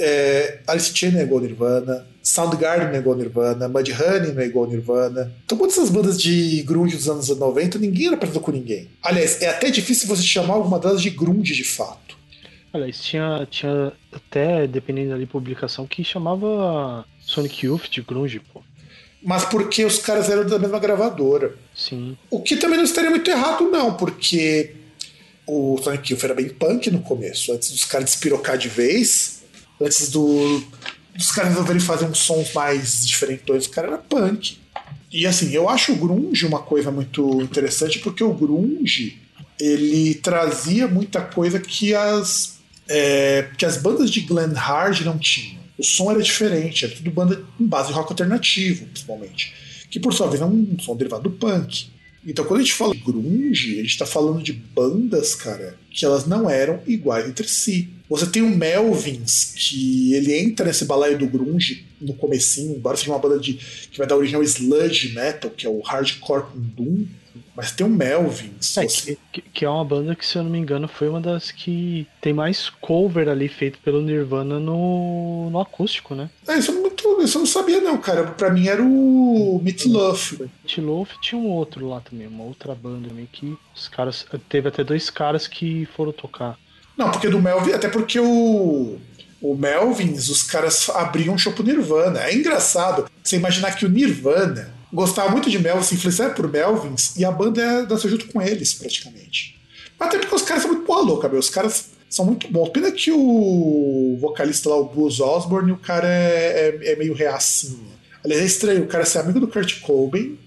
é, Alice Chain é igual Nirvana, Soundgarden não igual Nirvana, Mudhoney não é igual Nirvana. Então, todas essas bandas de grunge dos anos 90, ninguém era parecido com ninguém. Aliás, é até difícil você chamar alguma delas de grunge de fato. Aliás, tinha, tinha até, dependendo da publicação, que chamava Sonic Youth de grunge, pô. Mas porque os caras eram da mesma gravadora. Sim. O que também não estaria muito errado, não, porque o Sonic Youth era bem punk no começo, antes dos caras despirocar de vez, antes do os caras resolverem fazer uns sons mais diferentões, o cara era punk. E assim, eu acho o grunge uma coisa muito interessante porque o grunge ele trazia muita coisa que as é, que as bandas de glam hard não tinham. O som era diferente, era tudo banda com base de rock alternativo, principalmente, que por sua vez é um som derivado do punk. Então, quando a gente fala grunge, a gente está falando de bandas, cara, que elas não eram iguais entre si. Você tem o Melvins, que ele entra nesse balaio do grunge no comecinho, embora seja uma banda de, que vai dar origem ao sludge metal, que é o hardcore com doom. Mas tem o Melvins. É, você... que, que, é uma banda que, se eu não me engano, foi uma das que tem mais cover ali feito pelo Nirvana no, no acústico, né? É, isso, eu, muito, isso eu não sabia, não, cara. Pra mim era o Meatloaf. Meatloaf tinha um outro lá também, uma outra banda também que os caras. Teve até dois caras que foram tocar. Não, porque do Melvin, até porque o, o Melvins, os caras abriam um show pro Nirvana. É engraçado você imaginar que o Nirvana gostava muito de Melvins, se influenciava por Melvins, e a banda dançou junto com eles, praticamente. Até porque os caras são muito porra louca, meu. Os caras são muito bons. Pena que o vocalista lá, o Buzz Osborne, o cara é, é, é meio reacinho. Aliás, é estranho o cara ser amigo do Kurt Cobain,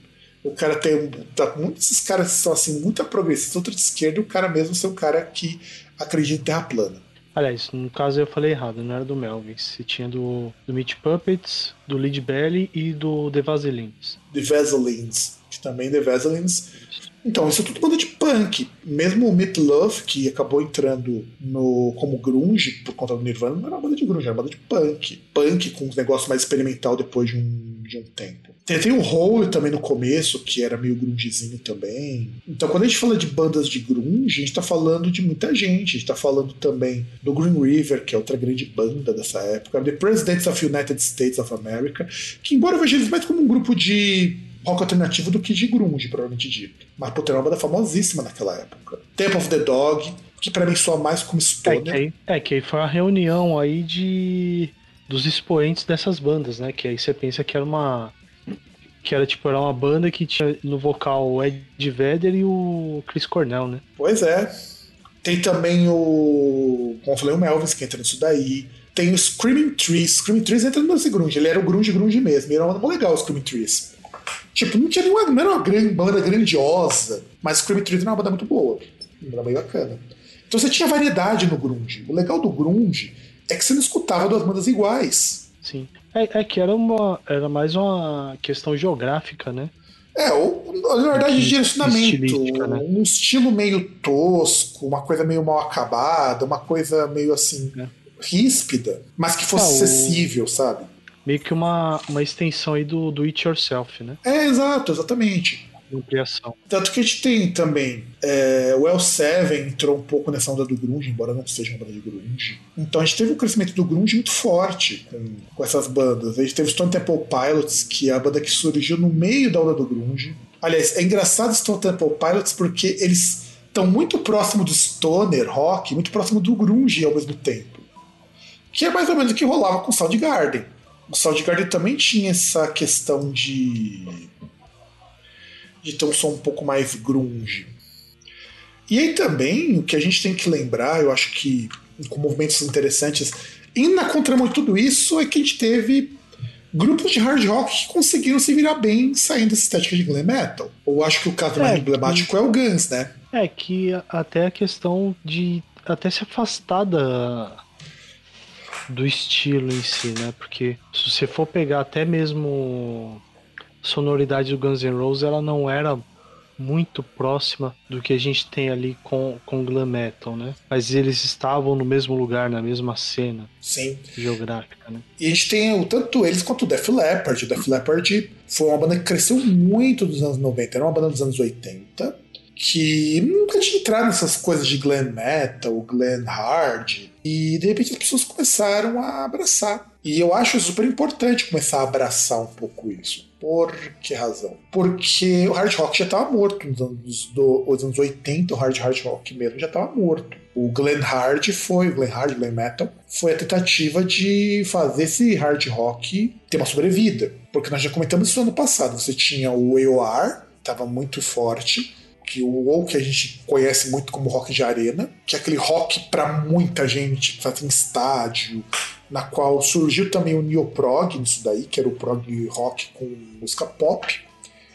o cara tem tá, muitos caras são assim, muito progressistas, outro de esquerda, e o cara mesmo ser um cara que acredita em terra plana. Aliás, no caso eu falei errado, não era do Melvin. Se tinha do, do Meat Puppets, do Lead Belly e do The Vaselines. The Vaselines, que também The Vaselines. Então, isso é tudo banda de punk. Mesmo o Meat Love, que acabou entrando no como grunge por conta do Nirvana, não era uma banda de grunge, era uma banda de punk. Punk com um negócio mais experimental depois de um, de um tempo. Tem, tem o Hole também no começo, que era meio grungezinho também. Então, quando a gente fala de bandas de grunge, a gente tá falando de muita gente. A gente tá falando também do Green River, que é outra grande banda dessa época. The Presidents of United States of America, que embora eu veja eles mais como um grupo de rock alternativo do que de grunge, provavelmente dito. Mas, pô, era uma banda famosíssima naquela época. Temple of the Dog, que para mim soa mais como stoner. É que, aí, é que aí foi uma reunião aí de dos expoentes dessas bandas, né? Que aí você pensa que era uma que era tipo era uma banda que tinha no vocal o Ed Vedder e o Chris Cornell, né? Pois é. Tem também o, como eu falei, o Melvis que entra nisso daí. Tem o Screaming Trees. Screaming Trees entra no grunge. Ele era o grunge grunge mesmo. Ele era uma legal o Screaming Trees. Tipo, não tinha nenhuma, não era uma grande, banda grandiosa, mas Screaming Trees era uma banda muito boa. Uma banda bem bacana. Então você tinha variedade no grunge. O legal do grunge é que você não escutava duas bandas iguais. Sim. É, é que era, uma, era mais uma questão geográfica, né? É, ou, na verdade, de direcionamento. Né? Um estilo meio tosco, uma coisa meio mal acabada, uma coisa meio assim, é. ríspida, mas que fosse é, acessível, sabe? Meio que uma, uma extensão aí do, do It Yourself, né? É, exato, exatamente ampliação. Tanto que a gente tem também é, o L7 entrou um pouco nessa onda do grunge, embora não seja uma banda de grunge. Então a gente teve um crescimento do grunge muito forte com, com essas bandas. A gente teve Stone Temple Pilots, que é a banda que surgiu no meio da onda do grunge. Aliás, é engraçado Stone Temple Pilots porque eles estão muito próximo do stoner rock, muito próximo do grunge ao mesmo tempo. Que é mais ou menos o que rolava com Soundgarden. O Soundgarden também tinha essa questão de de ter um som um pouco mais grunge. E aí também o que a gente tem que lembrar, eu acho que com movimentos interessantes, e na contramão de tudo isso é que a gente teve grupos de hard rock que conseguiram se virar bem saindo dessa estética de glam metal. Ou acho que o caso é, mais emblemático que... é o Guns, né? É que até a questão de até se afastar da, do estilo em si, né? Porque se você for pegar até mesmo sonoridade do Guns N' Roses, ela não era muito próxima do que a gente tem ali com, com glam metal, né? Mas eles estavam no mesmo lugar, na mesma cena Sim. geográfica, né? E a gente tem tanto eles quanto o Def Leppard. O Def Leppard foi uma banda que cresceu muito dos anos 90, era uma banda dos anos 80, que nunca tinha entrado nessas coisas de glam metal, glam hard, e de repente as pessoas começaram a abraçar. E eu acho super importante começar a abraçar um pouco isso. Por que razão? Porque o hard rock já estava morto nos anos, do, nos anos 80, o hard hard rock mesmo já estava morto. O Glen Hard foi, o Glen Hard, Glen Metal, foi a tentativa de fazer esse hard rock ter uma sobrevida. Porque nós já comentamos isso no ano passado. Você tinha o AOR, estava muito forte, que o ou que a gente conhece muito como rock de arena, que é aquele rock para muita gente, faz em estádio, na qual surgiu também o neoprog nisso daí, que era o prog rock com música pop,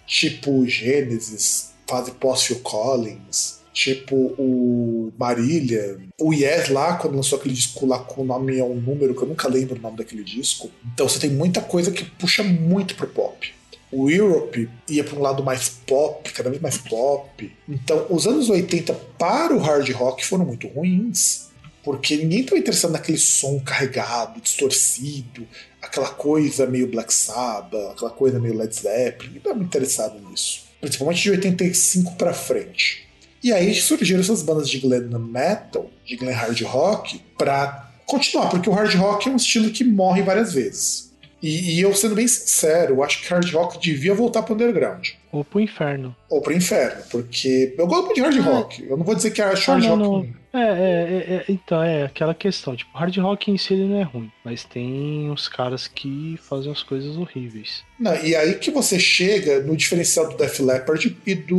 tipo Genesis, fase pós-Phil Collins, tipo o Marília, o Yes lá, quando lançou aquele disco lá com o nome é um número que eu nunca lembro o nome daquele disco. Então você tem muita coisa que puxa muito pro pop o Europe ia para um lado mais pop, cada vez mais pop. Então, os anos 80 para o hard rock foram muito ruins, porque ninguém estava interessado naquele som carregado, distorcido, aquela coisa meio Black Sabbath, aquela coisa meio Led Zeppelin, ninguém estava interessado nisso. Principalmente de 85 para frente. E aí surgiram essas bandas de glam metal, de glam hard rock, para continuar, porque o hard rock é um estilo que morre várias vezes. E, e, eu, sendo bem sincero, eu acho que hard rock devia voltar pro underground. Ou pro inferno. Ou pro inferno, porque eu gosto de hard é. rock. Eu não vou dizer que acho ah, hard não, rock não. É, é, é, então, é aquela questão. Tipo, hard rock em si ele não é ruim, mas tem uns caras que fazem as coisas horríveis. Não, e aí que você chega no diferencial do Def Leppard e do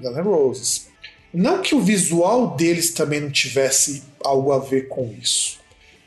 Guns N' Roses. Não que o visual deles também não tivesse algo a ver com isso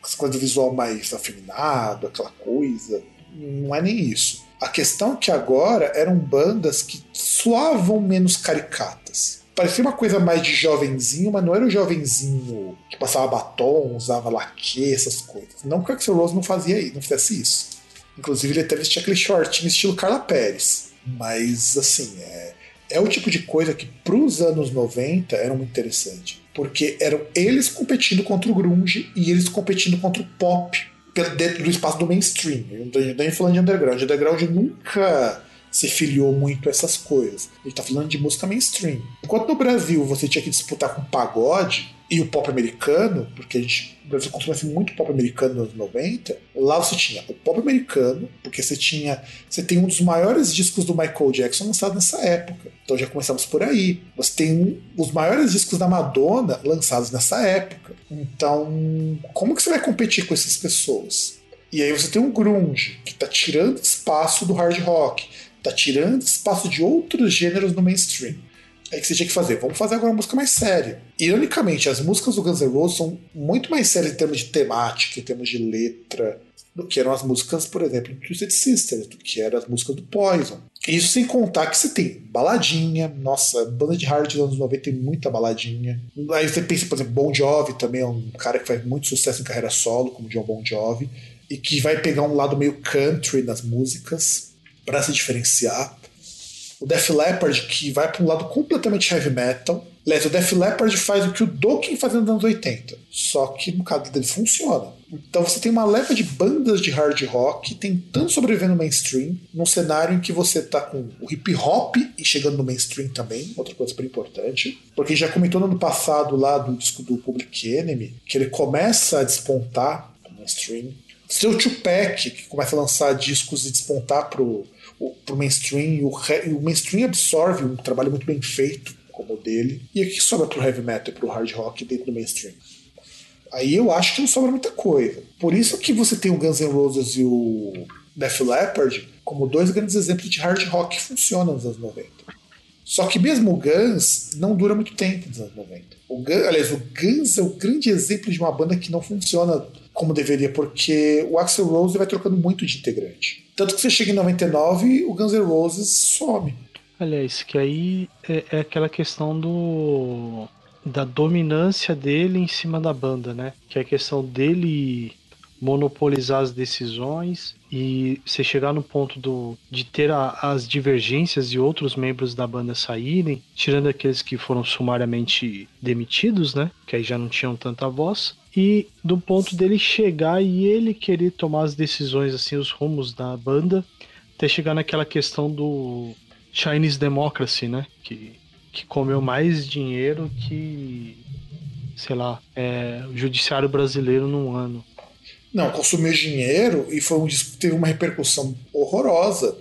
essa coisa do visual mais afeminado, aquela coisa. Não é nem isso. A questão é que agora eram bandas que soavam menos caricatas. Parecia uma coisa mais de jovenzinho, mas não era o jovenzinho que passava batom, usava laque, essas coisas. Não que o Axel Rose não fazia isso, não fizesse isso. Inclusive ele até vestia aquele shortinho estilo Carla Pérez. Mas assim, é, é o tipo de coisa que para os anos 90 era muito interessante porque eram eles competindo contra o grunge e eles competindo contra o pop dentro do espaço do mainstream. Nem falando de underground. O underground nunca se filiou muito a essas coisas. A gente está falando de música mainstream. Enquanto no Brasil você tinha que disputar com pagode, e o pop americano, porque a gente, o Brasil consumia assim, muito pop americano nos anos 90, lá você tinha o pop americano, porque você tinha. Você tem um dos maiores discos do Michael Jackson lançado nessa época. Então já começamos por aí. Você tem um, os maiores discos da Madonna lançados nessa época. Então, como que você vai competir com essas pessoas? E aí você tem um grunge, que está tirando espaço do hard rock, está tirando espaço de outros gêneros no mainstream. Aí que você tinha que fazer, vamos fazer agora uma música mais séria. Ironicamente, as músicas do Guns N' Roses são muito mais sérias em termos de temática, em termos de letra, do que eram as músicas, por exemplo, do Twisted Sister, do que eram as músicas do Poison. Isso sem contar que você tem baladinha, nossa, banda de hard dos anos 90 tem muita baladinha. Aí você pensa, por exemplo, Bon Jovi também é um cara que faz muito sucesso em carreira solo, como John Bon Jovi, e que vai pegar um lado meio country nas músicas para se diferenciar o Def Leppard, que vai para um lado completamente heavy metal. Aliás, o Def Leppard faz o que o Dokken fazia nos anos 80, só que no caso dele funciona. Então você tem uma leva de bandas de hard rock tentando sobreviver no mainstream, num cenário em que você tá com o hip hop e chegando no mainstream também, outra coisa super importante. Porque já comentou no ano passado lá do disco do Public Enemy, que ele começa a despontar no mainstream. O Tupac, que começa a lançar discos e despontar pro, pro mainstream, o, o mainstream absorve um trabalho muito bem feito como o dele, e o que sobra pro heavy metal e pro hard rock dentro do mainstream? Aí eu acho que não sobra muita coisa. Por isso que você tem o Guns N' Roses e o Def Leppard como dois grandes exemplos de hard rock que funcionam nos anos 90. Só que mesmo o Guns não dura muito tempo nos anos 90. O Guns, aliás, o Guns é o grande exemplo de uma banda que não funciona como deveria, porque o Axel Rose vai trocando muito de integrante. Tanto que você chega em 99 o Guns N' Roses some. Aliás, que aí é, é aquela questão do da dominância dele em cima da banda, né? Que é a questão dele monopolizar as decisões e você chegar no ponto do, de ter a, as divergências e outros membros da banda saírem, tirando aqueles que foram sumariamente demitidos, né? Que aí já não tinham tanta voz. E do ponto dele chegar e ele querer tomar as decisões, assim, os rumos da banda, até chegar naquela questão do Chinese Democracy, né? Que, que comeu mais dinheiro que, sei lá, é, o judiciário brasileiro num ano. Não, consumiu dinheiro e foi um disco que teve uma repercussão horrorosa.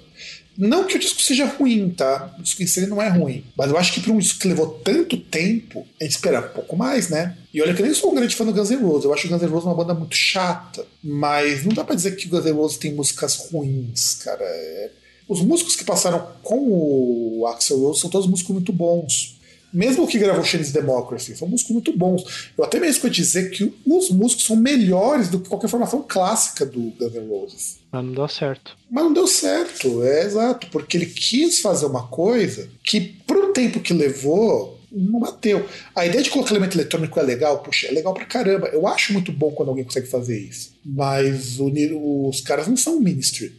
Não que o disco seja ruim, tá? O disco em si não é ruim. Mas eu acho que para um disco que levou tanto tempo, a gente esperava um pouco mais, né? E olha que eu nem sou um grande fã do Guns N' Roses. Eu acho o Guns N' Roses uma banda muito chata. Mas não dá para dizer que o Guns N' Roses tem músicas ruins, cara. É... Os músicos que passaram com o Axel Rose são todos músicos muito bons mesmo que gravou Chinese Democracy, são músicos muito bons. Eu até mesmo vou dizer que os músicos são melhores do que qualquer formação clássica do Guns N' Roses. Mas não deu certo. Mas não deu certo, é exato, porque ele quis fazer uma coisa que, um tempo que levou, não bateu. A ideia de colocar elemento eletrônico é legal, puxa, é legal pra caramba. Eu acho muito bom quando alguém consegue fazer isso. Mas o, os caras não são ministry.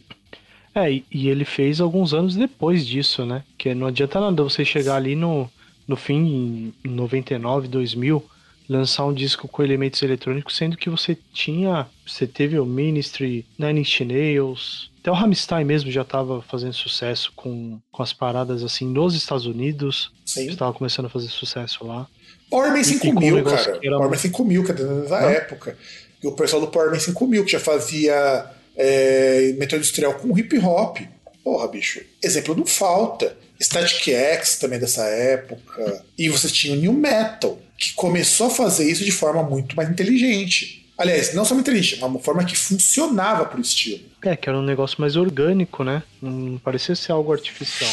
É, e ele fez alguns anos depois disso, né? Que não adianta nada você chegar ali no, no fim, em 99, 2000, lançar um disco com elementos eletrônicos, sendo que você tinha, você teve o Ministry, Nine Inch Nails, até o Rammstein mesmo já estava fazendo sucesso com, com as paradas assim nos Estados Unidos, estava começando a fazer sucesso lá. Powerman 5000, cara. Era... Powerman 5000, que era da época. E o pessoal do Powerman 5000, que já fazia é, metal industrial com hip hop. Porra, bicho. Exemplo não falta. Static X também dessa época. E você tinha o New Metal, que começou a fazer isso de forma muito mais inteligente. Aliás, não só muito inteligente, mas uma forma que funcionava pro estilo. É, que era um negócio mais orgânico, né? Não parecia ser algo artificial.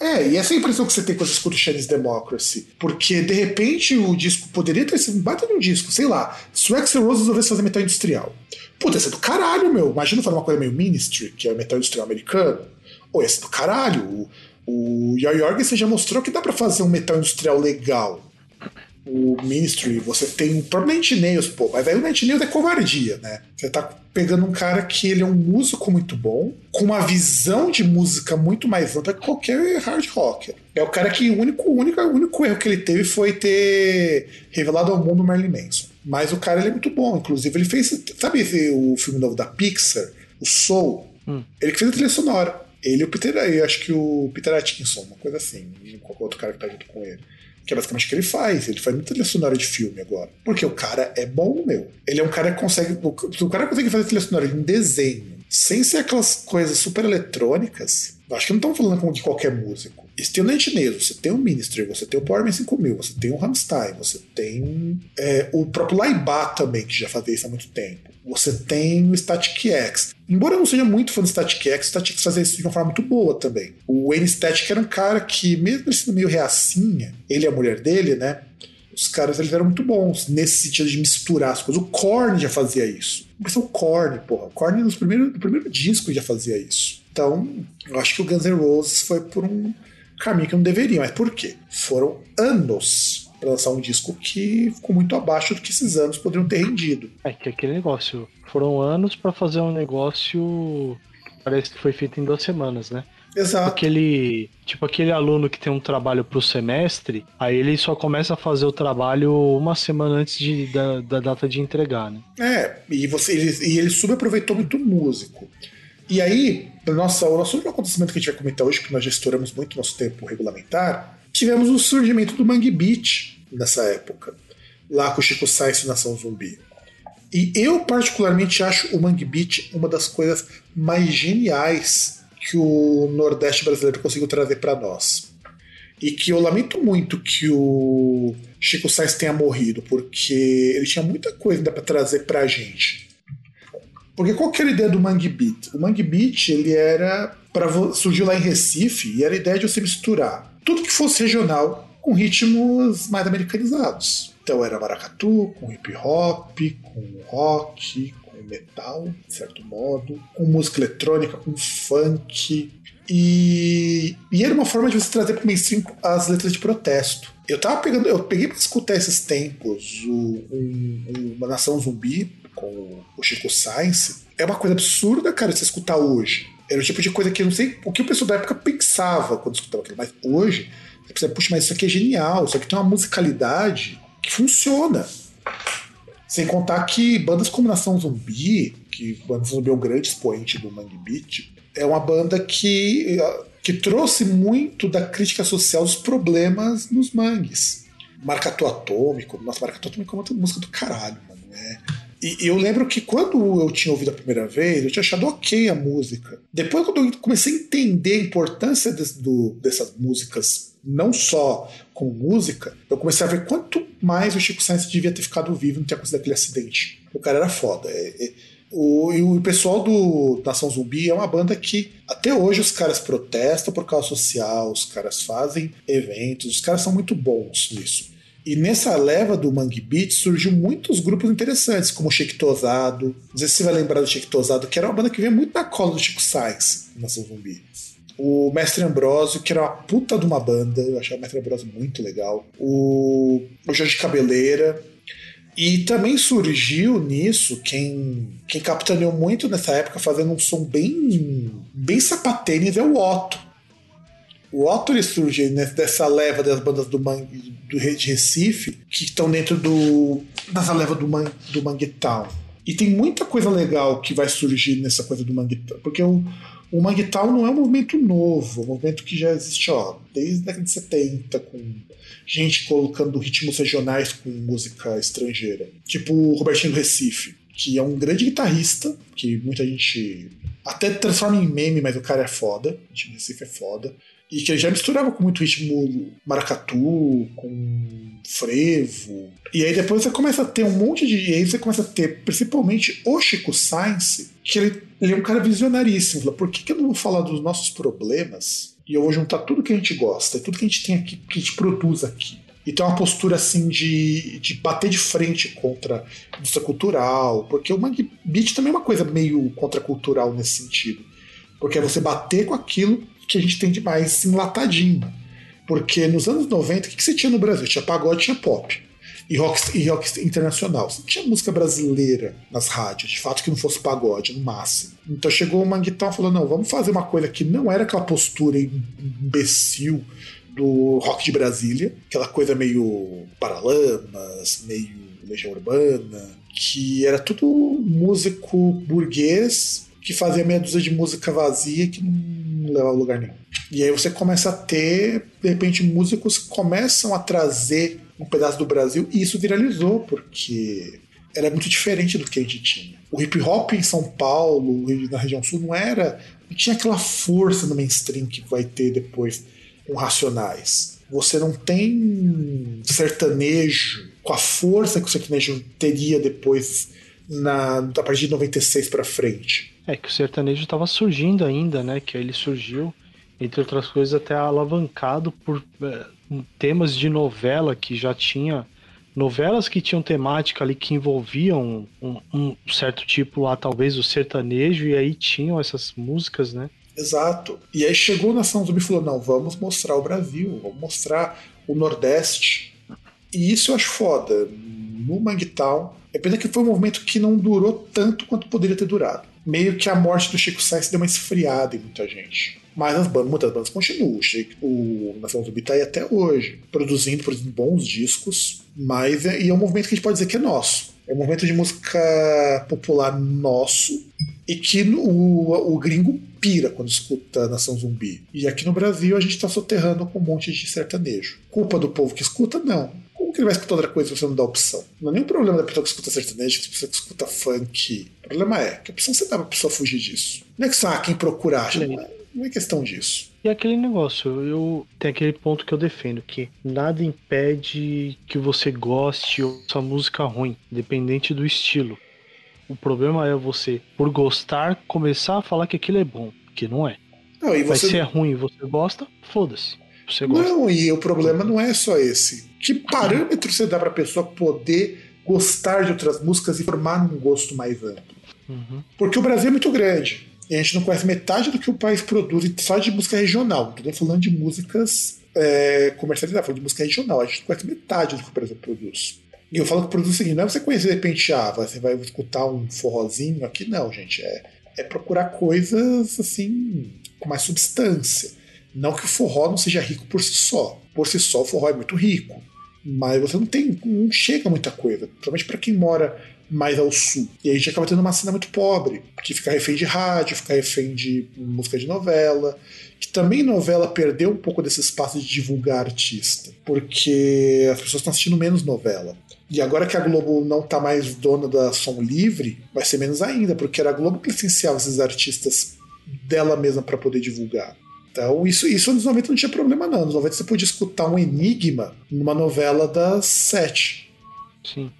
É, e essa é a impressão que você tem você escuta o Chinese Democracy. Porque, de repente, o disco poderia ter sido um baita de um disco, sei lá, se o Axel Rose resolvesse fazer metal industrial. Puta, ia ser do caralho, meu. Imagina fazer uma coisa meio Ministry, que é metal industrial americano. Ou ia ser do caralho. O, o Joy Jorgensen já mostrou que dá para fazer um metal industrial legal. O Ministry, você tem o próprio Nails, pô, mas aí o Nails é covardia, né? Você tá pegando um cara que ele é um músico muito bom, com uma visão de música muito mais ampla que qualquer hard rocker. É o cara que o único, o único, o único erro que ele teve foi ter revelado ao mundo Marilyn Manson. Mas o cara ele é muito bom, inclusive ele fez, sabe o filme novo da Pixar, o Soul? Hum. Ele que fez a trilha sonora. Ele e o Peter, eu acho que o Peter Atkinson, uma coisa assim, qualquer outro cara que tá junto com ele. Que é basicamente o que ele faz. Ele faz muita trilha sonora de filme agora. Porque o cara é bom, meu. Ele é um cara que consegue. O cara consegue fazer trilha sonora em desenho, sem ser aquelas coisas super eletrônicas. Acho que não estamos falando de qualquer músico. Você tem o Netineso, você tem o Ministry, você tem o Powerman 5000, você tem o Rammstein, você tem é, o próprio Laibá também, que já fazia isso há muito tempo. Você tem o Static X. Embora eu não seja muito fã do Static X, o Static X fazia isso de uma forma muito boa também. O Wayne Static era um cara que, mesmo sendo meio reacinha, ele e a mulher dele, né? Os caras eles eram muito bons nesse sentido de misturar as coisas. O Korn já fazia isso. Mas o Korn, porra. O Korn nos primeiros, no primeiro disco já fazia isso. Então, eu acho que o Guns N' Roses foi por um caminho que não deveria. Mas por quê? Foram anos para lançar um disco que ficou muito abaixo do que esses anos poderiam ter rendido. É que aquele negócio. Foram anos para fazer um negócio. Parece que foi feito em duas semanas, né? Exato. Aquele, tipo aquele aluno que tem um trabalho pro semestre, aí ele só começa a fazer o trabalho uma semana antes de, da, da data de entregar, né? É, e, você, ele, e ele subaproveitou muito o músico. E aí, nossa, o nosso último acontecimento que a gente vai comentar hoje, porque nós já estouramos muito nosso tempo regulamentar, tivemos o surgimento do Mangue Beat nessa época, lá com o Chico Sainz e Nação Zumbi. E eu, particularmente, acho o Mangue Beat uma das coisas mais geniais que o Nordeste brasileiro conseguiu trazer para nós. E que eu lamento muito que o Chico Sainz tenha morrido, porque ele tinha muita coisa ainda para trazer pra gente. Porque qual que era a ideia do Mangue Beat? O Mangue Beat, ele era surgiu lá em Recife e era a ideia de você misturar tudo que fosse regional com ritmos mais americanizados. Então era maracatu, com hip hop, com rock, com metal, de certo modo, com música eletrônica, com funk. E, e era uma forma de você trazer para o mainstream as letras de protesto. Eu tava pegando, eu peguei para escutar esses tempos o, um, uma nação zumbi com o Chico Science. É uma coisa absurda, cara, você escutar hoje. Era o tipo de coisa que eu não sei o que o pessoal da época pensava quando escutava aquilo, mas hoje você precisa, puxa, mas isso aqui é genial, isso aqui tem uma musicalidade que funciona. Sem contar que bandas como Nação Zumbi, que Nação Zumbi é o grande expoente do Mangue Beat, é uma banda que, que trouxe muito da crítica social dos problemas nos mangues. Marcato Atômico, nossa, Marcato Atômico é uma música do caralho, mano. É, e eu lembro que quando eu tinha ouvido a primeira vez, eu tinha achado ok a música. Depois, quando eu comecei a entender a importância do, dessas músicas, não só como música, eu comecei a ver quanto mais o Chico Sainz devia ter ficado vivo não ter acontecido aquele acidente. O cara era foda. É, é, o, e o pessoal do Nação Zumbi é uma banda que até hoje os caras protestam por causa social, os caras fazem eventos, os caras são muito bons nisso. E nessa leva do Mangue Beat surgiu muitos grupos interessantes, como o Chico Tosado. Não sei se você vai lembrar do Chico Tosado, que era uma banda que vinha muito na cola do Chico Sainz, Nação Zumbi. O Mestre Ambrosio, que era uma puta de uma banda, eu achava o Mestre Ambrosio muito legal. O, o Jorge Cabeleira. E também surgiu nisso quem, quem capitaneou muito nessa época, fazendo um som bem, bem sapatênis, é o Otto. O Otto ele surge dessa leva das bandas do, Mangue, do de Recife, que estão dentro do, dessa leva do, Man, do Manguetown. E tem muita coisa legal que vai surgir nessa coisa do Manguetown, porque o, o Manguetown não é um movimento novo, é um movimento que já existe ó, desde a década de 70, com gente colocando ritmos regionais com música estrangeira. Tipo o Robertinho do Recife, que é um grande guitarrista, que muita gente até transforma em meme, mas o cara é foda. O Recife é foda e que ele já misturava com muito ritmo maracatu, com frevo. E aí depois você começa a ter um monte de. E aí você começa a ter, principalmente, o Chico Sainz, que ele, ele é um cara visionaríssimo. Fala, por que, que eu não vou falar dos nossos problemas e eu vou juntar tudo que a gente gosta, tudo que a gente tem aqui, que a gente produz aqui? E tem uma postura assim de, de bater de frente contra a indústria cultural, porque o Mangue Beat também é uma coisa meio contracultural nesse sentido. Porque é você bater com aquilo que a gente tem de mais enlatadinho. Porque nos anos 90, o que, que você tinha no Brasil? Tinha pagode, tinha pop. E rock, e rock internacional. Você não tinha música brasileira nas rádios, de fato que não fosse pagode, no máximo. Então chegou o Manguitão falou: não, vamos fazer uma coisa que não era aquela postura imbecil do rock de Brasília, aquela coisa meio Paralamas, meio Legião Urbana, que era tudo músico burguês que fazia meia dúzia de música vazia que não levava a lugar nenhum. E aí você começa a ter, de repente, músicos que começam a trazer um pedaço do Brasil e isso viralizou, porque era muito diferente do que a gente tinha. O hip hop em São Paulo, na região sul, não era. não tinha aquela força no mainstream que vai ter depois com Racionais. Você não tem sertanejo com a força que o sertanejo teria depois na, a partir de 96 para frente. É que o sertanejo estava surgindo ainda, né? Que ele surgiu, entre outras coisas, até alavancado por é, temas de novela que já tinha. Novelas que tinham temática ali que envolviam um, um certo tipo lá, talvez o sertanejo, e aí tinham essas músicas, né? Exato. E aí chegou na Nação Zumbi e falou: não, vamos mostrar o Brasil, vamos mostrar o Nordeste. E isso eu acho foda. No Manguetown, é pena que foi um movimento que não durou tanto quanto poderia ter durado meio que a morte do Chico Sainz deu uma esfriada em muita gente. Mas as bandas, muitas bandas continuam. O Nação Zumbi tá aí até hoje, produzindo, produzindo bons discos, mas é, e é um movimento que a gente pode dizer que é nosso. É um movimento de música popular nosso e que o, o gringo pira quando escuta Nação Zumbi. E aqui no Brasil a gente está soterrando com um monte de sertanejo. Culpa do povo que escuta? Não. Como que ele vai escutar outra coisa se você não dá opção? Não é nenhum problema da pessoa que escuta sertanejo, que pessoa que escuta funk. O problema é que a opção você dá pra pessoa fugir disso. Não é que só ah, quem procura acha. Não é, não é questão disso. E aquele negócio, eu tem aquele ponto que eu defendo, que nada impede que você goste ou essa música ruim, independente do estilo. O problema é você, por gostar, começar a falar que aquilo é bom, que não é. Não, e Mas você... se é ruim e você gosta, foda-se. Você gosta. Não, e o problema não é só esse. Que parâmetro você dá pra pessoa poder gostar de outras músicas e formar um gosto mais amplo? Uhum. Porque o Brasil é muito grande. E a gente não conhece metade do que o país produz só de música regional. Tô falando de músicas é, comercializadas, falando de música regional. A gente não conhece metade do que o Brasil produz. E eu falo que produz o seguinte: não é você conhecer de repente, ah, você vai escutar um forrozinho aqui, não, gente. É, é procurar coisas assim, com mais substância. Não que o forró não seja rico por si só. Por si só, o forró é muito rico. Mas você não tem. não chega muita coisa. Principalmente para quem mora mais ao sul. E aí a gente acaba tendo uma cena muito pobre, que fica refém de rádio, fica refém de música de novela, que também novela perdeu um pouco desse espaço de divulgar artista, porque as pessoas estão assistindo menos novela. E agora que a Globo não tá mais dona da som livre, vai ser menos ainda, porque era a Globo que licenciava esses artistas dela mesma para poder divulgar. Então, isso, isso nos 90 não tinha problema, não. Nos 90 você podia escutar um enigma numa novela das sete. Sim.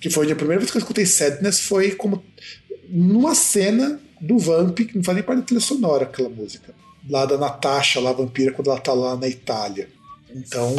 Que foi a primeira vez que eu escutei Sadness foi como numa cena do Vamp, que não faz nem parte da trilha sonora aquela música. Lá da Natasha, lá, vampira, quando ela tá lá na Itália. Então,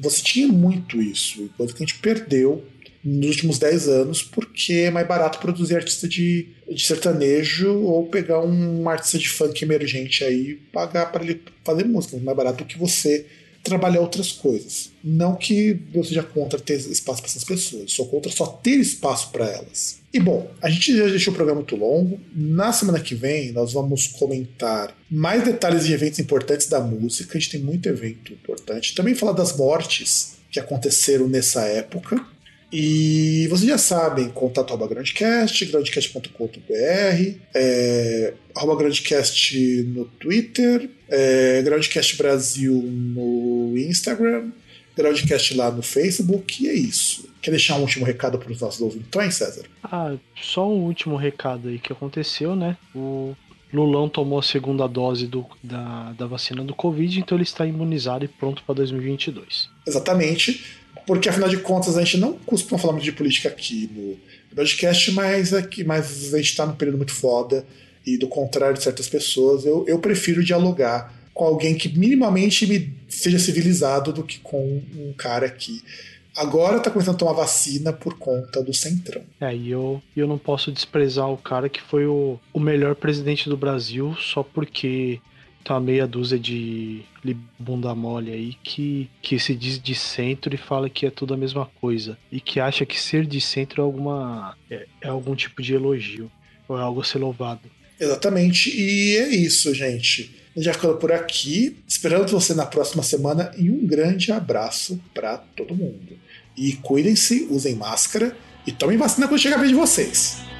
você tinha muito isso, coisa que a gente perdeu nos últimos 10 anos, porque é mais barato produzir artista de, de sertanejo ou pegar um artista de funk emergente aí e pagar para ele fazer música. É mais barato do que você trabalhar outras coisas. Não que eu seja contra ter espaço para essas pessoas, sou contra só ter espaço para elas. E bom, a gente já deixou o programa muito longo. Na semana que vem, nós vamos comentar mais detalhes de eventos importantes da música. A gente tem muito evento importante. Também falar das mortes que aconteceram nessa época. E vocês já sabem, contato arroba grandcast, grandcast.com.br, é, arroba grandcast no Twitter, é, Groundcast Brasil no Instagram, Groundcast lá no Facebook, e é isso. Quer deixar um último recado para os nossos ouvintões, César? Ah, só um último recado aí que aconteceu, né? O Lulão tomou a segunda dose do, da, da vacina do Covid, então ele está imunizado e pronto para 2022. Exatamente, porque afinal de contas a gente não costuma falar muito de política aqui no podcast, mas, aqui, mas a gente está num período muito foda e do contrário de certas pessoas, eu, eu prefiro dialogar com alguém que minimamente me seja civilizado do que com um cara que agora tá começando a tomar vacina por conta do Centrão. É, e eu, eu não posso desprezar o cara que foi o, o melhor presidente do Brasil só porque tá meia dúzia de bunda mole aí que, que se diz de centro e fala que é tudo a mesma coisa. E que acha que ser de centro é alguma. é, é algum tipo de elogio. Ou é algo a ser louvado. Exatamente, e é isso, gente. Vai ficando por aqui. Esperando você na próxima semana e um grande abraço para todo mundo. E cuidem-se, usem máscara e tomem vacina quando chegar a vez de vocês.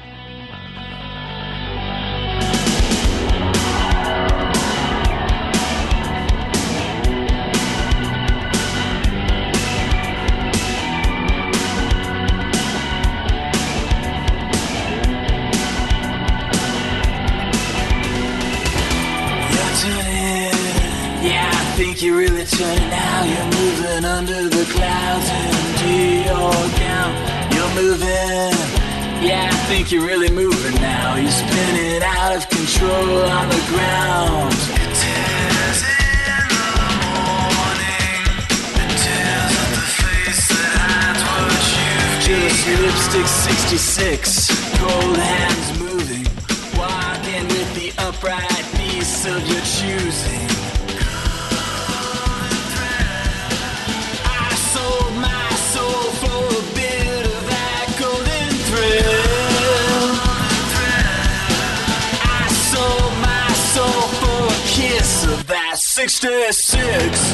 Turning now. You're moving under the clouds into your gown. You're moving, yeah, I think you're really moving now. You're spinning out of control on the ground. Just lipstick 66, cold hands moving, walking with the upright piece of your choosing. 66.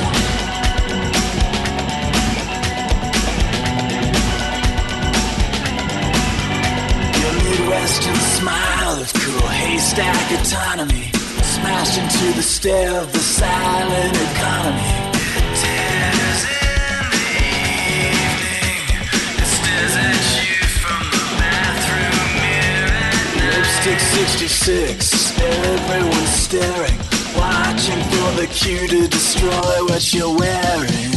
Your Midwestern smile of cool haystack autonomy smashed into the stare of the silent economy. Tears in the evening, it stares at you from the bathroom mirror. Lipstick 66, everyone's staring. Watching for the cue to destroy what you're wearing.